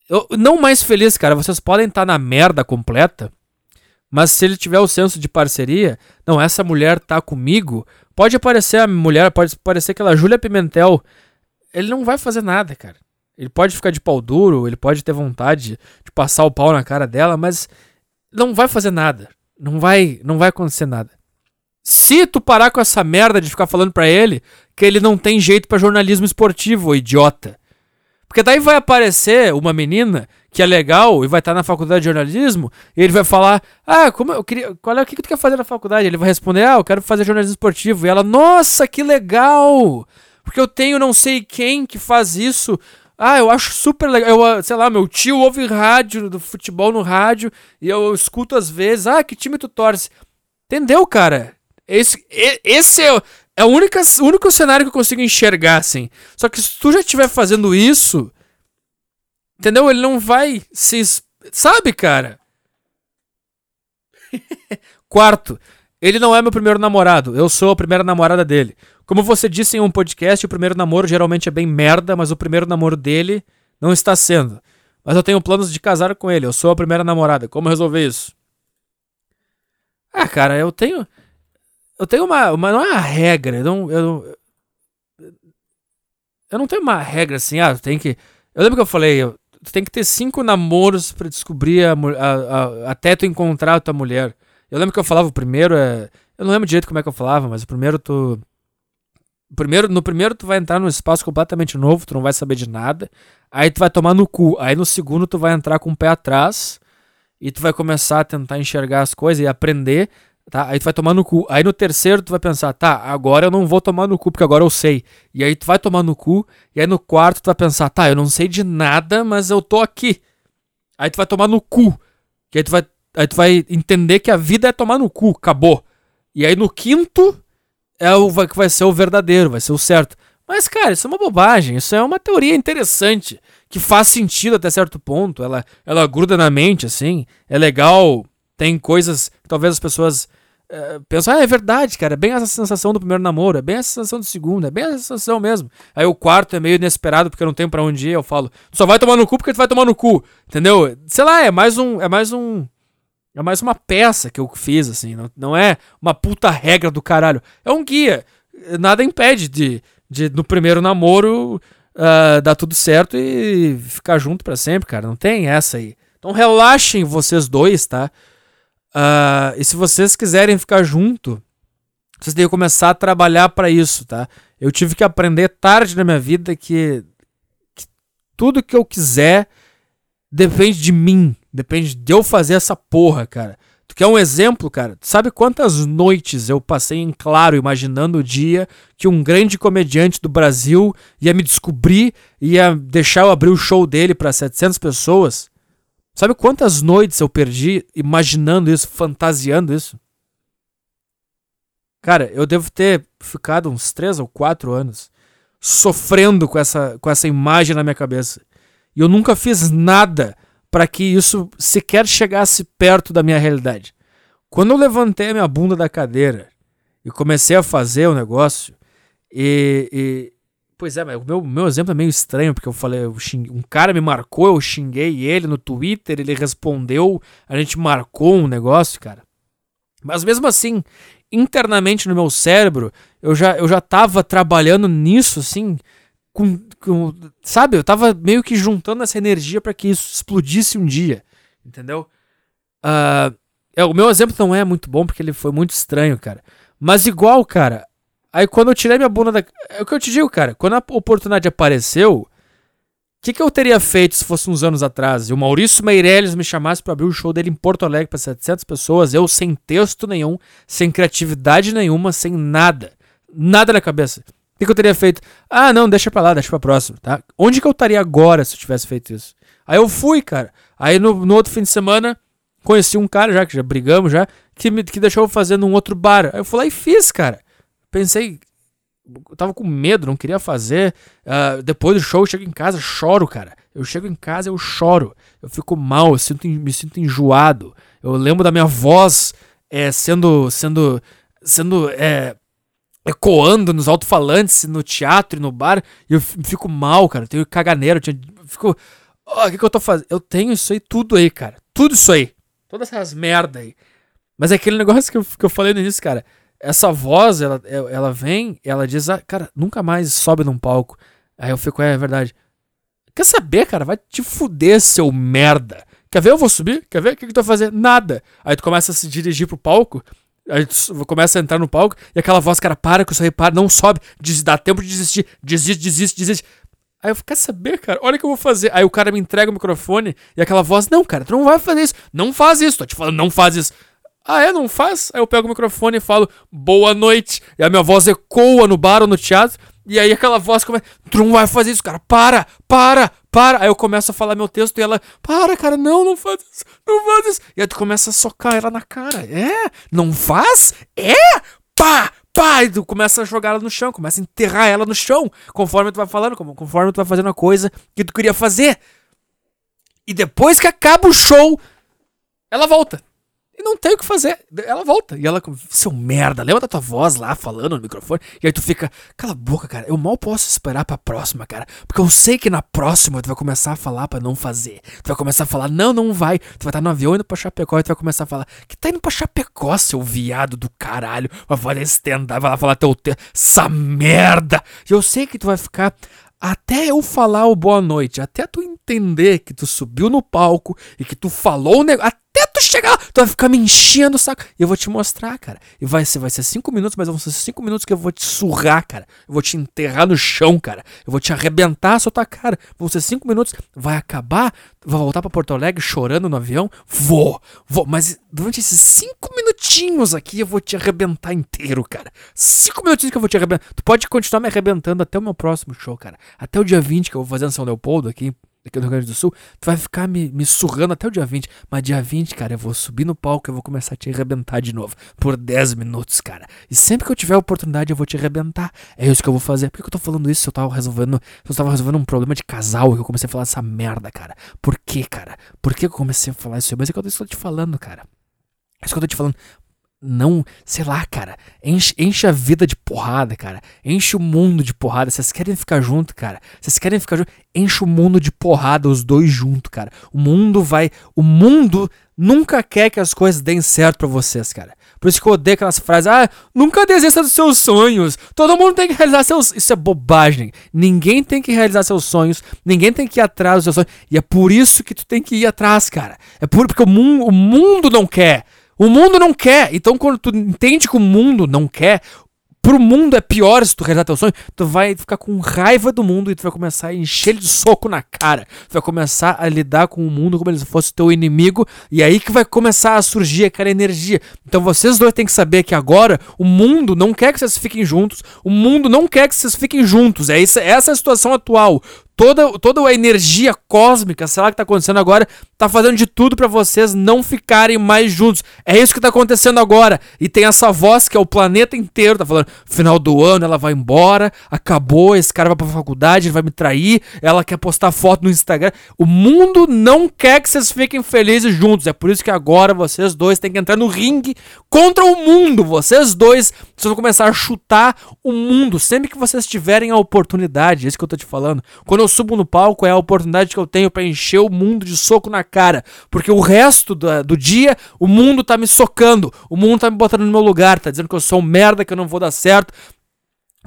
Eu, não mais feliz, cara, vocês podem estar na merda completa, mas se ele tiver o senso de parceria, não, essa mulher tá comigo, pode aparecer a mulher, pode parecer aquela Júlia Pimentel ele não vai fazer nada, cara. Ele pode ficar de pau duro, ele pode ter vontade de passar o pau na cara dela, mas não vai fazer nada. Não vai, não vai acontecer nada. Se tu parar com essa merda de ficar falando pra ele que ele não tem jeito para jornalismo esportivo, idiota. Porque daí vai aparecer uma menina que é legal e vai estar na faculdade de jornalismo e ele vai falar: "Ah, como eu queria, qual é o que tu quer fazer na faculdade?" Ele vai responder: "Ah, eu quero fazer jornalismo esportivo". E ela: "Nossa, que legal! Porque eu tenho não sei quem que faz isso. Ah, eu acho super legal. Eu, sei lá, meu tio ouve rádio do futebol no rádio e eu escuto às vezes. Ah, que time tu torce? Entendeu, cara? Esse, esse é, é o único, o único cenário que eu consigo enxergar, assim. Só que se tu já estiver fazendo isso, entendeu? Ele não vai se. Sabe, cara? Quarto, ele não é meu primeiro namorado. Eu sou a primeira namorada dele. Como você disse em um podcast, o primeiro namoro geralmente é bem merda, mas o primeiro namoro dele não está sendo. Mas eu tenho planos de casar com ele. Eu sou a primeira namorada. Como resolver isso? Ah, cara, eu tenho. Eu tenho uma. uma não é uma regra. Eu não, eu, eu não tenho uma regra assim. Ah, tem que. Eu lembro que eu falei. Tu tem que ter cinco namoros para descobrir a, a, a, até tu encontrar a tua mulher. Eu lembro que eu falava o primeiro é. Eu não lembro direito como é que eu falava, mas o primeiro tu. Primeiro, no primeiro tu vai entrar num espaço completamente novo, tu não vai saber de nada. Aí tu vai tomar no cu. Aí no segundo tu vai entrar com o pé atrás e tu vai começar a tentar enxergar as coisas e aprender. Tá? Aí tu vai tomar no cu. Aí no terceiro tu vai pensar, tá, agora eu não vou tomar no cu, porque agora eu sei. E aí tu vai tomar no cu. E aí no quarto tu vai pensar, tá, eu não sei de nada, mas eu tô aqui. Aí tu vai tomar no cu. Que aí tu vai, aí tu vai entender que a vida é tomar no cu, acabou. E aí no quinto é o que vai ser o verdadeiro, vai ser o certo. Mas, cara, isso é uma bobagem, isso é uma teoria interessante, que faz sentido até certo ponto, ela, ela gruda na mente, assim, é legal, tem coisas que talvez as pessoas é, pensam, ah, é verdade, cara, é bem essa sensação do primeiro namoro, é bem essa sensação do segundo, é bem essa sensação mesmo. Aí o quarto é meio inesperado porque eu não tenho para onde ir, eu falo, só vai tomar no cu porque tu vai tomar no cu, entendeu? Sei lá, é mais um, é mais um, é mais uma peça que eu fiz, assim, não, não é uma puta regra do caralho, é um guia, nada impede de, de no primeiro namoro uh, dar tudo certo e ficar junto para sempre, cara, não tem essa aí. Então relaxem vocês dois, tá? Uh, e se vocês quiserem ficar junto, vocês têm que começar a trabalhar para isso, tá? Eu tive que aprender tarde na minha vida que, que tudo que eu quiser depende de mim, depende de eu fazer essa porra, cara. Tu quer um exemplo, cara? Tu sabe quantas noites eu passei em claro imaginando o dia que um grande comediante do Brasil ia me descobrir, ia deixar eu abrir o show dele para 700 pessoas? Sabe quantas noites eu perdi imaginando isso, fantasiando isso? Cara, eu devo ter ficado uns 3 ou 4 anos sofrendo com essa, com essa imagem na minha cabeça. E eu nunca fiz nada para que isso sequer chegasse perto da minha realidade. Quando eu levantei a minha bunda da cadeira e comecei a fazer o negócio, e, Pois é, mas o meu, meu exemplo é meio estranho, porque eu falei, eu xingue, um cara me marcou, eu xinguei ele no Twitter, ele respondeu, a gente marcou um negócio, cara. Mas mesmo assim, internamente no meu cérebro, eu já, eu já tava trabalhando nisso, assim, com, com sabe? Eu tava meio que juntando essa energia para que isso explodisse um dia, entendeu? Uh, é, o meu exemplo não é muito bom, porque ele foi muito estranho, cara. Mas igual, cara, Aí quando eu tirei minha bunda da. É o que eu te digo, cara. Quando a oportunidade apareceu, o que, que eu teria feito se fosse uns anos atrás? E o Maurício Meirelles me chamasse para abrir o show dele em Porto Alegre para 700 pessoas, eu sem texto nenhum, sem criatividade nenhuma, sem nada. Nada na cabeça. O que, que eu teria feito? Ah, não, deixa pra lá, deixa pra próxima, tá? Onde que eu estaria agora se eu tivesse feito isso? Aí eu fui, cara. Aí no, no outro fim de semana, conheci um cara já, que já brigamos já, que, me, que deixou eu fazer num outro bar. Aí eu fui lá e fiz, cara pensei. Eu tava com medo, não queria fazer. Uh, depois do show, eu chego em casa, choro, cara. Eu chego em casa, eu choro. Eu fico mal, eu sinto, me sinto enjoado. Eu lembro da minha voz é, sendo. sendo. sendo. É, ecoando nos alto-falantes, no teatro e no bar. E eu fico mal, cara. Eu tenho caganeiro. Eu, fico. O oh, que, que eu tô fazendo? Eu tenho isso aí, tudo aí, cara. Tudo isso aí. Todas essas merda aí. Mas é aquele negócio que eu, que eu falei no início, cara essa voz, ela, ela vem, ela diz, ah, cara, nunca mais sobe num palco. Aí eu fico, é, é verdade. Quer saber, cara? Vai te fuder, seu merda. Quer ver? Eu vou subir? Quer ver? O que, que tu vai fazer? Nada. Aí tu começa a se dirigir pro palco. Aí tu começa a entrar no palco e aquela voz, cara, para que eu só para, não sobe, des, dá tempo de desistir, desiste, desiste, desiste. Aí eu fico, quer saber, cara? Olha o que eu vou fazer. Aí o cara me entrega o microfone e aquela voz, não, cara, tu não vai fazer isso. Não faz isso, tô te falando, não faz isso. Ah, é? Não faz? Aí eu pego o microfone e falo, boa noite. E a minha voz ecoa no bar ou no teatro. E aí aquela voz começa, tu não vai fazer isso, cara, para, para, para. Aí eu começo a falar meu texto e ela, para, cara, não, não faz isso, não faz isso. E aí tu começa a socar ela na cara. É? Não faz? É? Pá, pá. E tu começa a jogar ela no chão, começa a enterrar ela no chão, conforme tu vai falando, conforme tu vai fazendo a coisa que tu queria fazer. E depois que acaba o show, ela volta. E não tem o que fazer. Ela volta. E ela, seu merda, lembra da tua voz lá falando no microfone? E aí tu fica, cala a boca, cara. Eu mal posso esperar pra próxima, cara. Porque eu sei que na próxima tu vai começar a falar pra não fazer. Tu vai começar a falar, não, não vai. Tu vai estar no avião indo pra Chapecó e tu vai começar a falar, que tá indo pra Chapecó, seu viado do caralho. Vai falar estendar, vai lá falar teu texto. Essa merda. E eu sei que tu vai ficar até eu falar o boa noite, até tu entender que tu subiu no palco e que tu falou o negócio até tu chegar, tu vai ficar me enchendo o saco. E eu vou te mostrar, cara. E vai ser, vai ser cinco minutos, mas vão ser cinco minutos que eu vou te surrar, cara. Eu vou te enterrar no chão, cara. Eu vou te arrebentar a tua cara. Vão ser cinco minutos, vai acabar, vou voltar para Porto Alegre chorando no avião. Vou, vou. Mas durante esses cinco minutinhos aqui, eu vou te arrebentar inteiro, cara. Cinco minutinhos que eu vou te arrebentar. Tu pode continuar me arrebentando até o meu próximo show, cara. Até o dia 20 que eu vou fazer em São Leopoldo aqui aqui no Rio Grande do Sul, tu vai ficar me, me surrando até o dia 20. Mas dia 20, cara, eu vou subir no palco e eu vou começar a te arrebentar de novo. Por 10 minutos, cara. E sempre que eu tiver oportunidade, eu vou te arrebentar. É isso que eu vou fazer. Por que eu tô falando isso se eu tava resolvendo. Se eu tava resolvendo um problema de casal e eu comecei a falar essa merda, cara? Por que, cara? Por que eu comecei a falar isso? Mas é que eu tô te falando, cara. É isso que eu tô te falando não, sei lá, cara, enche, enche a vida de porrada, cara. Enche o mundo de porrada. Vocês querem ficar junto, cara? Vocês querem ficar junto? Enche o mundo de porrada, os dois juntos, cara. O mundo vai. O mundo nunca quer que as coisas deem certo para vocês, cara. Por isso que eu odeio aquelas frases. Ah, nunca desista dos seus sonhos. Todo mundo tem que realizar seus. Isso é bobagem. Ninguém tem que realizar seus sonhos. Ninguém tem que ir atrás dos seus sonhos. E é por isso que tu tem que ir atrás, cara. É por porque o mundo, o mundo não quer. O mundo não quer. Então, quando tu entende que o mundo não quer, pro mundo é pior se tu realizar teu sonho, tu vai ficar com raiva do mundo e tu vai começar a encher ele de soco na cara. Tu vai começar a lidar com o mundo como se fosse teu inimigo e aí que vai começar a surgir aquela energia. Então vocês dois têm que saber que agora o mundo não quer que vocês fiquem juntos, o mundo não quer que vocês fiquem juntos. É essa, essa é a situação atual toda, toda a energia cósmica, sei lá o que tá acontecendo agora, tá fazendo de tudo para vocês não ficarem mais juntos. É isso que tá acontecendo agora. E tem essa voz que é o planeta inteiro, tá falando, final do ano ela vai embora, acabou, esse cara vai pra faculdade, ele vai me trair, ela quer postar foto no Instagram. O mundo não quer que vocês fiquem felizes juntos. É por isso que agora vocês dois têm que entrar no ringue contra o mundo. Vocês dois, vocês vão começar a chutar o mundo sempre que vocês tiverem a oportunidade. É isso que eu tô te falando. Quando eu eu subo no palco é a oportunidade que eu tenho para encher o mundo de soco na cara. Porque o resto do, do dia, o mundo tá me socando. O mundo tá me botando no meu lugar, tá dizendo que eu sou um merda, que eu não vou dar certo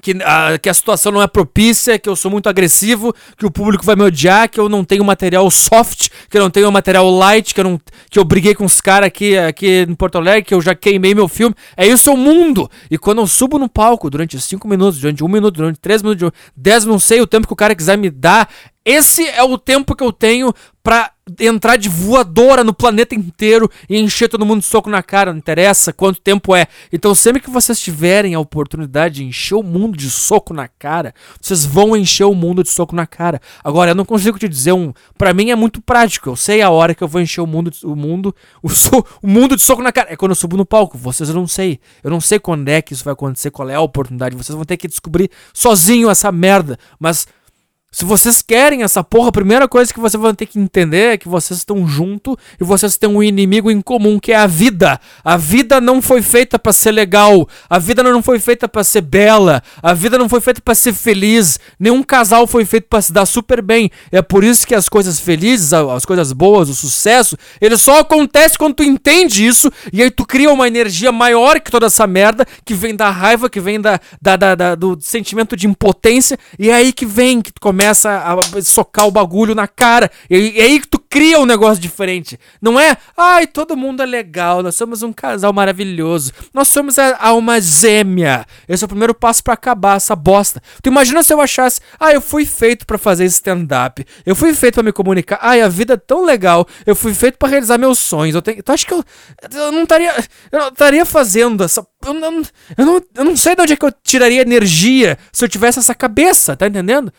que a, que a situação não é propícia, que eu sou muito agressivo, que o público vai me odiar, que eu não tenho material soft, que eu não tenho material light, que eu, não, que eu briguei com os caras aqui, aqui em Porto Alegre, que eu já queimei meu filme. É isso é o mundo. E quando eu subo no palco durante 5 minutos, durante 1 um minuto, durante 3 minutos, 10 não sei o tempo que o cara quiser me dar, esse é o tempo que eu tenho pra entrar de voadora no planeta inteiro e encher todo mundo de soco na cara. Não interessa quanto tempo é. Então, sempre que vocês tiverem a oportunidade de encher o mundo de soco na cara, vocês vão encher o mundo de soco na cara. Agora, eu não consigo te dizer um. Para mim é muito prático. Eu sei a hora que eu vou encher o mundo, o mundo, o, so, o mundo de soco na cara. É quando eu subo no palco. Vocês eu não sei. Eu não sei quando é que isso vai acontecer, qual é a oportunidade. Vocês vão ter que descobrir sozinho essa merda. Mas Se vocês querem essa porra, a primeira coisa que vocês vão ter que entender é que vocês estão junto e vocês têm um inimigo em comum, que é a vida. A vida não foi feita para ser legal, a vida não foi feita para ser bela, a vida não foi feita para ser feliz. Nenhum casal foi feito para se dar super bem. É por isso que as coisas felizes, as coisas boas, o sucesso, ele só acontece quando tu entende isso e aí tu cria uma energia maior que toda essa merda que vem da raiva, que vem da, da, da, da do sentimento de impotência e é aí que vem que tu começa começa a socar o bagulho na cara. E, e aí que tu cria um negócio diferente. Não é, ai, todo mundo é legal, nós somos um casal maravilhoso. Nós somos a alma gêmea. Esse é o primeiro passo para acabar essa bosta. Tu imagina se eu achasse, ah, eu fui feito para fazer stand-up. Eu fui feito para me comunicar. Ai, a vida é tão legal. Eu fui feito para realizar meus sonhos. Eu tenho, tu acha que eu, eu não estaria, eu não estaria fazendo essa eu não, eu, não, eu não sei de onde é que eu tiraria energia se eu tivesse essa cabeça, tá entendendo?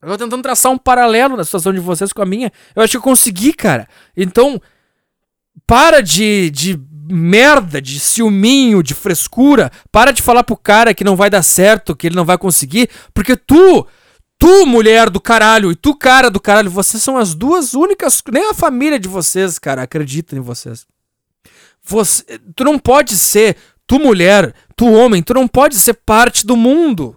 Eu tô tentando traçar um paralelo na situação de vocês com a minha. Eu acho que eu consegui, cara. Então, para de, de merda, de ciúminho, de frescura. Para de falar pro cara que não vai dar certo, que ele não vai conseguir. Porque tu, tu, mulher do caralho, e tu, cara do caralho, vocês são as duas únicas. Nem a família de vocês, cara, acredita em vocês. Você, tu não pode ser, tu, mulher, tu, homem, tu não pode ser parte do mundo.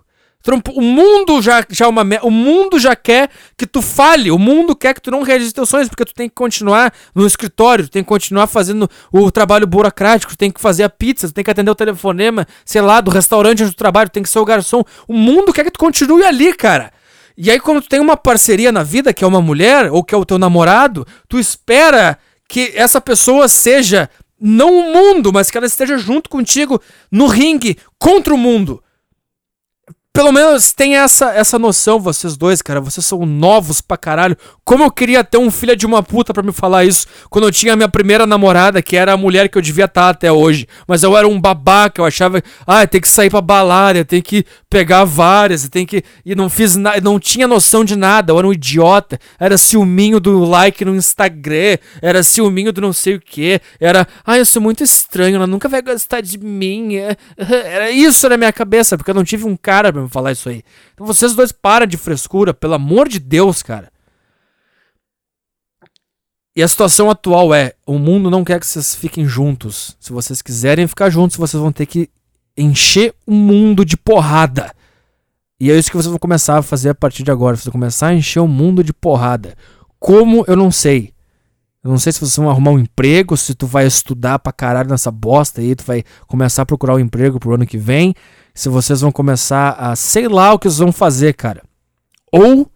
O mundo já, já é uma O mundo já quer que tu fale. O mundo quer que tu não realize teus sonhos, porque tu tem que continuar no escritório, tu tem que continuar fazendo o trabalho burocrático, tu tem que fazer a pizza, tu tem que atender o telefonema, sei lá, do restaurante onde tu trabalha, tu tem que ser o garçom. O mundo quer que tu continue ali, cara. E aí, quando tu tem uma parceria na vida, que é uma mulher, ou que é o teu namorado, tu espera que essa pessoa seja não o mundo, mas que ela esteja junto contigo no ringue contra o mundo. Pelo menos tem essa, essa noção, vocês dois, cara. Vocês são novos pra caralho. Como eu queria ter um filho de uma puta para me falar isso quando eu tinha a minha primeira namorada, que era a mulher que eu devia estar até hoje. Mas eu era um babaca, eu achava, ah, tem que sair pra balada, tem que pegar várias, tem que. E não fiz nada, não tinha noção de nada, eu era um idiota. Era ciúminho do like no Instagram, era ciúminho do não sei o que. Era, ah, eu sou muito estranho, ela nunca vai gostar de mim. Era isso na minha cabeça, porque eu não tive um cara pra me falar isso aí. Então vocês dois param de frescura, pelo amor de Deus, cara. E a situação atual é: o mundo não quer que vocês fiquem juntos. Se vocês quiserem ficar juntos, vocês vão ter que encher o mundo de porrada. E é isso que vocês vão começar a fazer a partir de agora. Vocês vão começar a encher o mundo de porrada. Como eu não sei. Eu não sei se vocês vão arrumar um emprego, se tu vai estudar pra caralho nessa bosta aí, tu vai começar a procurar um emprego pro ano que vem se vocês vão começar a sei lá o que vocês vão fazer, cara. Ou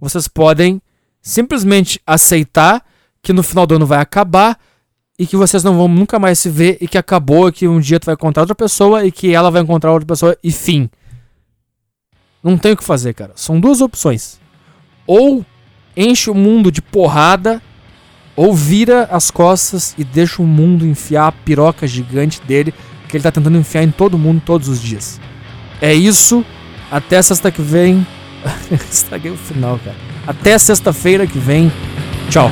vocês podem simplesmente aceitar que no final do ano vai acabar e que vocês não vão nunca mais se ver e que acabou e que um dia tu vai encontrar outra pessoa e que ela vai encontrar outra pessoa e fim. Não tem o que fazer, cara. São duas opções. Ou enche o mundo de porrada ou vira as costas e deixa o mundo enfiar a piroca gigante dele que ele tá tentando enfiar em todo mundo todos os dias. É isso. Até sexta que vem. Estraguei o final, cara. Até sexta-feira que vem. Tchau.